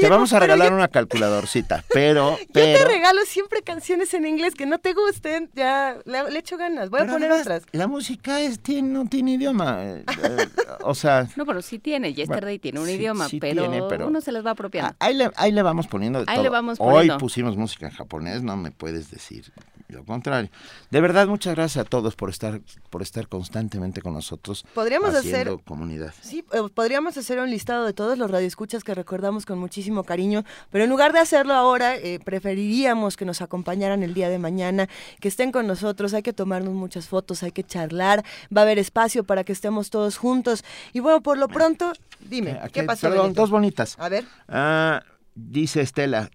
Speaker 1: Te vamos a
Speaker 2: pero
Speaker 1: regalar
Speaker 2: yo-
Speaker 1: una calculadorcita, pero,
Speaker 2: Yo te
Speaker 1: pero
Speaker 2: regalo siempre canciones en inglés que no te gusten, ya le, le echo ganas, voy a
Speaker 1: Pero
Speaker 2: poner
Speaker 1: además,
Speaker 2: otras.
Speaker 1: La música es, tiene, no tiene idioma. eh, eh, o sea,
Speaker 9: No, pero sí tiene, Yesterday tiene un
Speaker 1: sí-
Speaker 9: idioma,
Speaker 1: sí
Speaker 9: pero,
Speaker 1: tiene, pero-
Speaker 9: uno se les va apropiando.
Speaker 1: ahí le, ahí le vamos poniendo de
Speaker 9: Ahí
Speaker 1: todo.
Speaker 9: le vamos
Speaker 1: Hoy
Speaker 9: poniendo.
Speaker 1: pusimos música en japonés, no me puedes decir lo contrario. De verdad, muchas gracias a todos por estar, por estar constantemente con nosotros.
Speaker 2: Podríamos
Speaker 1: haciendo
Speaker 2: hacer-
Speaker 1: comunidad.
Speaker 2: Sí, eh, podríamos hacer un listado de todos los radioescuchas que recordamos con muchísimo cariño, pero en lugar de hacerlo ahora, eh, preferiríamos que nos acompañaran el día de mañana, que estén con nosotros, hay que tomarnos muchas fotos, hay que charlar, va a haber espacio para que estemos todos juntos. Y bueno, por lo pronto, dime,
Speaker 1: Aquí
Speaker 2: ¿qué pasó?
Speaker 1: perdón,
Speaker 2: Benito?
Speaker 1: dos bonitas.
Speaker 2: A ver.
Speaker 1: Ah, dice Estela.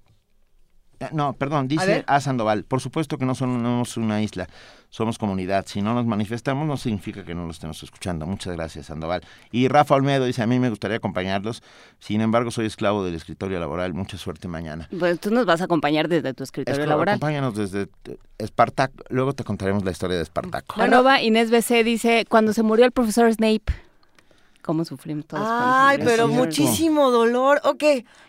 Speaker 1: Ah, No, perdón, dice. A. Sandoval. Por supuesto que no somos una isla, somos comunidad. Si no nos manifestamos, no significa que no lo estemos escuchando. Muchas gracias, Sandoval. Y Rafa Olmedo dice: A mí me gustaría acompañarlos. Sin embargo, soy esclavo del escritorio laboral. Mucha suerte mañana.
Speaker 9: Pues tú nos vas a acompañar desde tu escritorio
Speaker 1: Esclavo,
Speaker 9: laboral.
Speaker 1: acompáñanos desde Espartaco. Luego te contaremos la historia de Espartaco.
Speaker 9: Arroba Inés BC dice, cuando se murió el profesor Snape. Cómo sufrimos todos.
Speaker 2: Ay, pero muchísimo dolor. Ok,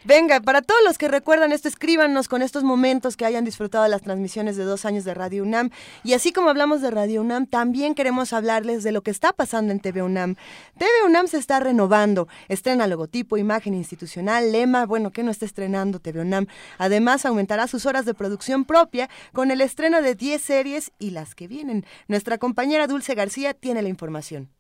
Speaker 2: venga, para todos los que recuerdan esto, escríbanos con estos momentos que hayan disfrutado de las transmisiones de dos años de Radio UNAM. Y así como hablamos de Radio UNAM, también queremos hablarles de lo que está pasando en TV UNAM. TV UNAM se está renovando, estrena logotipo, imagen institucional, lema, bueno, que no está estrenando TV UNAM. Además, aumentará sus horas de producción propia con el estreno de 10 series y las que vienen. Nuestra compañera Dulce García tiene la información.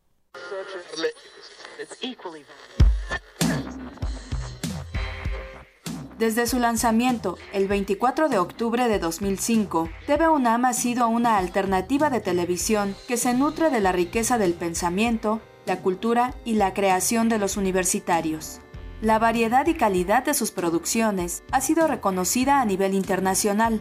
Speaker 32: Desde su lanzamiento, el 24 de octubre de 2005, TV UNAM ha sido una alternativa de televisión que se nutre de la riqueza del pensamiento, la cultura y la creación de los universitarios. La variedad y calidad de sus producciones ha sido reconocida a nivel internacional.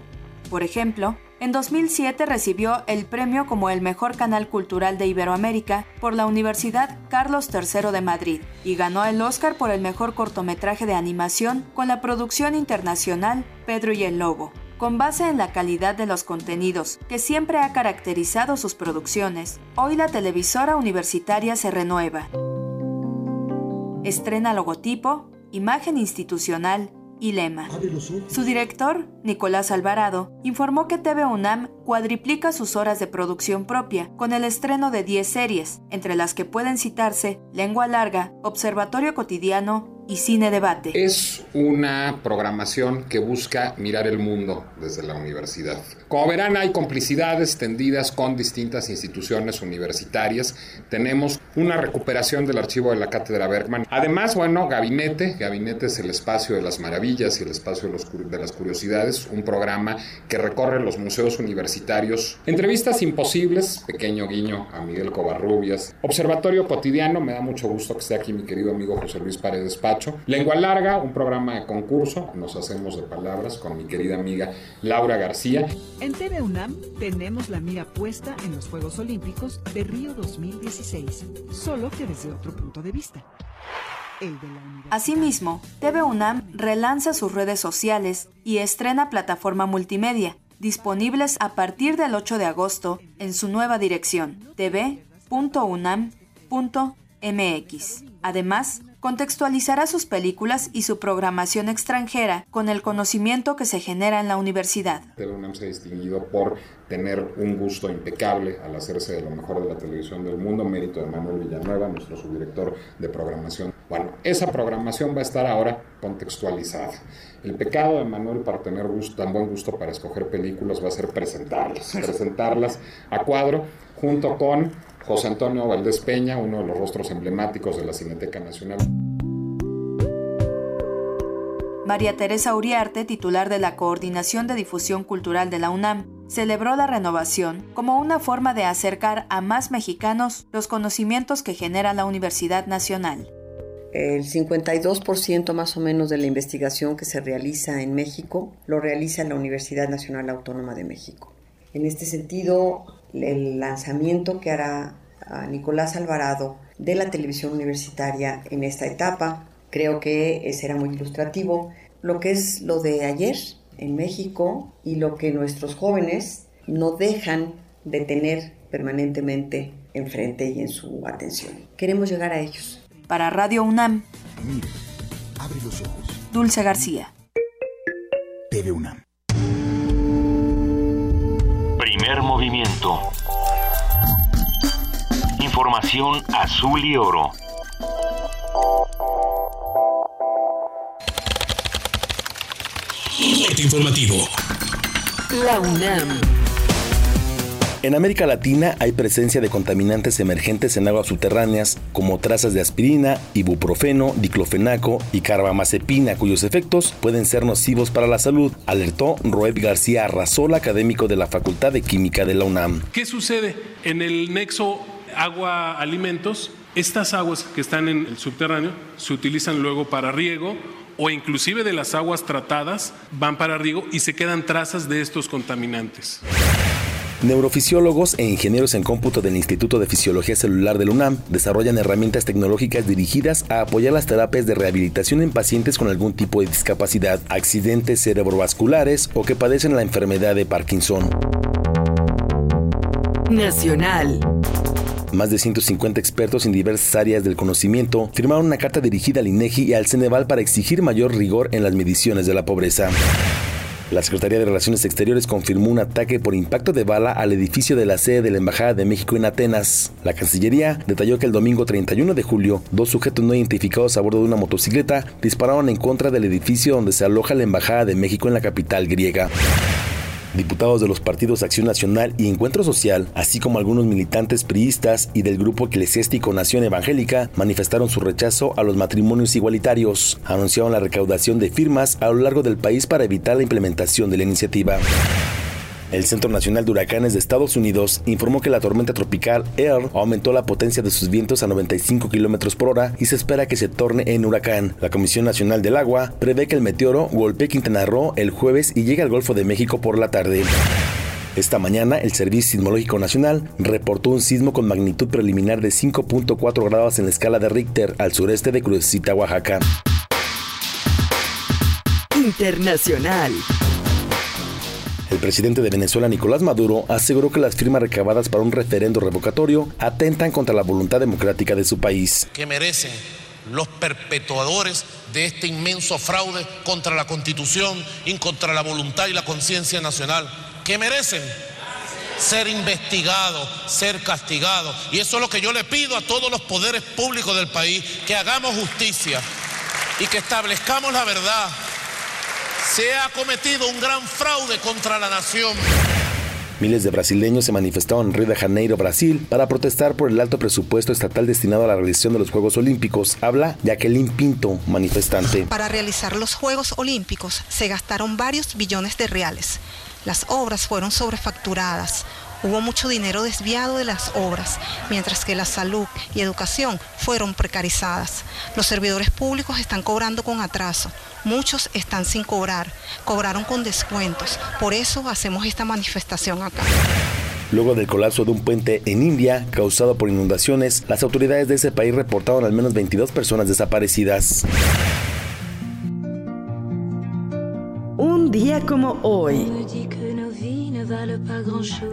Speaker 32: Por ejemplo, en 2007 recibió el premio como el mejor canal cultural de Iberoamérica por la Universidad Carlos III de Madrid y ganó el Oscar por el mejor cortometraje de animación con la producción internacional Pedro y el Lobo. Con base en la calidad de los contenidos que siempre ha caracterizado sus producciones, hoy la televisora universitaria se renueva. Estrena logotipo, imagen institucional, y lema. Su director, Nicolás Alvarado, informó que TV UNAM cuadriplica sus horas de producción propia con el estreno de 10 series, entre las que pueden citarse Lengua Larga, Observatorio Cotidiano y Cine Debate.
Speaker 33: Es una programación que busca mirar el mundo desde la universidad. Como verán, hay complicidades tendidas con distintas instituciones universitarias. Tenemos una recuperación del archivo de la Cátedra Bergman. Además, bueno, Gabinete. Gabinete es el espacio de las maravillas y el espacio de, las curiosidades. Un programa que recorre los museos universitarios. Entrevistas imposibles, pequeño guiño a Miguel Covarrubias. Observatorio cotidiano, me da mucho gusto que esté aquí mi querido amigo José Luis Paredes Pacho. Lengua Larga, un programa de concurso. Nos hacemos de palabras con mi querida amiga Laura García.
Speaker 24: En TV UNAM tenemos la mira puesta en los Juegos Olímpicos de Río 2016, solo que desde otro punto de vista. El de la
Speaker 32: Asimismo, TV UNAM relanza sus redes sociales y estrena plataforma multimedia, disponibles a partir del 8 de agosto en su nueva dirección, tv.unam.mx. Además, contextualizará sus películas y su programación extranjera con el conocimiento que se genera en la universidad.
Speaker 33: TV UNAM se ha distinguido por tener un gusto impecable al hacerse de lo mejor de la televisión del mundo, mérito de Manuel Villanueva, nuestro subdirector de programación. Bueno, esa programación va a estar ahora contextualizada. El pecado de Manuel para tener gusto, tan buen gusto para escoger películas va a ser presentarlas, presentarlas a cuadro junto con José Antonio Valdés Peña, uno de los rostros emblemáticos de la Cineteca Nacional.
Speaker 32: María Teresa Uriarte, titular de la Coordinación de Difusión Cultural de la UNAM, celebró la renovación como una forma de acercar a más mexicanos los conocimientos que genera la Universidad Nacional.
Speaker 34: El 52% más o menos de la investigación que se realiza en México lo realiza la Universidad Nacional Autónoma de México. En este sentido, el lanzamiento que hará Nicolás Alvarado de la televisión universitaria en esta etapa. Creo que será muy ilustrativo lo que es lo de ayer en México y lo que nuestros jóvenes no dejan de tener permanentemente enfrente y en su atención. Queremos llegar a ellos.
Speaker 32: Para Radio UNAM,
Speaker 35: abre los ojos.
Speaker 32: Dulce García.
Speaker 35: TV UNAM.
Speaker 6: Primer movimiento. Información azul y oro.
Speaker 35: informativo.
Speaker 15: La UNAM.
Speaker 4: En América Latina hay presencia de contaminantes emergentes en aguas subterráneas como trazas de aspirina, ibuprofeno, diclofenaco y carbamazepina cuyos efectos pueden ser nocivos para la salud, alertó Roed García Arrazola, académico de la Facultad de Química de la UNAM.
Speaker 36: ¿Qué sucede en el nexo agua-alimentos? Estas aguas que están en el subterráneo se utilizan luego para riego o inclusive de las aguas tratadas van para riego y se quedan trazas de estos contaminantes.
Speaker 4: Neurofisiólogos e ingenieros en cómputo del Instituto de Fisiología Celular del UNAM desarrollan herramientas tecnológicas dirigidas a apoyar las terapias de rehabilitación en pacientes con algún tipo de discapacidad, accidentes cerebrovasculares o que padecen la enfermedad de Parkinson.
Speaker 15: Nacional.
Speaker 4: Más de 150 expertos en diversas áreas del conocimiento firmaron una carta dirigida al INEGI y al Ceneval para exigir mayor rigor en las mediciones de la pobreza. La Secretaría de Relaciones Exteriores confirmó un ataque por impacto de bala al edificio de la sede de la Embajada de México en Atenas. La Cancillería detalló que el domingo 31 de julio, dos sujetos no identificados a bordo de una motocicleta dispararon en contra del edificio donde se aloja la Embajada de México en la capital griega. Diputados de los partidos Acción Nacional y Encuentro Social, así como algunos militantes priistas y del grupo eclesiástico Nación Evangélica, manifestaron su rechazo a los matrimonios igualitarios. Anunciaron la recaudación de firmas a lo largo del país para evitar la implementación de la iniciativa. El Centro Nacional de Huracanes de Estados Unidos informó que la tormenta tropical Air aumentó la potencia de sus vientos a 95 kilómetros por hora y se espera que se torne en huracán. La Comisión Nacional del Agua prevé que el meteoro golpee Quintana Roo el jueves y llegue al Golfo de México por la tarde. Esta mañana, el Servicio Sismológico Nacional reportó un sismo con magnitud preliminar de 5.4 grados en la escala de Richter al sureste de Crucecita, Oaxaca.
Speaker 15: Internacional.
Speaker 4: El presidente de Venezuela, Nicolás Maduro, aseguró que las firmas recabadas para un referendo revocatorio atentan contra la voluntad democrática de su país.
Speaker 37: que merecen los perpetuadores de este inmenso fraude contra la Constitución y contra la voluntad y la conciencia nacional, que merecen ser investigados, ser castigados. Y eso es lo que yo le pido a todos los poderes públicos del país, que hagamos justicia y que establezcamos la verdad. Se ha cometido un gran fraude contra la nación.
Speaker 4: Miles de brasileños se manifestaron en Río de Janeiro, Brasil, para protestar por el alto presupuesto estatal destinado a la realización de los Juegos Olímpicos. Habla Jacqueline Pinto, manifestante.
Speaker 38: Para realizar los Juegos Olímpicos se gastaron varios billones de reales. Las obras fueron sobrefacturadas. Hubo mucho dinero desviado de las obras, mientras que la salud y educación fueron precarizadas. Los servidores públicos están cobrando con atraso. Muchos están sin cobrar. Cobraron con descuentos. Por eso hacemos esta manifestación acá.
Speaker 4: Luego del colapso de un puente en India causado por inundaciones, las autoridades de ese país reportaron al menos 22 personas desaparecidas.
Speaker 15: Un día como hoy.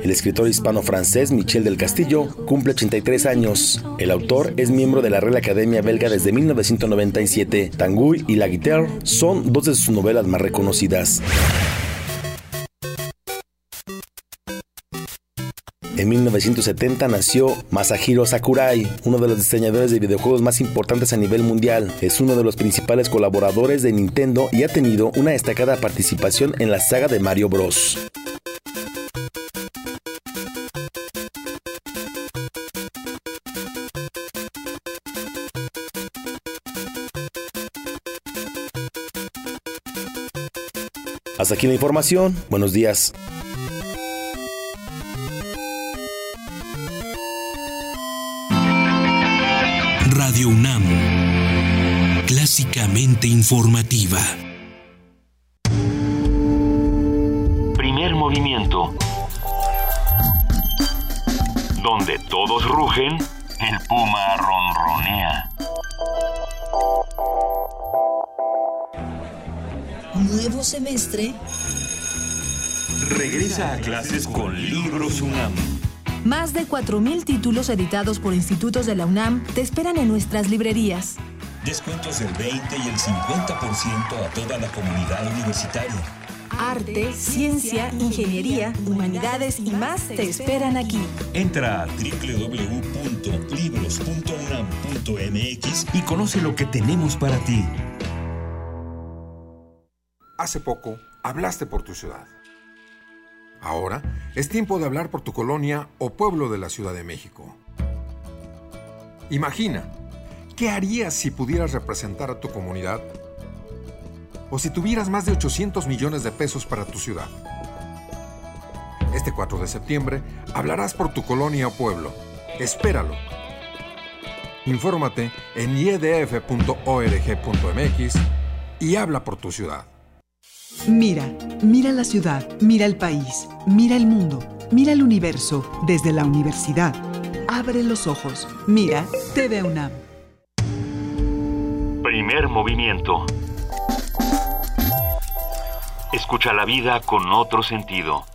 Speaker 4: El escritor hispano-francés Michel del Castillo cumple 83 años. El autor es miembro de la Real Academia Belga desde 1997. Tanguy y La Guitare son dos de sus novelas más reconocidas. En 1970 nació Masahiro Sakurai, uno de los diseñadores de videojuegos más importantes a nivel mundial. Es uno de los principales colaboradores de Nintendo y ha tenido una destacada participación en la saga de Mario Bros. Hasta aquí la información. Buenos días.
Speaker 35: Radio UNAM. Clásicamente informativa.
Speaker 6: Primer movimiento. Donde todos rugen, el puma ronronea.
Speaker 39: Nuevo semestre.
Speaker 27: Regresa a clases con Libros UNAM.
Speaker 39: Más de 4.000 títulos editados por institutos de la UNAM te esperan en nuestras librerías.
Speaker 27: Descuentos del 20 y el 50% a toda la comunidad universitaria.
Speaker 39: Arte, ciencia, ingeniería, humanidades y más te esperan aquí.
Speaker 27: Entra a www.libros.unam.mx y conoce lo que tenemos para ti.
Speaker 40: Hace poco hablaste por tu ciudad. Ahora es tiempo de hablar por tu colonia o pueblo de la Ciudad de México. Imagina, ¿qué harías si pudieras representar a tu comunidad? O si tuvieras más de 800 millones de pesos para tu ciudad. Este 4 de septiembre hablarás por tu colonia o pueblo. Espéralo. Infórmate en iedf.org.mx y habla por tu ciudad.
Speaker 24: Mira, mira la ciudad, mira el país, mira el mundo, mira el universo desde la universidad. Abre los ojos, mira TV UNAM.
Speaker 6: Primer movimiento. Escucha la vida con otro sentido.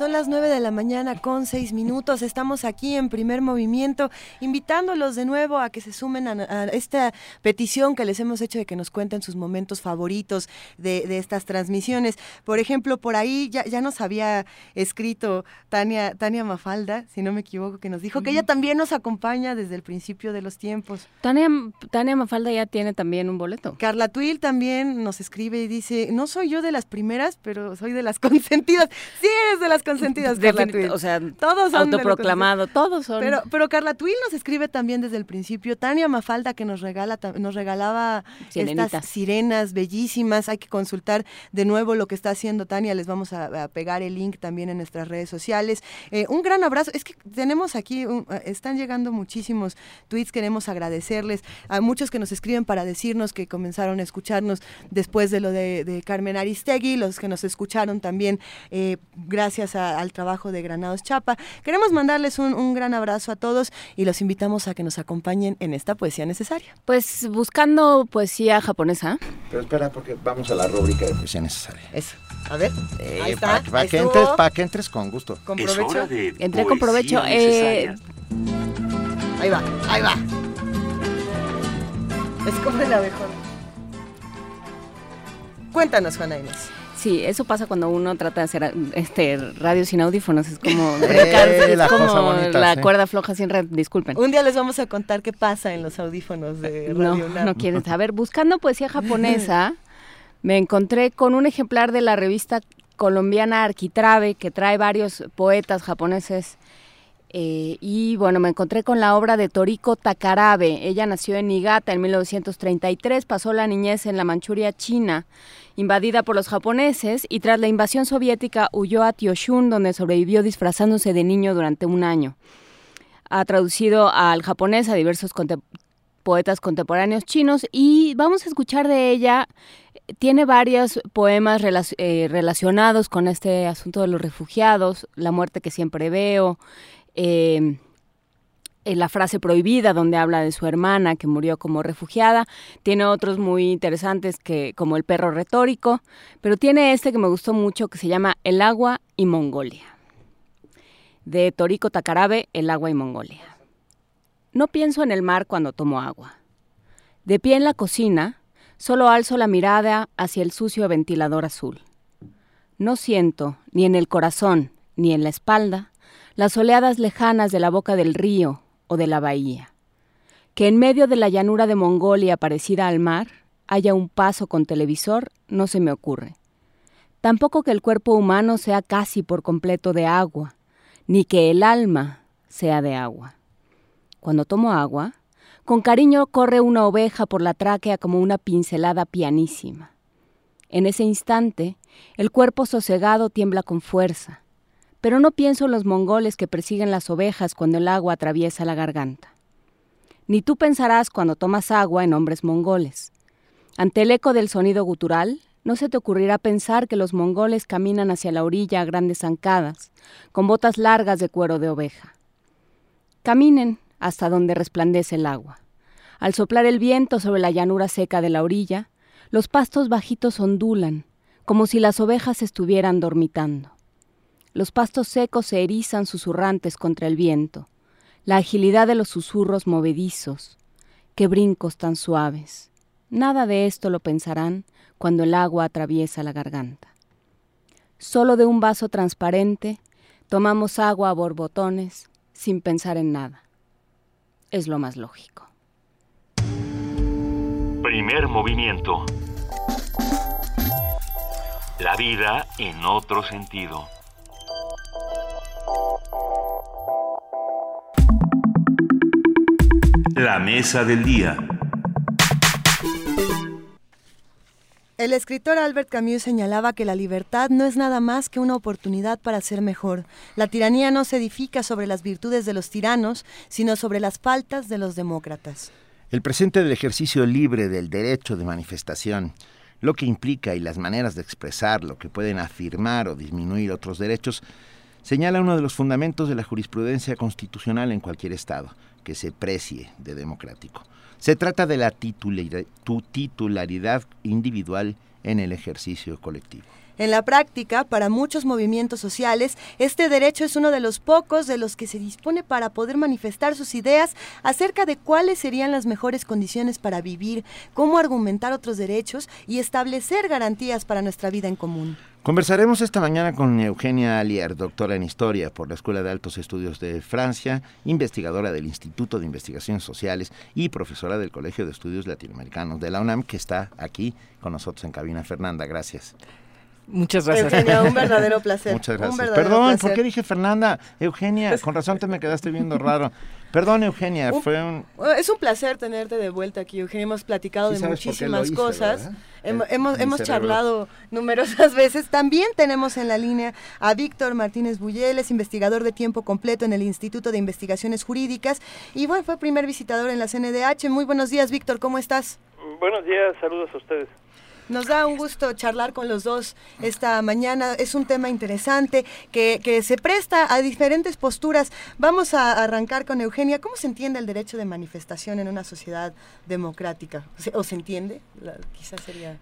Speaker 2: Son las 9 de la mañana con 6 minutos. Estamos aquí en primer movimiento, invitándolos de nuevo a que se sumen a, esta petición que les hemos hecho de que nos cuenten sus momentos favoritos de, estas transmisiones. Por ejemplo, por ahí ya, ya, nos había escrito Tania, Tania Mafalda, si no me equivoco, que nos dijo que ella también nos acompaña desde el principio de los tiempos.
Speaker 9: Tania, Tania Mafalda ya tiene también un boleto.
Speaker 2: Carla Tuil también nos escribe y dice, no soy yo de las primeras, pero soy de las consentidas. Sí, eres de las consentidas, Carla
Speaker 9: O sea, todos son autoproclamado, todos son.
Speaker 2: Pero, pero Carla Tuil nos escribe también desde el principio. Tania Mafalda que nos regala, nos regalaba estas sirenas bellísimas. Hay que consultar de nuevo lo que está haciendo Tania. Les vamos a, pegar el link también en nuestras redes sociales. Eh, un gran abrazo. Es que tenemos aquí, están llegando muchísimos tweets. Queremos agradecerles a muchos que nos escriben para decirnos que comenzaron a escucharnos después de lo de, Carmen Aristegui, los que nos escucharon también eh, gracias al trabajo de Granados Chapa. Queremos mandarles un, gran abrazo a todos y los invitamos a que nos acompañen en esta poesía necesaria.
Speaker 9: Pues buscando poesía japonesa.
Speaker 1: Pero espera, porque vamos a la rúbrica de poesía necesaria.
Speaker 2: Eso. A ver,
Speaker 1: eh, ahí está. Para que, entres, para que entres con gusto.
Speaker 2: Con provecho.
Speaker 9: Entré con provecho. Eh...
Speaker 2: Ahí va, ahí va. Es como el abejón. Cuéntanos, Juana Inés.
Speaker 9: Sí, eso pasa cuando uno trata de hacer este radio sin audífonos, es como, eh, la, como la cuerda floja sin red, disculpen.
Speaker 2: Un día les vamos a contar qué pasa en los audífonos de Radio
Speaker 9: No, no quieren saber. Buscando poesía japonesa, me encontré con un ejemplar de la revista colombiana Arquitrabe, que trae varios poetas japoneses eh, y bueno, me encontré con la obra de Toriko Takarabe. Ella nació en Niigata en 1933, pasó la niñez en la Manchuria china, invadida por los japoneses, y tras la invasión soviética huyó a Tioshun, donde sobrevivió disfrazándose de niño durante un año. Ha traducido al japonés a diversos poetas contemporáneos chinos y vamos a escuchar de ella. Tiene varios poemas eh, relacionados con este asunto de los refugiados, la muerte que siempre veo, eh, la frase prohibida donde habla de su hermana que murió como refugiada. Tiene otros muy interesantes que como el perro retórico, pero tiene este que me gustó mucho que se llama El agua y Mongolia. De Toriko Takarabe, El agua y Mongolia. No pienso en el mar cuando tomo agua. De pie en la cocina, solo alzo la mirada hacia el sucio ventilador azul. No siento, ni en el corazón, ni en la espalda, las oleadas lejanas de la boca del río o de la bahía. Que en medio de la llanura de Mongolia parecida al mar haya un paso con televisor no se me ocurre. Tampoco que el cuerpo humano sea casi por completo de agua, ni que el alma sea de agua. Cuando tomo agua, con cariño corre una oveja por la tráquea como una pincelada pianísima. En ese instante, el cuerpo sosegado tiembla con fuerza, pero no pienso en los mongoles que persiguen las ovejas cuando el agua atraviesa la garganta. Ni tú pensarás cuando tomas agua en hombres mongoles. Ante el eco del sonido gutural, no se te ocurrirá pensar que los mongoles caminan hacia la orilla a grandes zancadas, con botas largas de cuero de oveja. Caminen hasta donde resplandece el agua. Al soplar el viento sobre la llanura seca de la orilla, los pastos bajitos ondulan, como si las ovejas estuvieran dormitando. Los pastos secos se erizan susurrantes contra el viento, la agilidad de los susurros movedizos, qué brincos tan suaves. Nada de esto lo pensarán cuando el agua atraviesa la garganta. Solo de un vaso transparente tomamos agua a borbotones sin pensar en nada. Es lo más lógico.
Speaker 6: Primer movimiento. La vida en otro sentido. La mesa del día.
Speaker 2: El escritor Albert Camus señalaba que la libertad no es nada más que una oportunidad para ser mejor. La tiranía no se edifica sobre las virtudes de los tiranos, sino sobre las faltas de los demócratas.
Speaker 1: El presente del ejercicio libre del derecho de manifestación, lo que implica y las maneras de expresar lo que pueden afirmar o disminuir otros derechos, señala uno de los fundamentos de la jurisprudencia constitucional en cualquier Estado que se precie de democrático. Se trata de la titularidad individual en el ejercicio colectivo.
Speaker 2: En la práctica, para muchos movimientos sociales, este derecho es uno de los pocos de los que se dispone para poder manifestar sus ideas acerca de cuáles serían las mejores condiciones para vivir, cómo argumentar otros derechos y establecer garantías para nuestra vida en común.
Speaker 1: Conversaremos esta mañana con Eugenia Alier, doctora en Historia por la Escuela de Altos Estudios de Francia, investigadora del Instituto de Investigaciones Sociales y profesora del Colegio de Estudios Latinoamericanos de la UNAM, que está aquí con nosotros en cabina. Fernanda, gracias.
Speaker 41: Muchas gracias.
Speaker 2: Eugenia, un verdadero placer.
Speaker 1: Muchas
Speaker 2: Un
Speaker 1: gracias.
Speaker 2: verdadero
Speaker 1: Perdón,
Speaker 2: placer.
Speaker 1: ¿por qué dije Fernanda? Eugenia, con razón te me quedaste viendo raro. Perdón, Eugenia,
Speaker 2: Un-
Speaker 1: fue un...
Speaker 2: Es un placer tenerte de vuelta aquí, Eugenia. Hemos platicado
Speaker 1: Sí
Speaker 2: de muchísimas
Speaker 1: hice,
Speaker 2: cosas.
Speaker 1: ¿verdad?
Speaker 2: Hem-
Speaker 1: El-
Speaker 2: hemos hemos charlado numerosas veces. También tenemos en la línea a Víctor Martínez Buyeles, investigador de tiempo completo en el Instituto de Investigaciones Jurídicas. Y bueno, fue primer visitador en la CNDH. Muy buenos días, Víctor. ¿Cómo estás?
Speaker 42: Buenos días, saludos a ustedes.
Speaker 2: Nos da un gusto charlar con los dos esta mañana. Es un tema interesante que, que se presta a diferentes posturas. Vamos a arrancar con Eugenia. ¿Cómo se entiende el derecho de manifestación en una sociedad democrática? ¿Se- ¿O se entiende? La- quizás sería...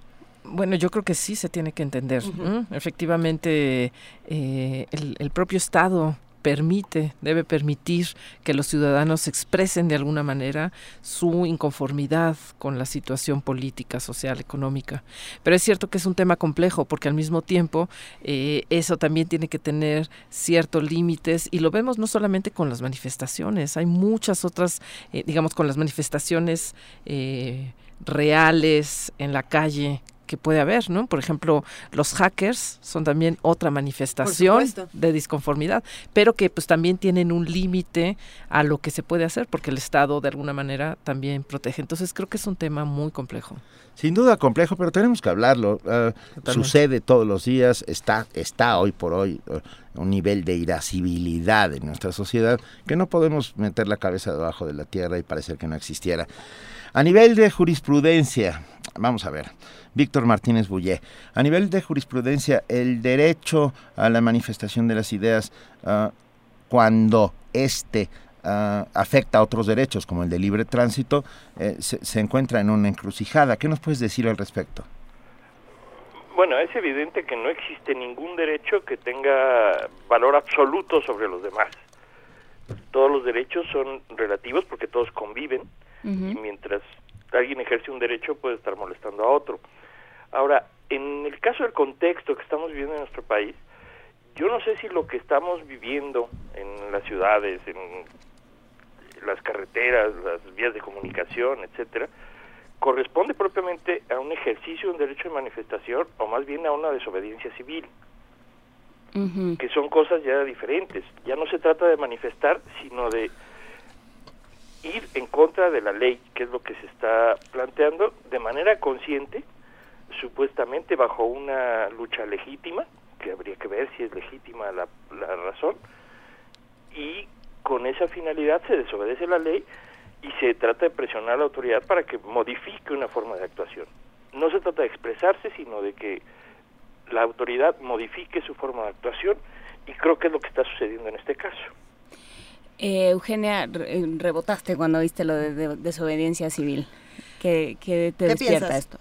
Speaker 41: Bueno, yo creo que sí se tiene que entender. Efectivamente, eh, el, el propio Estado permite, debe permitir que los ciudadanos expresen de alguna manera su inconformidad con la situación política, social, económica. Pero es cierto que es un tema complejo porque al mismo tiempo eh, eso también tiene que tener ciertos límites y lo vemos no solamente con las manifestaciones, hay muchas otras, eh, digamos, con las manifestaciones eh, reales en la calle que puede haber, ¿no? Por ejemplo, los hackers son también otra manifestación de disconformidad, pero que pues también tienen un límite a lo que se puede hacer porque el Estado de alguna manera también protege. Entonces creo que es un tema muy complejo.
Speaker 1: Sin duda complejo, pero tenemos que hablarlo. Ah, sucede todos los días, está, está hoy por hoy eh, un nivel de irascibilidad en nuestra sociedad que no podemos meter la cabeza debajo de la tierra y parecer que no existiera. A nivel de jurisprudencia, vamos a ver, Víctor Martínez Bullé, a nivel de jurisprudencia, el derecho a la manifestación de las ideas, ah, cuando éste ah, afecta a otros derechos, como el de libre tránsito, eh, se, se encuentra en una encrucijada. ¿Qué nos puedes decir al respecto?
Speaker 42: Bueno, es evidente que no existe ningún derecho que tenga valor absoluto sobre los demás. Todos los derechos son relativos porque todos conviven y mientras alguien ejerce un derecho puede estar molestando a otro. Ahora, en el caso del contexto que estamos viviendo en nuestro país, yo no sé si lo que estamos viviendo en las ciudades, en las carreteras, las vías de comunicación, etcétera, corresponde propiamente a un ejercicio de un derecho de manifestación o más bien a una desobediencia civil, que son cosas ya diferentes. Ya no se trata de manifestar, sino de ir en contra de la ley, que es lo que se está planteando de manera consciente, supuestamente bajo una lucha legítima, que habría que ver si es legítima la, la razón, y con esa finalidad se desobedece la ley y se trata de presionar a la autoridad para que modifique una forma de actuación. No se trata de expresarse, sino de que la autoridad modifique su forma de actuación y creo que es lo que está sucediendo en este caso.
Speaker 9: Eh, Eugenia, re- eh, rebotaste cuando viste lo de, de- desobediencia civil. ¿Qué, qué te
Speaker 41: ¿Qué
Speaker 9: despierta
Speaker 41: piensas?
Speaker 9: esto?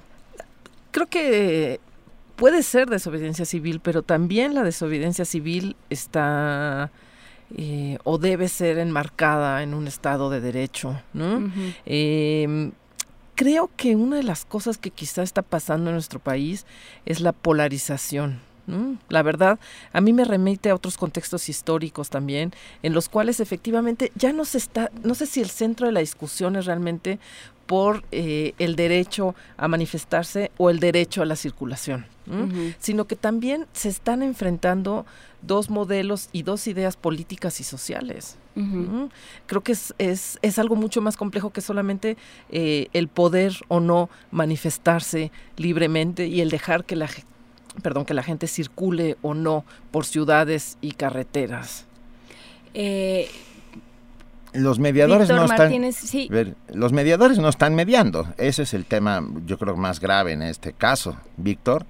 Speaker 41: Creo que puede ser desobediencia civil, pero también la desobediencia civil está eh, o debe ser enmarcada en un estado de derecho, ¿no? Eh, creo que una de las cosas que quizá está pasando en nuestro país es la polarización. ¿No? La verdad, a mí me remite a otros contextos históricos también, en los cuales efectivamente ya no se está, no sé si el centro de la discusión es realmente por eh, el derecho a manifestarse o el derecho a la circulación, sino que también se están enfrentando dos modelos y dos ideas políticas y sociales. ¿no? Creo que es, es, es algo mucho más complejo que solamente eh, el poder o no manifestarse libremente y el dejar que la, ge- perdón, que la gente circule o no por ciudades y carreteras.
Speaker 9: Eh,
Speaker 1: Los mediadores
Speaker 9: Víctor
Speaker 1: no están.
Speaker 9: Martínez, sí.
Speaker 1: ver, los mediadores no están mediando. Ese es el tema, yo creo, más grave en este caso. Víctor.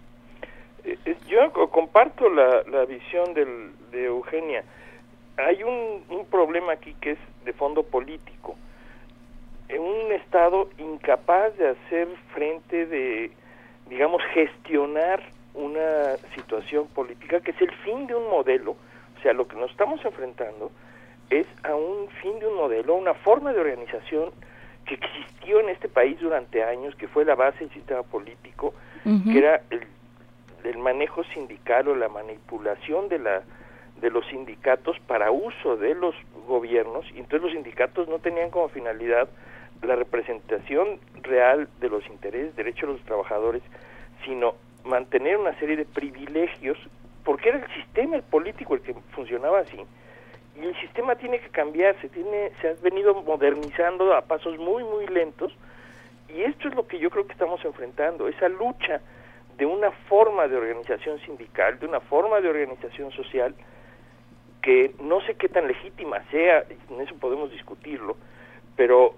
Speaker 42: Eh, eh, Yo co- comparto la, la visión del, de Eugenia. Hay un, un problema aquí que es de fondo político. En un Estado incapaz de hacer frente de, digamos, gestionar una situación política que es el fin de un modelo, o sea, lo que nos estamos enfrentando es a un fin de un modelo, una forma de organización que existió en este país durante años, que fue la base del sistema político, que era el, el manejo sindical o la manipulación de la de los sindicatos para uso de los gobiernos. Y entonces los sindicatos no tenían como finalidad la representación real de los intereses, derechos de los trabajadores, sino mantener una serie de privilegios, porque era el sistema el político el que funcionaba así. Y el sistema tiene que cambiar, se, tiene, se ha venido modernizando a pasos muy, muy lentos, y esto es lo que yo creo que estamos enfrentando, esa lucha de una forma de organización sindical, de una forma de organización social, que no sé qué tan legítima sea, en eso podemos discutirlo, pero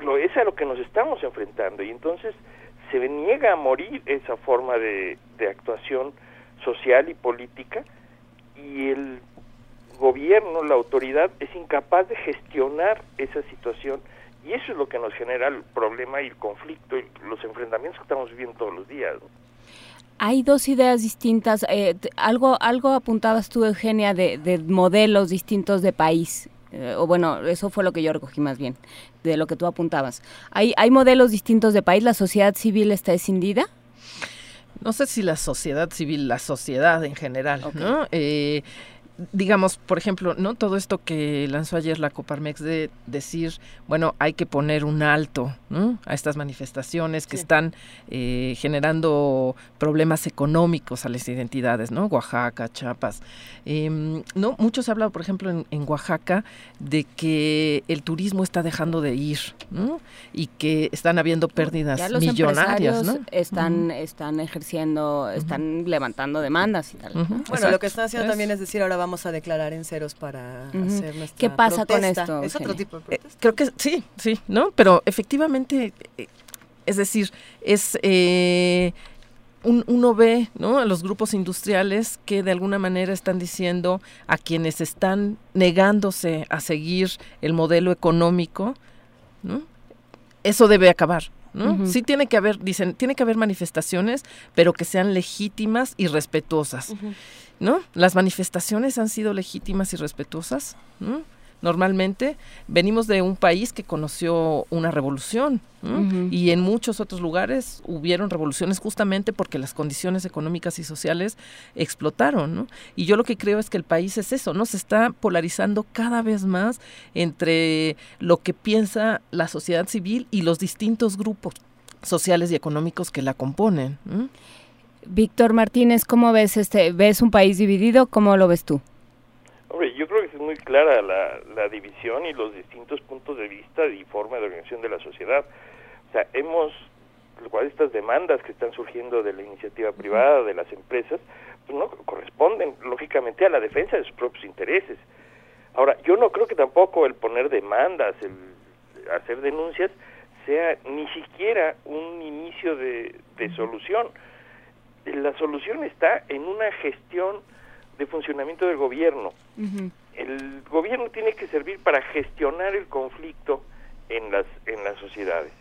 Speaker 42: lo es a lo que nos estamos enfrentando y entonces se niega a morir esa forma de, de actuación social y política y el gobierno, la autoridad es incapaz de gestionar esa situación y eso es lo que nos genera el problema y el conflicto los enfrentamientos que estamos viviendo todos los días.
Speaker 9: Hay dos ideas distintas. Eh, algo, algo apuntabas tú, Eugenia, de, de modelos distintos de país. Eh, o bueno, eso fue lo que yo recogí más bien, de lo que tú apuntabas. ¿Hay, hay modelos distintos de país? ¿La sociedad civil está escindida?
Speaker 41: No sé si la sociedad civil, la sociedad en general, ¿no? Eh, digamos, por ejemplo, ¿no? Todo esto que lanzó ayer la Coparmex de decir, bueno, hay que poner un alto a estas manifestaciones que están eh, generando problemas económicos a las identidades, ¿no? Oaxaca, Chiapas. Em, no, mucho se ha hablado, por ejemplo, en, Oaxaca de que el turismo está dejando de ir, Y que están habiendo pérdidas millonarias, ¿no?
Speaker 9: Están, están ejerciendo, están levantando demandas y tal.
Speaker 2: Bueno, lo que están haciendo también es decir, ahora vamos vamos a declarar en ceros para hacer nuestra
Speaker 9: ¿Qué pasa con esto?
Speaker 2: Es otro tipo de
Speaker 41: protesta. Eh, creo que sí, sí, ¿no? Pero efectivamente, eh, es decir, es... Eh, uno ve ¿no? a los grupos industriales que de alguna manera están diciendo a quienes están negándose a seguir el modelo económico, ¿no? eso debe acabar. ¿No? Sí tiene que haber, dicen, tiene que haber manifestaciones, pero que sean legítimas y respetuosas. ¿no? Las manifestaciones han sido legítimas y respetuosas, Normalmente venimos de un país que conoció una revolución y en muchos otros lugares hubieron revoluciones justamente porque las condiciones económicas y sociales explotaron. Y yo lo que creo es que el país es eso, ¿no? Se está polarizando cada vez más entre lo que piensa la sociedad civil y los distintos grupos sociales y económicos que la componen.
Speaker 9: Víctor Martínez, ¿cómo ves este? ¿Ves un país dividido? ¿Cómo lo ves tú?
Speaker 42: Hombre, yo creo que es muy clara la, división y los distintos puntos de vista y forma de organización de la sociedad. O sea, hemos, cual estas demandas que están surgiendo de la iniciativa privada, de las empresas, pues no corresponden lógicamente a la defensa de sus propios intereses. Ahora, yo no creo que tampoco el poner demandas, el hacer denuncias, sea ni siquiera un inicio de, de solución la solución está en una gestión de funcionamiento del gobierno. El gobierno tiene que servir para gestionar el conflicto en las en las sociedades.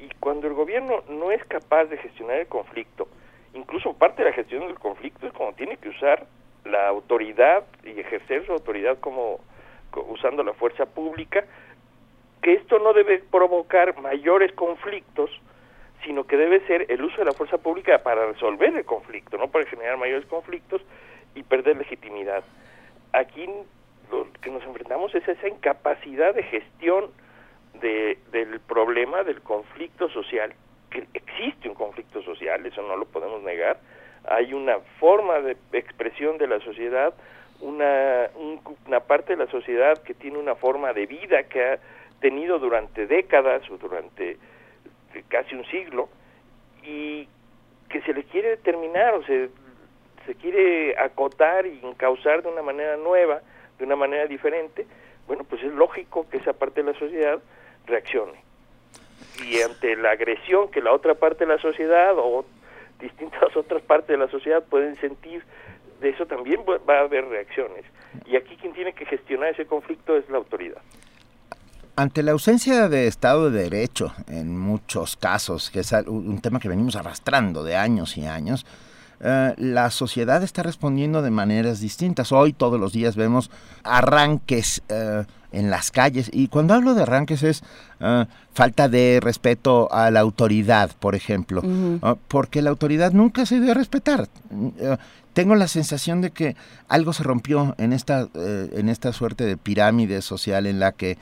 Speaker 42: Y cuando el gobierno no es capaz de gestionar el conflicto, incluso parte de la gestión del conflicto es como tiene que usar la autoridad y ejercer su autoridad como usando la fuerza pública, que esto no debe provocar mayores conflictos sino que debe ser el uso de la fuerza pública para resolver el conflicto, no para generar mayores conflictos y perder legitimidad. Aquí lo que nos enfrentamos es esa incapacidad de gestión de, del problema del conflicto social, que existe un conflicto social, eso no lo podemos negar, hay una forma de expresión de la sociedad, una, una parte de la sociedad que tiene una forma de vida que ha tenido durante décadas o durante casi un siglo y que se le quiere determinar o se, se quiere acotar y encauzar de una manera nueva, de una manera diferente, bueno, pues es lógico que esa parte de la sociedad reaccione. Y ante la agresión que la otra parte de la sociedad o distintas otras partes de la sociedad pueden sentir, de eso también va a haber reacciones. Y aquí quien tiene que gestionar ese conflicto es la autoridad.
Speaker 1: Ante la ausencia de Estado de Derecho en muchos casos, que es un tema que venimos arrastrando de años y años, eh, la sociedad está respondiendo de maneras distintas. Hoy todos los días vemos arranques eh, en las calles y cuando hablo de arranques es eh, falta de respeto a la autoridad, por ejemplo, ¿no? porque la autoridad nunca se debe respetar. Eh, tengo la sensación de que algo se rompió en esta en esta suerte de pirámide social en la que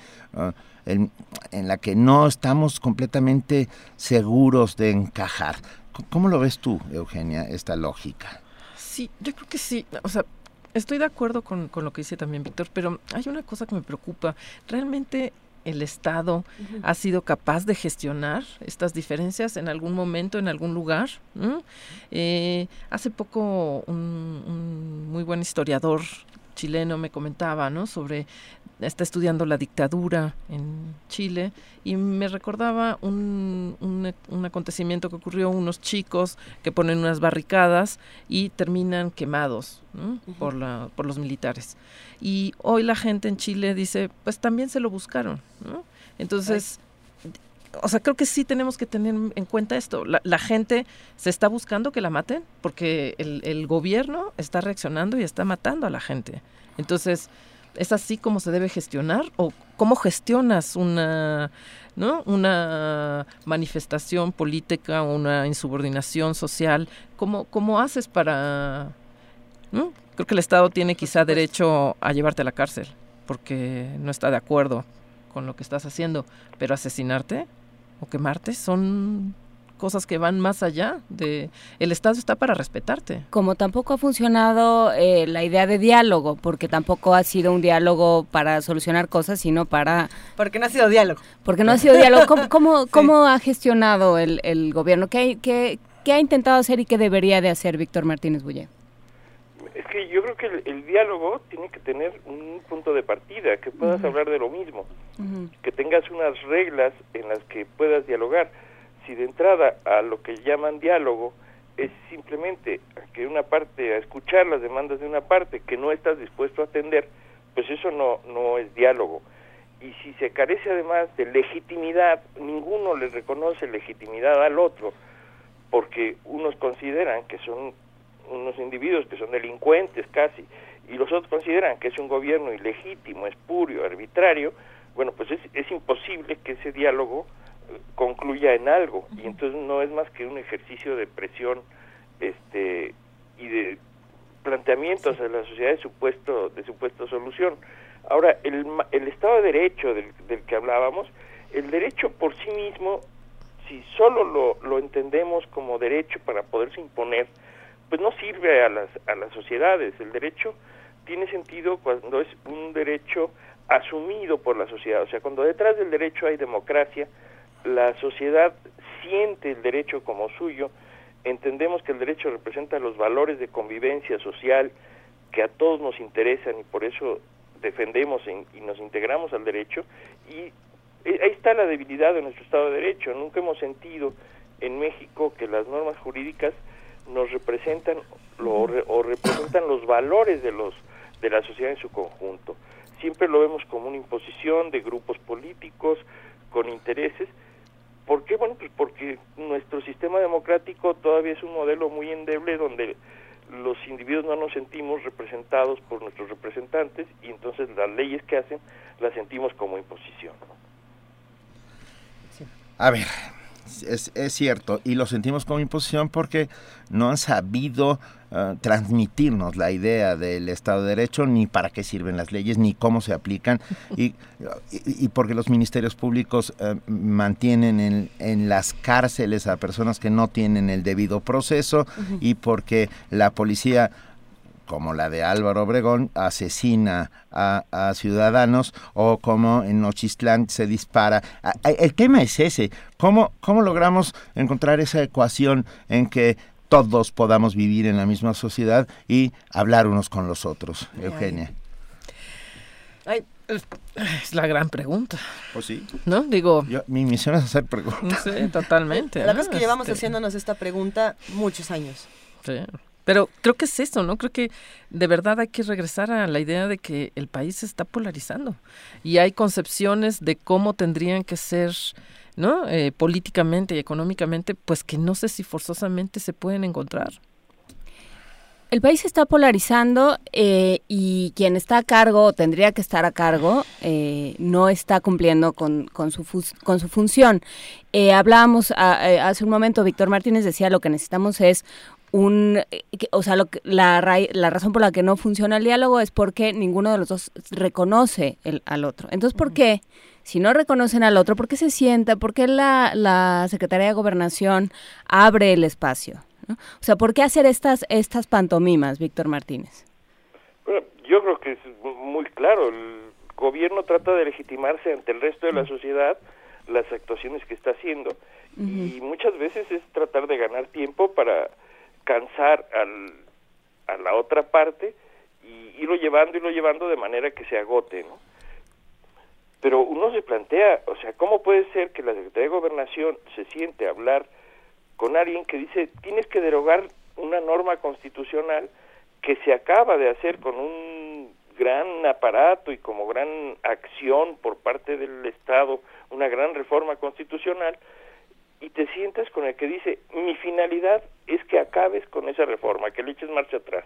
Speaker 1: en, en la que no estamos completamente seguros de encajar. ¿Cómo lo ves tú, Eugenia, esta lógica?
Speaker 41: Sí, yo creo que sí. O sea, estoy de acuerdo con, con lo que dice también Víctor, pero hay una cosa que me preocupa. ¿Realmente el Estado ha sido capaz de gestionar estas diferencias en algún momento, en algún lugar? ¿no? Eh, hace poco un, un muy buen historiador chileno me comentaba, ¿no? Sobre está estudiando la dictadura en Chile y me recordaba un, un, un acontecimiento que ocurrió unos chicos que ponen unas barricadas y terminan quemados ¿no? por, la, por los militares. Y hoy la gente en Chile dice, pues también se lo buscaron. ¿no? Entonces, o sea, creo que sí tenemos que tener en cuenta esto. La, la gente se está buscando que la maten porque el, el gobierno está reaccionando y está matando a la gente. Entonces, ¿es así como se debe gestionar? ¿O cómo gestionas una, ¿no? una manifestación política, una insubordinación social? ¿Cómo, cómo haces para...? ¿no? Creo que el Estado tiene quizá derecho a llevarte a la cárcel porque no está de acuerdo con lo que estás haciendo, pero asesinarte o quemarte son cosas que van más allá de el Estado está para respetarte.
Speaker 9: Como tampoco ha funcionado eh, la idea de diálogo, porque tampoco ha sido un diálogo para solucionar cosas, sino para...
Speaker 2: Porque no ha sido diálogo.
Speaker 9: Porque no ha sido diálogo. ¿Cómo, cómo, cómo ha gestionado el, el gobierno? ¿Qué, qué, qué ha intentado hacer y qué debería de hacer Víctor Martínez Bulle?
Speaker 42: Es que yo creo que el, el diálogo tiene que tener un punto de partida, que puedas hablar de lo mismo, que tengas unas reglas en las que puedas dialogar. Si de entrada a lo que llaman diálogo es simplemente que una parte, a escuchar las demandas de una parte que no estás dispuesto a atender, pues eso no, no es diálogo. Y si se carece además de legitimidad, ninguno le reconoce legitimidad al otro, porque unos consideran que son unos individuos que son delincuentes casi, y los otros consideran que es un gobierno ilegítimo, espurio, arbitrario, bueno, pues es, es imposible que ese diálogo concluya en algo, y entonces no es más que un ejercicio de presión este y de planteamientos a la sociedad de supuesto de supuesta solución. Ahora, el, el Estado de Derecho del, del que hablábamos, el derecho por sí mismo, si solo lo, lo entendemos como derecho para poderse imponer, pues no sirve a las, a las sociedades. El derecho tiene sentido cuando es un derecho asumido por la sociedad. O sea, cuando detrás del derecho hay democracia, la sociedad siente el derecho como suyo, entendemos que el derecho representa los valores de convivencia social que a todos nos interesan y por eso defendemos en- y nos integramos al derecho y eh, ahí está la debilidad de nuestro Estado de Derecho. Nunca hemos sentido en México que las normas jurídicas nos representan lo- o, re- o representan los valores de los de la sociedad en su conjunto. Siempre lo vemos como una imposición de grupos políticos con intereses. ¿Por qué? Bueno, pues porque nuestro sistema democrático todavía es un modelo muy endeble donde los individuos no nos sentimos representados por nuestros representantes y entonces las leyes que hacen las sentimos como imposición.
Speaker 1: A ver, es, es cierto, y lo sentimos como imposición porque no han sabido eh, transmitirnos la idea del Estado de Derecho, ni para qué sirven las leyes, ni cómo se aplican, y, y- y porque los ministerios públicos eh, mantienen en, en las cárceles a personas que no tienen el debido proceso, y porque la policía como la de Álvaro Obregón, asesina a, a ciudadanos o como en Nochistlán se dispara. A- a- El tema es ese, ¿cómo, cómo logramos encontrar esa ecuación en que todos podamos vivir en la misma sociedad y hablar unos con los otros, Eugenia?
Speaker 41: Ay, es, es la gran pregunta.
Speaker 1: Pues sí.
Speaker 41: ¿No? Digo...
Speaker 1: mi misión es hacer preguntas.
Speaker 41: Sí, totalmente.
Speaker 2: La verdad
Speaker 41: ¿no?
Speaker 2: es que llevamos
Speaker 41: Este,
Speaker 2: haciéndonos esta pregunta muchos años.
Speaker 41: Sí. Pero creo que es eso, ¿no? Creo que de verdad hay que regresar a la idea de que el país se está polarizando y hay concepciones de cómo tendrían que ser, ¿no? Eh, políticamente y económicamente, pues que no sé si forzosamente se pueden encontrar.
Speaker 9: El país se está polarizando eh, y quien está a cargo, o tendría que estar a cargo, eh, no está cumpliendo con, con, su, con su función. Eh, hablábamos hace un momento, Víctor Martínez decía lo que necesitamos es un, o sea, lo la, la razón por la que no funciona el diálogo es porque ninguno de los dos reconoce el, al otro. Entonces, ¿por qué? Si no reconocen al otro, ¿por qué se sienta? ¿Por qué la, la Secretaría de Gobernación abre el espacio? O sea, ¿por qué hacer estas, estas pantomimas, Víctor Martínez?
Speaker 42: Bueno, yo creo que es muy claro. El gobierno trata de legitimarse ante el resto de la sociedad las actuaciones que está haciendo. Y muchas veces es tratar de ganar tiempo para cansar al, a la otra parte y irlo llevando y lo llevando de manera que se agote, ¿no? Pero uno se plantea, o sea, ¿cómo puede ser que la Secretaría de Gobernación se siente a hablar con alguien que dice tienes que derogar una norma constitucional que se acaba de hacer con un gran aparato y como gran acción por parte del Estado, una gran reforma constitucional, y te sientas con el que dice, mi finalidad es que acabes con esa reforma, que le eches marcha atrás.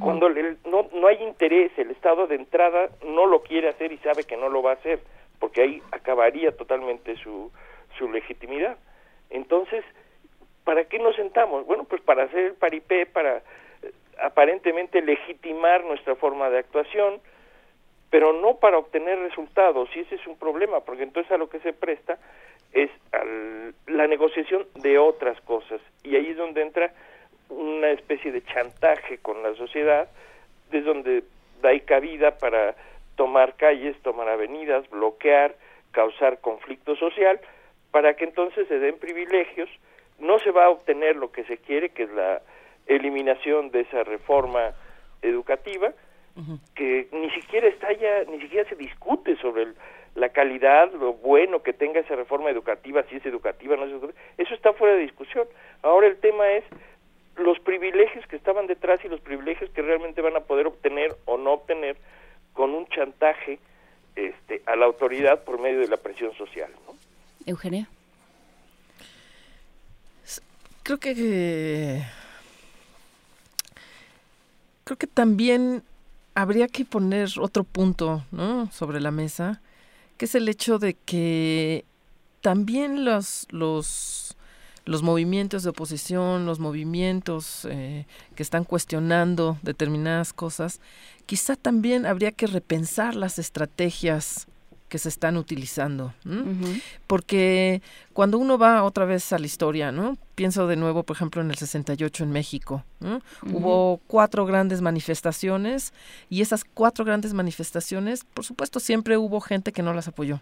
Speaker 42: Cuando no, no hay interés, el Estado de entrada no lo quiere hacer y sabe que no lo va a hacer, porque ahí acabaría totalmente su, su legitimidad. Entonces, ¿para qué nos sentamos? Bueno, pues para hacer el paripé, para eh, aparentemente legitimar nuestra forma de actuación, pero no para obtener resultados, y ese es un problema, porque entonces a lo que se presta es la negociación de otras cosas, y ahí es donde entra una especie de chantaje con la sociedad, desde donde da cabida para tomar calles, tomar avenidas, bloquear, causar conflicto social, para que entonces se den privilegios, no se va a obtener lo que se quiere, que es la eliminación de esa reforma educativa, que ni siquiera está ya, ni siquiera se discute sobre la calidad, lo bueno que tenga esa reforma educativa, si es educativa, no es educativa, eso está fuera de discusión. Ahora el tema es los privilegios que estaban detrás y los privilegios que realmente van a poder obtener o no obtener con un chantaje este, a la autoridad por medio de la presión social. ¿no?
Speaker 9: Eugenia.
Speaker 41: Creo que creo que también habría que poner otro punto ¿no? sobre la mesa, que es el hecho de que también los, los, los movimientos de oposición, los movimientos eh, que están cuestionando determinadas cosas, quizá también habría que repensar las estrategias que se están utilizando. Porque cuando uno va otra vez a la historia, ¿no? Pienso de nuevo, por ejemplo, en el 68 en México. Hubo cuatro grandes manifestaciones y esas cuatro grandes manifestaciones, por supuesto, siempre hubo gente que no las apoyó.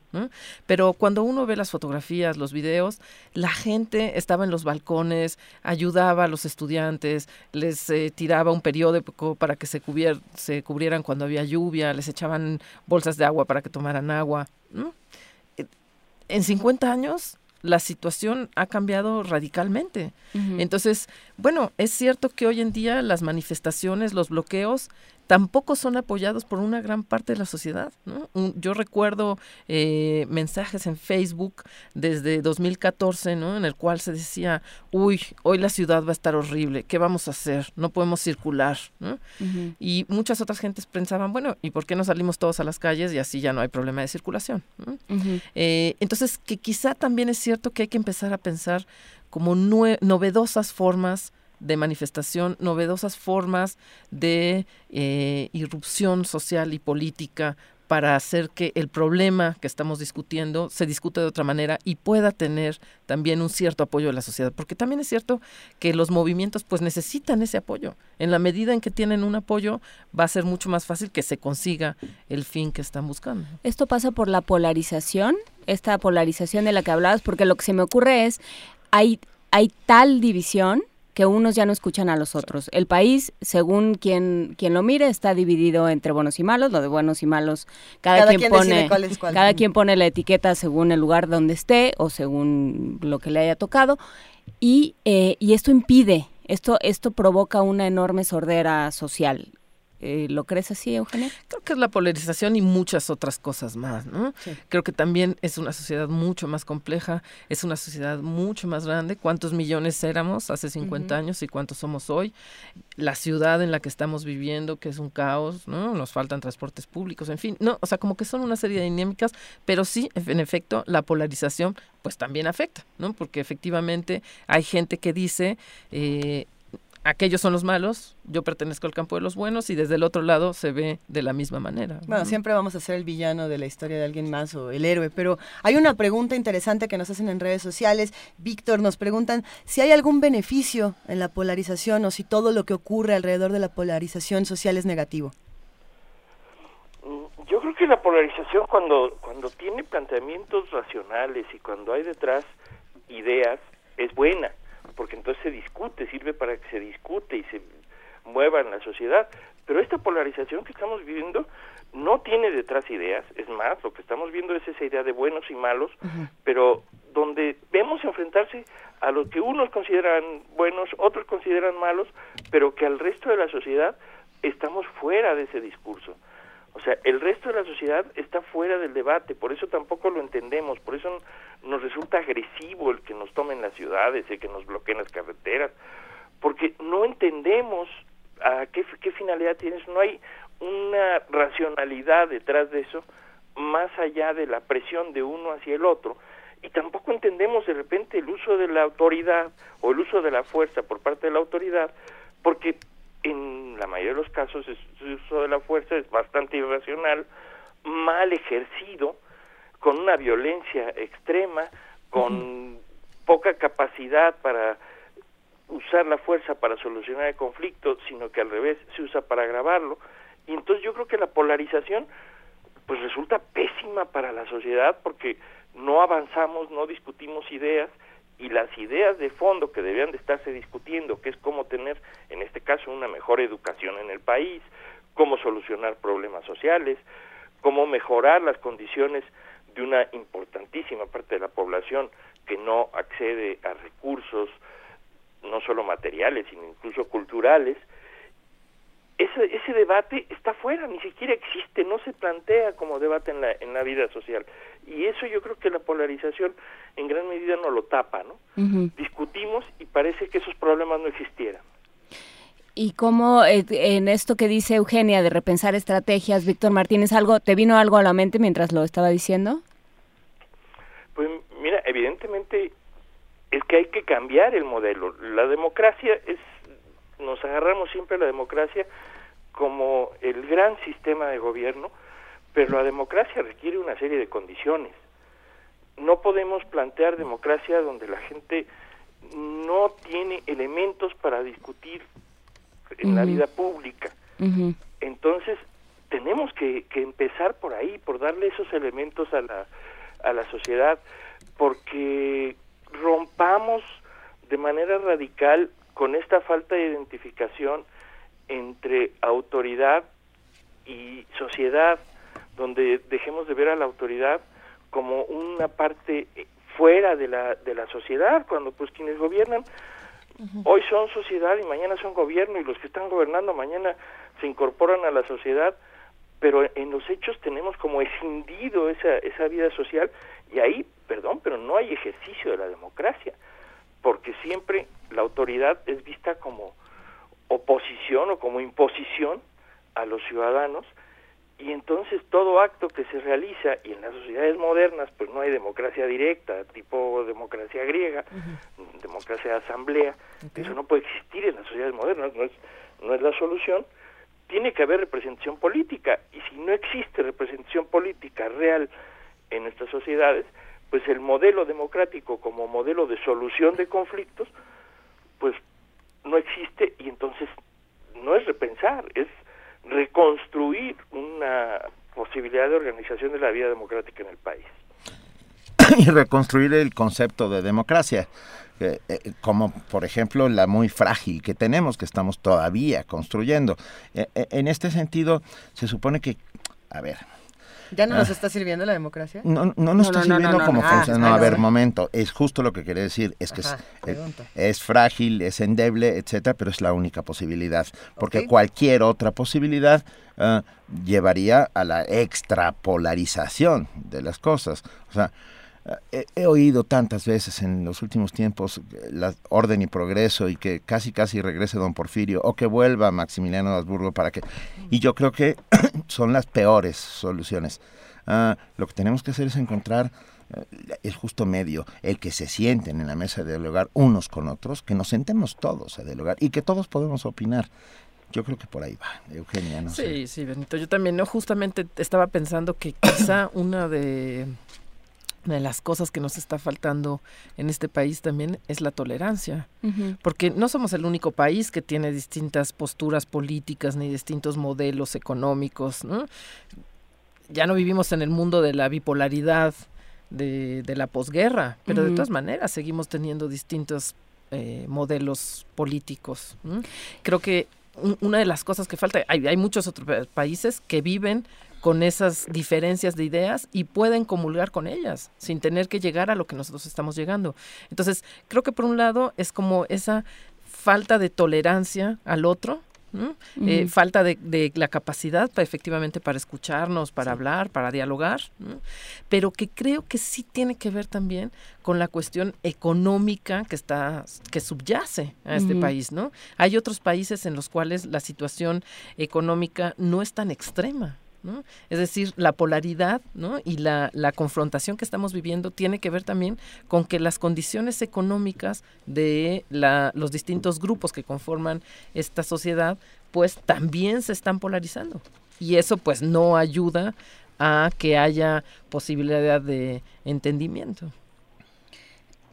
Speaker 41: Pero cuando uno ve las fotografías, los videos, la gente estaba en los balcones, ayudaba a los estudiantes, les eh, tiraba un periódico para que se, se cubrieran cuando había lluvia, les echaban bolsas de agua para que tomaran agua. Eh, en 50 años la situación ha cambiado radicalmente. Entonces, bueno, es cierto que hoy en día las manifestaciones, los bloqueos, tampoco son apoyados por una gran parte de la sociedad. yo recuerdo eh, mensajes en Facebook desde 2014, ¿no? en el cual se decía, uy, hoy la ciudad va a estar horrible, ¿qué vamos a hacer? No podemos circular. Y muchas otras gentes pensaban, bueno, ¿y por qué no salimos todos a las calles y así ya no hay problema de circulación? Eh, entonces, que quizá también es cierto que hay que empezar a pensar como novedosas formas de manifestación, novedosas formas de eh, irrupción social y política para hacer que el problema que estamos discutiendo se discute de otra manera y pueda tener también un cierto apoyo de la sociedad, porque también es cierto que los movimientos pues necesitan ese apoyo. En la medida en que tienen un apoyo va a ser mucho más fácil que se consiga el fin que están buscando.
Speaker 9: Esto pasa por la polarización, esta polarización de la que hablabas, porque lo que se me ocurre es hay hay tal división que unos ya no escuchan a los otros. El país, según quien, quien lo mire, está dividido entre buenos y malos, lo de buenos y malos, cada, quien, pone cada quien pone la etiqueta según el lugar donde esté o según lo que le haya tocado. Y, eh, y esto impide, esto, esto provoca una enorme sordera social. Eh, ¿Lo crees así, Eugenia?
Speaker 41: Creo que es la polarización y muchas otras cosas más, ¿no? Creo que también es una sociedad mucho más compleja, es una sociedad mucho más grande. ¿Cuántos millones éramos hace 50 años y cuántos somos hoy? La ciudad en la que estamos viviendo, que es un caos, ¿no? Nos faltan transportes públicos, en fin, no, o sea, como que son una serie de dinámicas, pero sí, en efecto, la polarización pues también afecta, ¿no? Porque efectivamente hay gente que dice... Eh, aquellos son los malos, yo pertenezco al campo de los buenos y desde el otro lado se ve de la misma manera.
Speaker 2: Bueno, siempre vamos a ser el villano de la historia de alguien más o el héroe, pero hay una pregunta interesante que nos hacen en redes sociales. Víctor, nos preguntan si hay algún beneficio en la polarización o si todo lo que ocurre alrededor de la polarización social es negativo.
Speaker 42: Mm, yo creo que la polarización cuando, cuando tiene planteamientos racionales y cuando hay detrás ideas es buena porque entonces se discute, sirve para que se discute y se mueva en la sociedad. Pero esta polarización que estamos viviendo no tiene detrás ideas, es más, lo que estamos viendo es esa idea de buenos y malos, pero donde vemos enfrentarse a lo que unos consideran buenos, otros consideran malos, pero que al resto de la sociedad estamos fuera de ese discurso. O sea, el resto de la sociedad está fuera del debate, por eso tampoco lo entendemos, por eso nos resulta agresivo el que nos tomen las ciudades, el que nos bloqueen las carreteras, porque no entendemos a qué, qué finalidad tiene eso, no hay una racionalidad detrás de eso, más allá de la presión de uno hacia el otro, y tampoco entendemos de repente el uso de la autoridad o el uso de la fuerza por parte de la autoridad, porque en la mayoría de los casos el uso de la fuerza es bastante irracional, mal ejercido, con una violencia extrema, con poca capacidad para usar la fuerza para solucionar el conflicto, sino que al revés se usa para agravarlo. Y entonces yo creo que la polarización pues resulta pésima para la sociedad porque no avanzamos, no discutimos ideas y las ideas de fondo que debían de estarse discutiendo, que es cómo tener, en este caso, una mejor educación en el país, cómo solucionar problemas sociales, cómo mejorar las condiciones de una importantísima parte de la población que no accede a recursos, no solo materiales, sino incluso culturales, ese, ese debate está fuera, ni siquiera existe, no se plantea como debate en la, en la vida social. Y eso yo creo que la polarización en gran medida no lo tapa, ¿no? Discutimos y parece que esos problemas no existieran.
Speaker 9: Y cómo eh, en esto que dice Eugenia de repensar estrategias, Víctor Martínez, algo te vino algo a la mente mientras lo estaba diciendo?
Speaker 42: Pues mira, evidentemente es que hay que cambiar el modelo. La democracia es nos agarramos siempre a la democracia como el gran sistema de gobierno, pero la democracia requiere una serie de condiciones. No podemos plantear democracia donde la gente no tiene elementos para discutir en la vida pública. Entonces, tenemos que, que, empezar por ahí, por darle esos elementos a la, a la sociedad, porque rompamos de manera radical con esta falta de identificación entre autoridad y sociedad, donde dejemos de ver a la autoridad como una parte fuera de la, de la sociedad, cuando pues quienes gobiernan hoy son sociedad y mañana son gobierno y los que están gobernando mañana se incorporan a la sociedad, pero en los hechos tenemos como escindido esa, esa vida social y ahí, perdón, pero no hay ejercicio de la democracia porque siempre la autoridad es vista como oposición o como imposición a los ciudadanos y entonces todo acto que se realiza y en las sociedades modernas pues no hay democracia directa tipo democracia griega democracia de asamblea eso no puede existir en las sociedades modernas no es no es la solución. Tiene que haber representación política y si no existe representación política real en estas sociedades pues el modelo democrático como modelo de solución de conflictos, pues no existe y entonces no es repensar, es reconstruir una posibilidad de organización de la vida democrática en el país.
Speaker 1: Y reconstruir el concepto de democracia, eh, eh, como por ejemplo la muy frágil que tenemos, que estamos todavía construyendo. Eh, en este sentido, se supone que, a ver,
Speaker 2: ¿Ya no nos está sirviendo la democracia?
Speaker 1: No, no nos está sirviendo como
Speaker 2: Ah,
Speaker 1: funciona. No, a ver, momento. Es justo lo que quería decir. Es que es-
Speaker 2: Ajá,
Speaker 1: es, frágil, es endeble, etcétera, pero es la única posibilidad. Porque cualquier otra posibilidad ah, llevaría a la extrapolarización de las cosas. O sea, ah, he, he oído tantas veces en los últimos tiempos eh, la orden y progreso y que casi casi regrese don Porfirio o que vuelva Maximiliano de Habsburgo para que... Y yo creo que son las peores soluciones. Ah, lo que tenemos que hacer es encontrar eh, el justo medio, el que se sienten en la mesa de dialogar unos con otros, que nos sentemos todos a dialogar y que todos podemos opinar. Yo creo que por ahí va, Eugenia, no sé.
Speaker 41: Sí, sí, Benito. Yo también, ¿no? Justamente estaba pensando que quizá una de, de las cosas que nos está faltando en este país también es la tolerancia. Porque no somos el único país que tiene distintas posturas políticas ni distintos modelos económicos, ¿no? Ya no vivimos en el mundo de la bipolaridad de, de la posguerra, pero de todas maneras seguimos teniendo distintos eh, modelos políticos. Creo que un- una de las cosas que falta, hay, hay muchos otros pa- países que viven con esas diferencias de ideas y pueden comulgar con ellas sin tener que llegar a lo que nosotros estamos llegando. Entonces, creo que por un lado es como esa falta de tolerancia al otro. Eh, falta de, de la capacidad para efectivamente para escucharnos, para hablar, para dialogar, pero que creo que sí tiene que ver también con la cuestión económica que está que subyace a este país, ¿no? Hay otros países en los cuales la situación económica no es tan extrema. ¿No? Es decir, la polaridad ¿no? y la, la confrontación que estamos viviendo tiene que ver también con que las condiciones económicas de la, los distintos grupos que conforman esta sociedad, pues también se están polarizando. Y eso pues no ayuda a que haya posibilidad de entendimiento.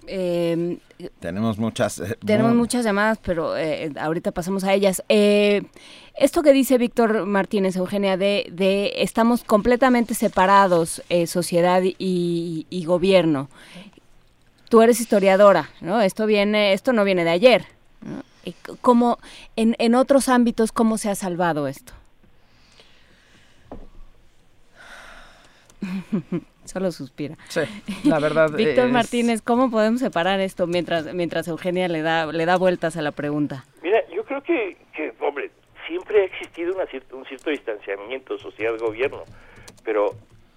Speaker 9: Eh,
Speaker 1: Tenemos muchas... eh,
Speaker 9: Tenemos
Speaker 1: mu-
Speaker 9: muchas llamadas, pero eh, ahorita pasamos a ellas. Eh, esto que dice Víctor Martínez, Eugenia, de, de estamos completamente separados, sociedad y, y gobierno. Tú eres historiadora, ¿no? Esto viene, esto no viene de ayer. ¿Cómo, en, en otros ámbitos, cómo se ha salvado esto? Solo suspira.
Speaker 41: Sí, la verdad
Speaker 9: Víctor
Speaker 41: es-
Speaker 9: Martínez, ¿cómo podemos separar esto mientras mientras Eugenia le da le da vueltas a la pregunta?
Speaker 42: Mira, yo creo que, que hombre, siempre ha existido una cier- un cierto distanciamiento sociedad-gobierno, pero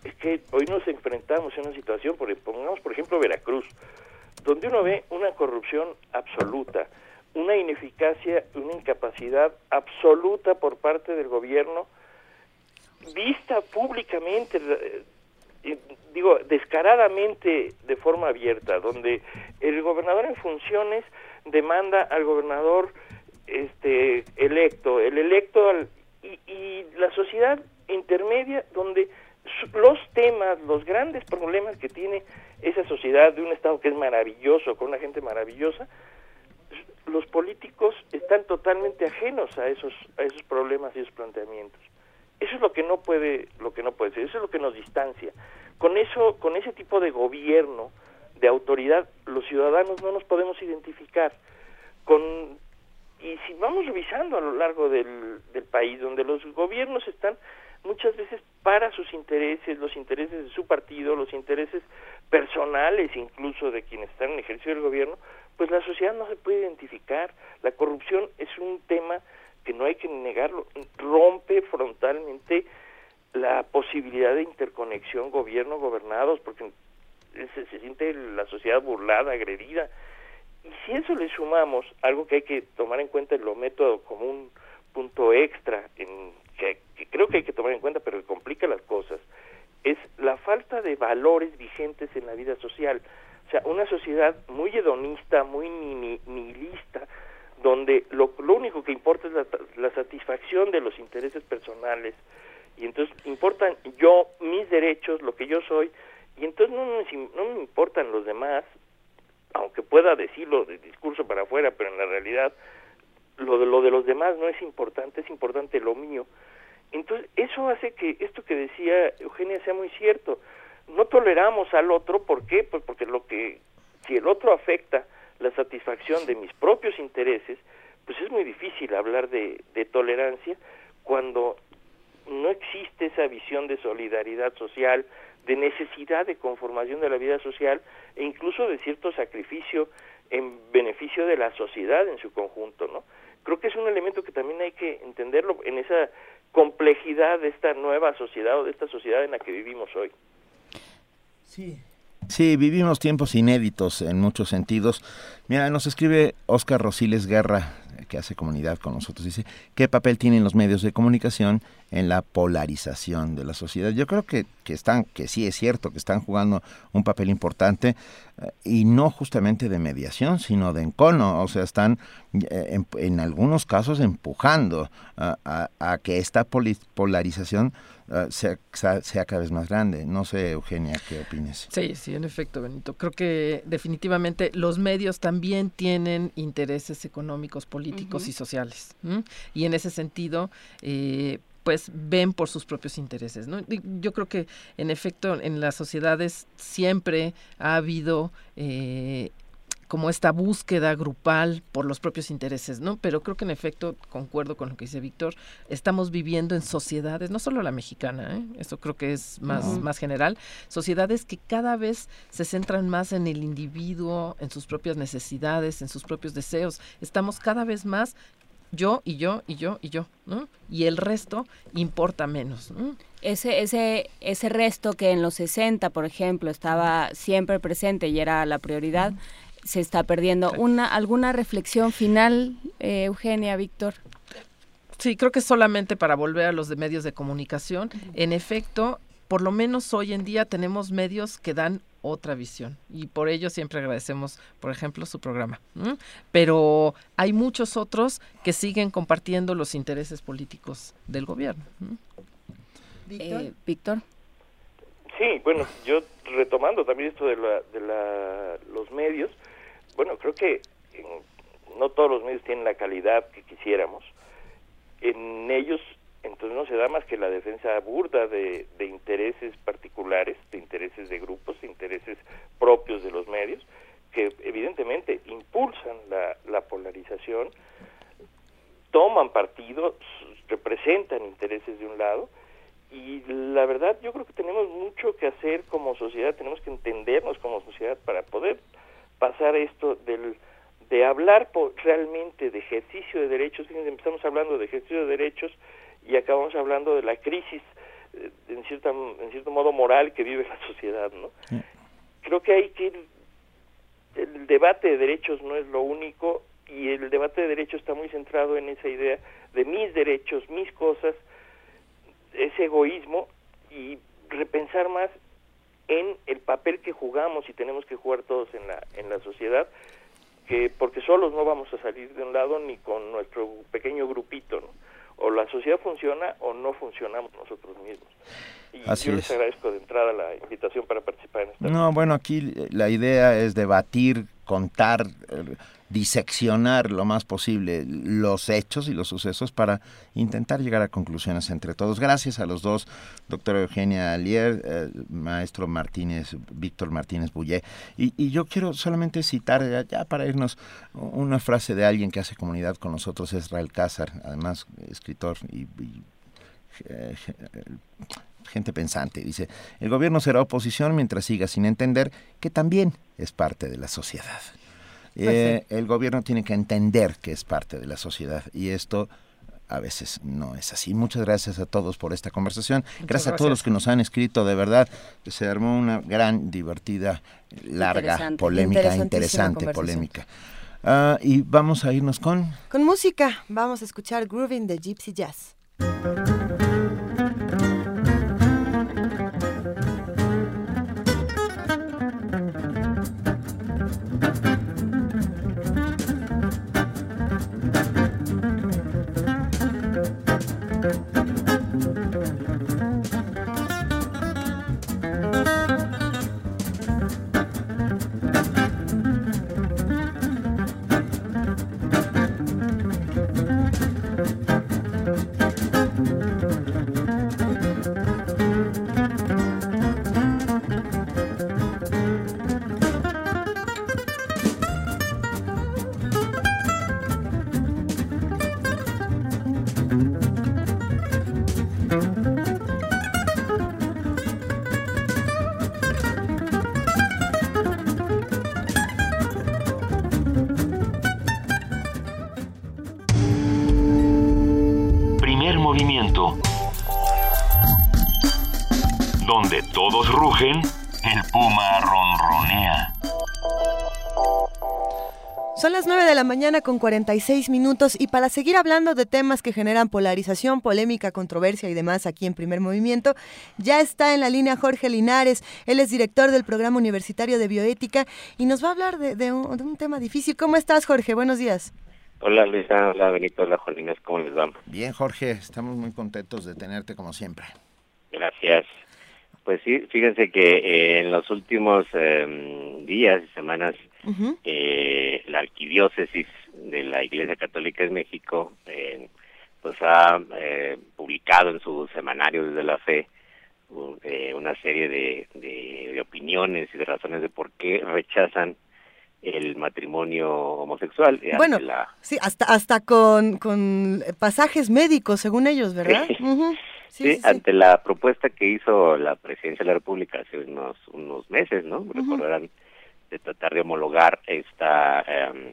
Speaker 42: es que hoy nos enfrentamos a una situación, por, pongamos por ejemplo Veracruz, donde uno ve una corrupción absoluta, una ineficacia, una incapacidad absoluta por parte del gobierno, vista públicamente, eh, digo, descaradamente de forma abierta, donde el gobernador en funciones demanda al gobernador este electo, el electo y, y la sociedad intermedia donde los temas, los grandes problemas que tiene esa sociedad de un estado que es maravilloso, con una gente maravillosa, los políticos están totalmente ajenos a esos a esos problemas y esos planteamientos. Eso es lo que no puede lo que no puede ser, eso es lo que nos distancia. Con eso con ese tipo de gobierno, de autoridad, los ciudadanos no nos podemos identificar con y si vamos revisando a lo largo del, del país donde los gobiernos están muchas veces para sus intereses, los intereses de su partido, los intereses personales incluso de quienes están en ejercicio del gobierno, pues la sociedad no se puede identificar. La corrupción es un tema que no hay que negarlo, rompe frontalmente la posibilidad de interconexión gobierno-gobernados, porque se, se siente la sociedad burlada, agredida. Y si eso le sumamos algo que hay que tomar en cuenta, lo meto como un punto extra, en, que, que creo que hay que tomar en cuenta, pero que complica las cosas, es la falta de valores vigentes en la vida social. O sea, una sociedad muy hedonista, muy ni- nihilista, donde lo, lo único que importa es la, satisfacción de los intereses personales, y entonces importan yo, mis derechos, lo que yo soy, y entonces no, no me importan los demás, aunque pueda decirlo de discurso para afuera, pero en la realidad lo de, lo de los demás no es importante, es importante lo mío. Entonces, eso hace que esto que decía Eugenia sea muy cierto. No toleramos al otro, ¿por qué? Pues porque lo que, si el otro afecta la satisfacción de mis propios intereses, pues es muy difícil hablar de, de tolerancia cuando no existe esa visión de solidaridad social, de necesidad de conformación de la vida social e incluso de cierto sacrificio en beneficio de la sociedad en su conjunto, ¿no? Creo que es un elemento que también hay que entenderlo en esa complejidad de esta nueva sociedad o de esta sociedad en la que vivimos hoy.
Speaker 1: Sí. Sí, vivimos tiempos inéditos en muchos sentidos. Mira, nos escribe Oscar Rosiles Guerra, que hace comunidad con nosotros, dice, ¿qué papel tienen los medios de comunicación en la polarización de la sociedad? Yo creo que, que están, que sí es cierto, que están jugando un papel importante eh, y no justamente de mediación, sino de encono, o sea, están eh, en, algunos casos empujando a, a que esta polarización Ah, sea, sea, cada vez más grande. No sé, Eugenia, ¿qué opinas?
Speaker 41: Sí, sí, en efecto, Benito. Creo que definitivamente los medios también tienen intereses económicos, políticos y sociales. Y en ese sentido, eh, pues ven por sus propios intereses. ¿no? Yo creo que en efecto en las sociedades siempre ha habido eh, como esta búsqueda grupal por los propios intereses, ¿no? Pero creo que en efecto, concuerdo con lo que dice Víctor, estamos viviendo en sociedades, no solo la mexicana, ¿eh? eso creo que es más, más general, sociedades que cada vez se centran más en el individuo, en sus propias necesidades, en sus propios deseos. Estamos cada vez más yo y yo y yo y yo, ¿no? Y el resto importa menos,
Speaker 9: Ese, ese, ese resto que en los 60, por ejemplo, estaba siempre presente y era la prioridad, se está perdiendo. Una, ¿Alguna reflexión final, eh, Eugenia, Víctor?
Speaker 41: Sí, creo que solamente para volver a los de medios de comunicación. En efecto, por lo menos hoy en día tenemos medios que dan otra visión y por ello siempre agradecemos, por ejemplo, su programa. Pero hay muchos otros que siguen compartiendo los intereses políticos del gobierno.
Speaker 9: Eh, Víctor.
Speaker 42: Sí, bueno, yo retomando también esto de, la, de la, los medios, bueno, creo que no todos los medios tienen la calidad que quisiéramos. En ellos, entonces, no se da más que la defensa burda de, intereses particulares, de intereses de grupos, de intereses propios de los medios, que evidentemente impulsan la, la polarización, toman partido, representan intereses de un lado, y la verdad yo creo que tenemos mucho que hacer como sociedad, tenemos que entendernos como sociedad para poder pasar esto del de hablar realmente de ejercicio de derechos, fíjense, empezamos hablando de ejercicio de derechos y acabamos hablando de la crisis eh, en cierta en cierto modo moral que vive la sociedad, ¿no? Creo que hay que el debate de derechos no es lo único y el debate de derechos está muy centrado en esa idea de mis derechos, mis cosas, ese egoísmo y repensar más en el papel que jugamos y tenemos que jugar todos en la, en la sociedad, que porque solos no vamos a salir de un lado ni con nuestro pequeño grupito, ¿no? La sociedad funciona o no funcionamos nosotros mismos. Y yo les agradezco de entrada la invitación para participar en esta.
Speaker 1: No, bueno, aquí la idea es debatir, contar, eh, diseccionar lo más posible los hechos y los sucesos para intentar llegar a conclusiones entre todos. Gracias a los dos, doctora Eugenia Alier, eh, maestro Martínez, Víctor Martínez Bullé. Y, yo quiero solamente citar, ya, para irnos, una frase de alguien que hace comunidad con nosotros, Israel Cázar, además escritor y, eh, gente pensante. Dice, el gobierno será oposición mientras siga sin entender que también es parte de la sociedad. Pues eh, el gobierno tiene que entender que es parte de la sociedad y esto a veces no es así. Muchas gracias a todos por esta conversación. Gracias, a todos los que nos han escrito, de verdad, se armó una gran, divertida, larga, polémica, interesante polémica. Ah, y vamos a irnos con...
Speaker 2: Con música, vamos a escuchar Grooving de Gypsy Jazz.
Speaker 6: Rugen, el puma ronronea.
Speaker 2: Son las 9 de la mañana con 46 minutos y para seguir hablando de temas que generan polarización, polémica, controversia y demás aquí en Primer Movimiento, ya está en la línea Jorge Linares. Él es director del Programa Universitario de Bioética y nos va a hablar de, un, tema difícil. ¿Cómo estás, Jorge? Buenos días.
Speaker 43: Hola Luisa, hola Benito, hola Juan ¿cómo les va?
Speaker 1: Bien, Jorge, estamos muy contentos de tenerte como siempre.
Speaker 43: Gracias. Pues sí, fíjense que eh, en los últimos em, días y semanas eh, la arquidiócesis de la Iglesia Católica de México eh, pues ha eh, publicado en su semanario desde la fe una serie de, de, opiniones y de razones de por qué rechazan el matrimonio homosexual.
Speaker 2: Bueno, sí, hasta hasta con, con pasajes médicos, según ellos, ¿verdad?
Speaker 43: Sí. ante la propuesta que hizo la presidencia de la República hace unos, unos meses, ¿no? Recordarán de tratar de homologar esta em,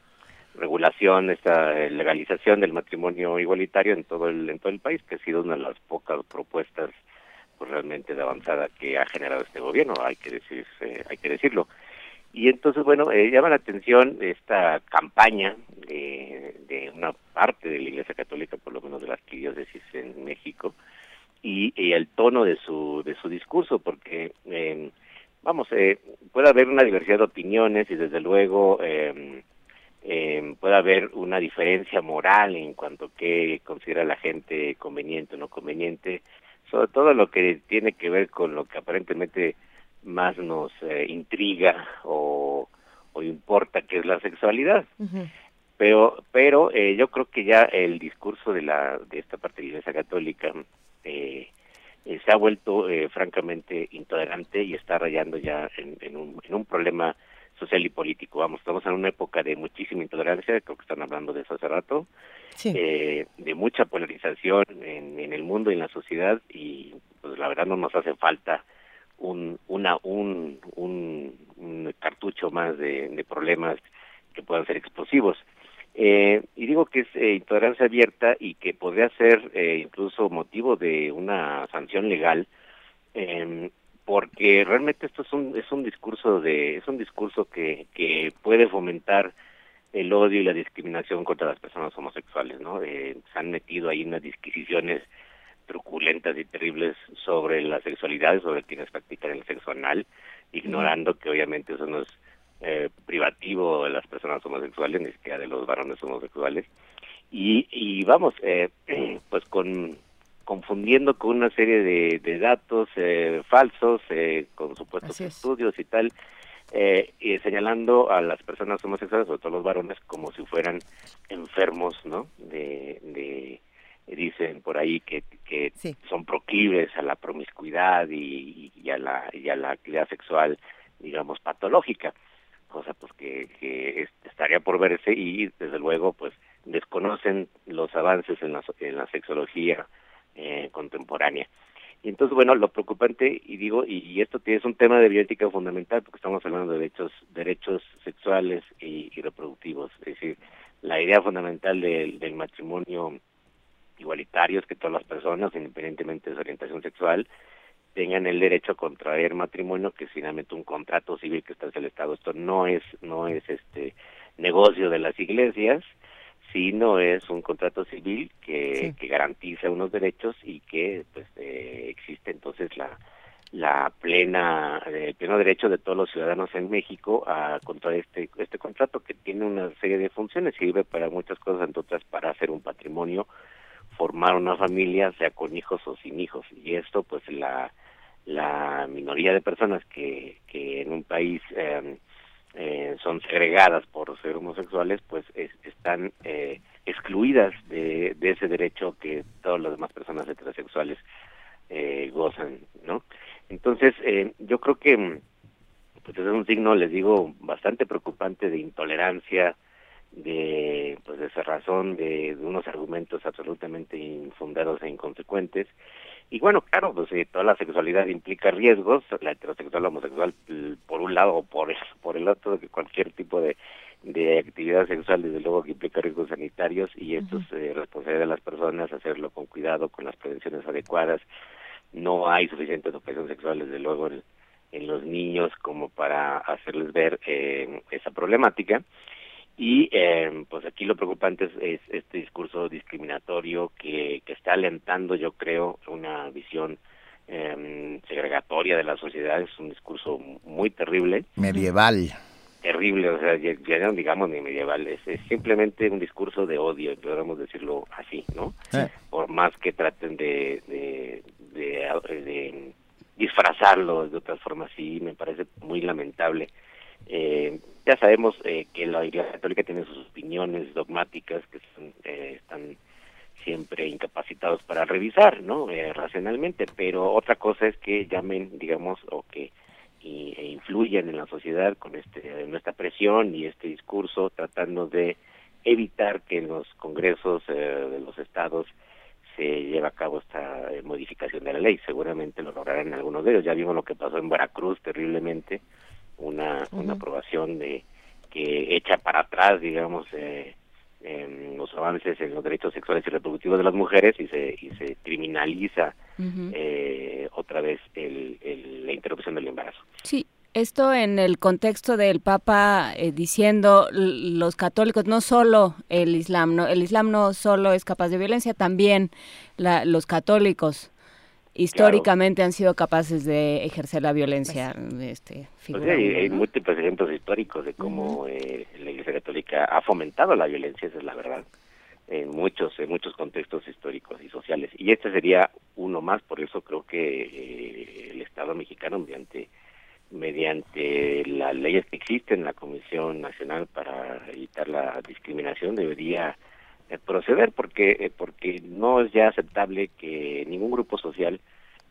Speaker 43: regulación, esta eh, legalización del matrimonio igualitario en todo el en todo el país, que ha sido una de las pocas propuestas pues realmente de avanzada que ha generado este gobierno, hay que decir, hay que decirlo. Y entonces, bueno, eh, llama la atención esta campaña de una parte de la Iglesia Católica, por lo menos de las arquidiócesis en México, y, y, el tono de su de su discurso, porque eh, vamos, eh, puede haber una diversidad de opiniones y desde luego eh, puede haber una diferencia moral en cuanto a qué considera la gente conveniente o no conveniente, sobre todo lo que tiene que ver con lo que aparentemente más nos eh, intriga o, o, importa, que es la sexualidad. Pero, pero eh, yo creo que ya el discurso de la de esta parte de la Iglesia Católica eh, eh, se ha vuelto eh, francamente intolerante y está rayando ya en, un, en un problema social y político. Vamos, estamos en una época de muchísima intolerancia, creo que están hablando de eso hace rato, eh, de mucha polarización en, en, el mundo y en la sociedad y pues la verdad no nos hace falta un, una, un, un, un cartucho más de, de problemas que puedan ser explosivos. Eh, y digo que es eh, intolerancia abierta y que podría ser eh, incluso motivo de una sanción legal, eh, porque realmente esto es un es un discurso de es un discurso que que puede fomentar el odio y la discriminación contra las personas homosexuales, ¿no? Eh, se han metido ahí unas disquisiciones truculentas y terribles sobre la sexualidad, sobre quienes practican el sexo anal, ignorando que obviamente eso no es eh, privativo de las personas homosexuales, ni siquiera de los varones homosexuales. Y, y vamos, eh, pues con confundiendo con una serie de, de datos eh, falsos, eh, con supuestos estudios y tal, eh, y señalando a las personas homosexuales, sobre todo los varones, como si fueran enfermos, ¿no? De, de dicen por ahí que, que son proclives a la promiscuidad y, y, a la y a la actividad sexual, digamos, patológica cosa pues que, que estaría por verse y desde luego pues desconocen los avances en la, en la sexología eh, contemporánea. Y entonces, bueno, lo preocupante, y digo, y, esto es un tema de bioética fundamental, porque estamos hablando de derechos, derechos sexuales y, reproductivos. Es decir, la idea fundamental del, del matrimonio igualitario es que todas las personas, independientemente de su orientación sexual, tengan el derecho a contraer matrimonio, que es finalmente un contrato civil que está en el Estado. Esto no es, no es este negocio de las iglesias, sino es un contrato civil que, que garantiza unos derechos y que pues eh, existe entonces la la plena el pleno derecho de todos los ciudadanos en México a contraer este este contrato que tiene una serie de funciones sirve para muchas cosas entre otras para hacer un patrimonio formar una familia sea con hijos o sin hijos y esto pues la la minoría de personas que, que en un país eh, eh, son segregadas por ser homosexuales, pues están eh, excluidas de, de, ese derecho que todas las demás personas heterosexuales eh, gozan, ¿no? Entonces, yo creo que pues es un signo, les digo, bastante preocupante de intolerancia, de pues de cerrazón, de, de unos argumentos absolutamente infundados e inconsecuentes, y bueno, claro, pues eh, toda la sexualidad implica riesgos, la heterosexual, la homosexual, por un lado o por, por el otro, que cualquier tipo de, de actividad sexual, desde luego que implica riesgos sanitarios y esto es eh, responsabilidad de las personas hacerlo con cuidado, con las prevenciones adecuadas, no hay suficiente educación sexual, desde luego, en, en los niños como para hacerles ver eh, esa problemática. Y eh, pues aquí lo preocupante es, es este discurso discriminatorio que, que está alentando, yo creo, una visión eh, segregatoria de la sociedad. Es un discurso muy terrible.
Speaker 1: Medieval.
Speaker 43: Terrible, o sea, ya, ya no digamos ni medieval, es, es simplemente un discurso de odio, podríamos decirlo así, ¿no?
Speaker 1: Eh.
Speaker 43: Por más que traten de, de, de, de disfrazarlo de otras formas, sí, me parece muy lamentable. Eh, ya sabemos eh, que la Iglesia Católica tiene sus opiniones dogmáticas que son, eh, están siempre incapacitados para revisar, ¿no? Eh, racionalmente, pero otra cosa es que llamen, digamos, o que e influyan en la sociedad con este nuestra presión y este discurso tratando de evitar que en los congresos eh, de los estados se lleve a cabo esta eh, modificación de la ley. Seguramente lo lograrán algunos de ellos. Ya vimos lo que pasó en Veracruz terriblemente, una, una aprobación de que echa para atrás, digamos, eh, en los avances en los derechos sexuales y reproductivos de las mujeres y se y se criminaliza eh, otra vez el, el- la interrupción del embarazo.
Speaker 9: Sí, esto en el contexto del Papa eh, diciendo los católicos, no solo el Islam, no, el Islam no solo es capaz de violencia, también la- los católicos históricamente han sido capaces de ejercer la violencia. Este,
Speaker 43: Pues sí, hay, hay
Speaker 9: ¿no?
Speaker 43: múltiples ejemplos históricos de cómo eh, la Iglesia Católica ha fomentado la violencia, esa es la verdad, en muchos en muchos contextos históricos y sociales. Y este sería uno más, por eso creo que eh, el Estado mexicano, mediante mediante las leyes que existen, la Comisión Nacional para evitar la discriminación, debería eh, proceder, porque eh, porque no es ya aceptable que ningún grupo social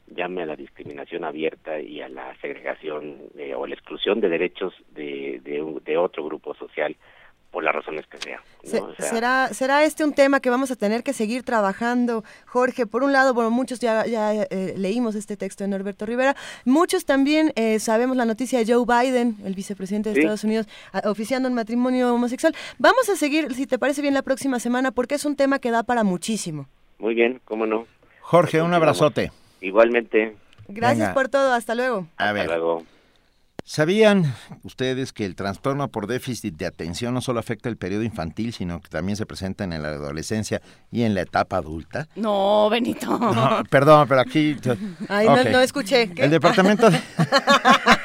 Speaker 43: llame a la discriminación abierta y a la segregación eh, o la exclusión de derechos de, de, de otro grupo social por las razones que sea. ¿no?
Speaker 2: Se-
Speaker 43: O sea,
Speaker 2: ¿Será, ¿Será este un tema que vamos a tener que seguir trabajando, Jorge? Por un lado, bueno, muchos ya, ya eh, leímos este texto de Norberto Rivera, muchos también eh, sabemos la noticia de Joe Biden, el vicepresidente de
Speaker 43: Sí.
Speaker 2: Estados Unidos, a- oficiando un matrimonio homosexual. Vamos a seguir, si te parece bien, la próxima semana, porque es un tema que da para muchísimo.
Speaker 43: Muy bien, cómo no.
Speaker 1: Jorge, un abrazote.
Speaker 43: Igualmente.
Speaker 2: Gracias
Speaker 1: Venga.
Speaker 2: por todo, hasta luego.
Speaker 1: A ver.
Speaker 43: luego.
Speaker 1: ¿Sabían ustedes que el trastorno por déficit de atención no solo afecta el periodo infantil, sino que también se presenta en la adolescencia y en la etapa adulta?
Speaker 9: No, Benito.
Speaker 1: No, perdón, pero aquí...
Speaker 2: Ay, no- no, escuché. ¿Qué?
Speaker 1: El departamento de...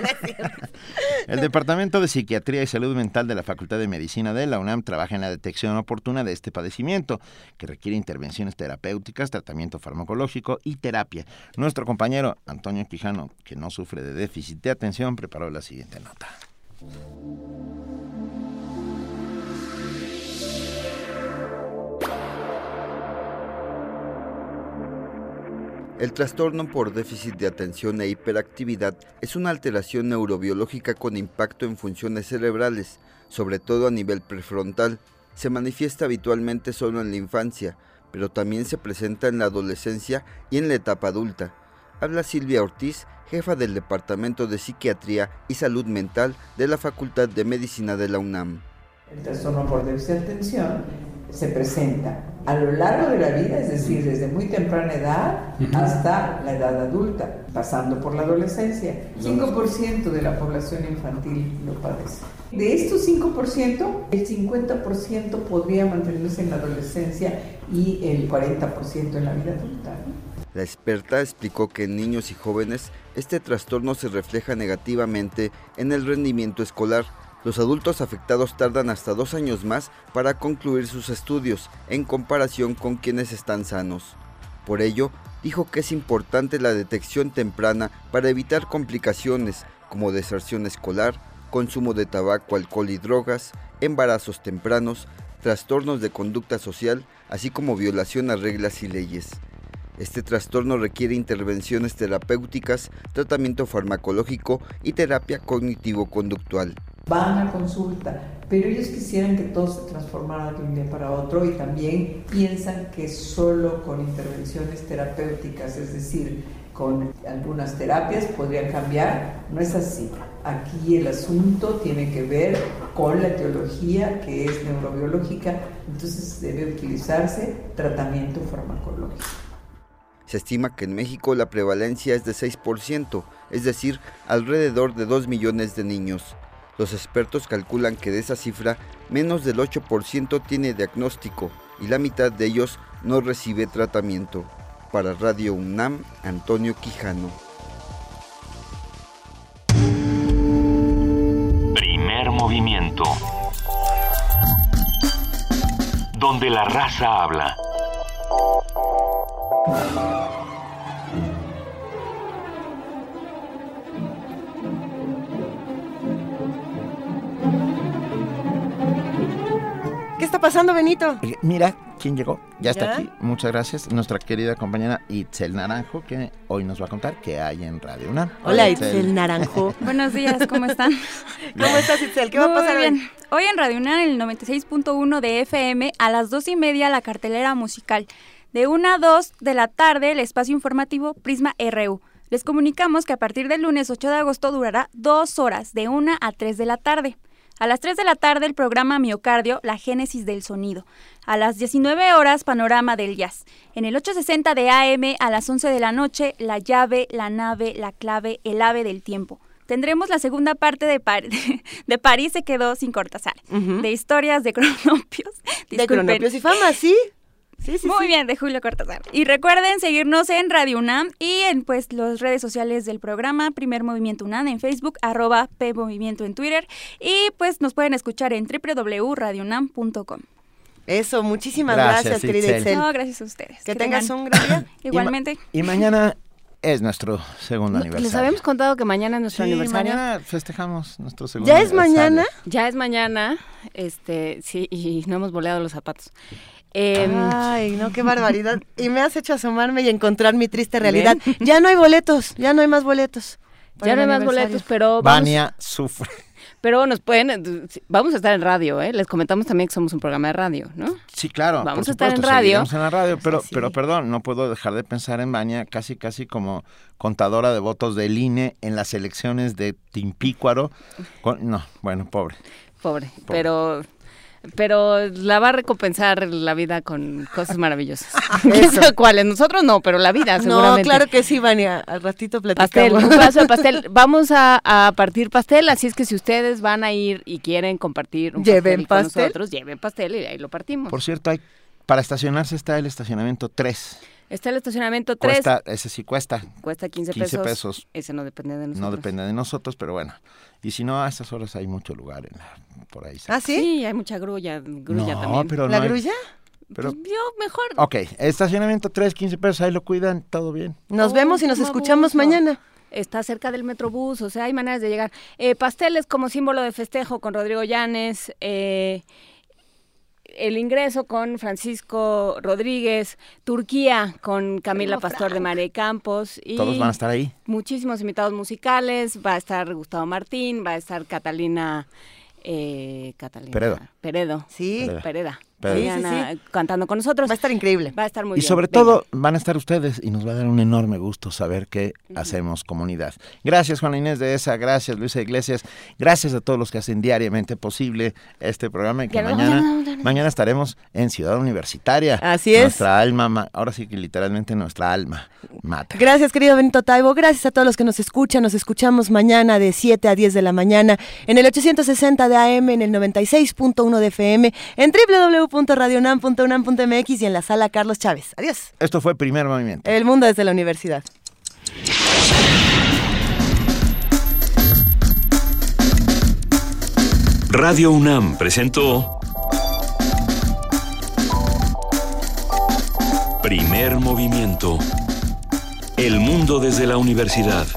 Speaker 1: El Departamento de Psiquiatría y Salud Mental de la Facultad de Medicina de la UNAM trabaja en la detección oportuna de este padecimiento, que requiere intervenciones terapéuticas, tratamiento farmacológico y terapia. Nuestro compañero Antonio Quijano, que no sufre de déficit de atención, preparó la siguiente nota.
Speaker 44: El trastorno por déficit de atención e hiperactividad es una alteración neurobiológica con impacto en funciones cerebrales, sobre todo a nivel prefrontal. Se manifiesta habitualmente solo en la infancia, pero también se presenta en la adolescencia y en la etapa adulta. Habla Silvia Ortiz, jefa del Departamento de Psiquiatría y Salud Mental de la Facultad de Medicina de la UNAM.
Speaker 45: El trastorno por déficit de atención se presenta a lo largo de la vida, es decir, desde muy temprana edad hasta la edad adulta, pasando por la adolescencia. 5% de la población infantil lo padece. De estos 5%, el 50% podría mantenerse en la adolescencia y el 40% en la vida adulta. ¿no?
Speaker 44: La experta explicó que en niños y jóvenes este trastorno se refleja negativamente en el rendimiento escolar. Los adultos afectados tardan hasta dos años más para concluir sus estudios en comparación con quienes están sanos. Por ello, dijo que es importante la detección temprana para evitar complicaciones como deserción escolar, consumo de tabaco, alcohol y drogas, embarazos tempranos, trastornos de conducta social, así como violación a reglas y leyes. Este trastorno requiere intervenciones terapéuticas, tratamiento farmacológico y terapia cognitivo-conductual.
Speaker 45: Van a consulta, pero ellos quisieran que todo se transformara de un día para otro y también piensan que solo con intervenciones terapéuticas, es decir, con algunas terapias podrían cambiar. No es así. Aquí el asunto tiene que ver con la etiología que es neurobiológica, entonces debe utilizarse tratamiento farmacológico.
Speaker 44: Se estima que en México la prevalencia es de 6%, es decir, alrededor de 2 millones de niños. Los expertos calculan que de esa cifra, menos del 8% tiene diagnóstico y la mitad de ellos no recibe tratamiento. Para Radio UNAM, Antonio Quijano.
Speaker 27: Primer movimiento. Donde la raza habla.
Speaker 2: Está pasando, Benito?
Speaker 1: Eh, Mira, ¿quién llegó? Ya está
Speaker 2: ¿Ya?
Speaker 1: aquí. Muchas gracias. Nuestra querida compañera Itzel Naranjo, que hoy nos va a contar qué hay en Radio UNAM.
Speaker 2: Hola, Itzel Naranjo.
Speaker 46: Buenos días, ¿cómo están?
Speaker 2: ¿Cómo estás, Itzel? ¿Qué va a pasar hoy?
Speaker 46: bien. Hoy en Radio UNAM, el 96.1 de FM, a las dos y media, la cartelera musical. De 1 a 2 de la tarde, el espacio informativo Prisma RU. Les comunicamos que a partir del lunes 8 de agosto durará dos horas, de 1 a 3 de la tarde. A las 3 de la tarde, el programa Miocardio, la génesis del sonido. A las 19 horas, Panorama del Jazz. En el 860 de AM, a las 11 de la noche, La llave, la nave, la clave, el ave del tiempo. Tendremos la segunda parte de, Par- de París se quedó sin Cortázar, de historias de cronopios.
Speaker 2: De cronopios y fama, ¿sí? Sí, sí,
Speaker 46: Muy
Speaker 2: sí.
Speaker 46: bien, de Julio Cortázar. Y recuerden seguirnos en Radio UNAM y en pues las redes sociales del programa Primer Movimiento UNAM en Facebook, arroba P Movimiento en Twitter y pues nos pueden escuchar en www.radiounam.com.
Speaker 2: Eso, muchísimas
Speaker 1: Gracias,
Speaker 2: gracias, querida
Speaker 1: Itzel.
Speaker 2: Itzel.
Speaker 46: No, gracias a ustedes.
Speaker 2: Que tengas
Speaker 46: tengan-
Speaker 2: un gran día.
Speaker 46: Igualmente.
Speaker 1: Y mañana es nuestro segundo aniversario.
Speaker 9: Les habíamos contado que mañana es nuestro
Speaker 1: Sí,
Speaker 9: aniversario.
Speaker 1: mañana festejamos nuestro segundo
Speaker 9: ¿Ya es
Speaker 1: aniversario.
Speaker 9: mañana? Ya es mañana. Este, sí, y no hemos boleado los zapatos. Em,
Speaker 2: Ay, no, qué barbaridad. Y me has hecho asomarme y encontrar mi triste realidad. Ya no hay boletos, ya no hay más boletos.
Speaker 9: ya no hay más boletos, pero vamos,
Speaker 1: Vania sufre.
Speaker 9: pero nos pueden, eh, vamos a estar en radio, ¿eh? Les comentamos también que somos un programa de radio, ¿no?
Speaker 1: Sí, claro.
Speaker 9: Vamos
Speaker 1: por
Speaker 9: a estar en radio.
Speaker 1: en la radio, pero, pero perdón, no puedo dejar de pensar en Vania casi, casi como contadora de votos del INE en las elecciones de Timpícuaro. Con- no, bueno, pobre.
Speaker 9: Pobre, pero pero la va a recompensar la vida con cosas maravillosas. ¿Quién sabe cuáles? Nosotros no, pero la vida
Speaker 2: No, claro que sí, Vania. Al ratito
Speaker 9: Pastel,
Speaker 2: platicamos.
Speaker 9: un pedazo de pastel. Vamos a, a partir pastel, así es que si ustedes van a ir y quieren compartir un
Speaker 2: Lleven
Speaker 9: pastel, con
Speaker 2: pastel.
Speaker 9: nosotros, lleven pastel y ahí lo partimos.
Speaker 1: Por cierto, hay, para estacionarse está el estacionamiento 3.
Speaker 9: Está el estacionamiento 3,
Speaker 1: Cuesta, ese sí cuesta.
Speaker 9: cuesta 15,
Speaker 1: 15
Speaker 9: pesos.
Speaker 1: pesos.
Speaker 9: Ese no depende de nosotros.
Speaker 1: No depende de nosotros, pero bueno. Y si no, a estas horas hay mucho lugar en la- por ahí.
Speaker 2: ¿Ah, sí?
Speaker 9: Sí, hay mucha grulla, grulla
Speaker 1: No,
Speaker 9: también.
Speaker 1: pero ¿La no hay- grulla? Pero,
Speaker 9: Pues yo mejor.
Speaker 1: ok, estacionamiento 3, 15 pesos, ahí lo cuidan, todo bien.
Speaker 2: Nos vemos y nos escuchamos mañana.
Speaker 9: Está cerca del Metrobús, o sea, hay maneras de llegar. Eh, pasteles como símbolo de festejo con Rodrigo Llanes. eh, el ingreso con Francisco Rodríguez, Turquía con Camila
Speaker 2: Primo
Speaker 9: Pastor de Mare Campos. Y
Speaker 1: Todos van a estar ahí.
Speaker 9: Muchísimos invitados musicales, va a estar Gustavo Martín, va a estar Catalina... Eh, Catalina
Speaker 1: Peredo.
Speaker 9: Peredo.
Speaker 2: Sí.
Speaker 1: Pereda.
Speaker 9: Pereda.
Speaker 1: Pereda. Sí, sí,
Speaker 9: cantando con nosotros. Va
Speaker 2: a estar increíble.
Speaker 9: Va a estar muy
Speaker 1: Y
Speaker 9: bien.
Speaker 1: sobre
Speaker 9: Venga.
Speaker 1: todo van a estar ustedes y nos va a dar un enorme gusto saber que hacemos comunidad. Gracias Juana Inés de esa, gracias Luisa Iglesias, gracias a todos los que hacen diariamente posible este programa y que
Speaker 2: no,
Speaker 1: mañana,
Speaker 2: no, no.
Speaker 1: mañana estaremos en Ciudad Universitaria.
Speaker 2: Así es.
Speaker 1: Nuestra alma, ma- ahora sí que literalmente nuestra alma mata.
Speaker 2: Gracias, querido Benito Taibo. Gracias a todos los que nos escuchan. Nos escuchamos mañana de 7 a 10 de la mañana en el 860 de AM, en el 96.1 de FM, en www.radionam.unam.mx y en la sala Carlos Chávez. Adiós.
Speaker 1: Esto fue Primer Movimiento.
Speaker 2: El mundo desde la universidad.
Speaker 27: Radio UNAM presentó Primer movimiento. El mundo desde la universidad.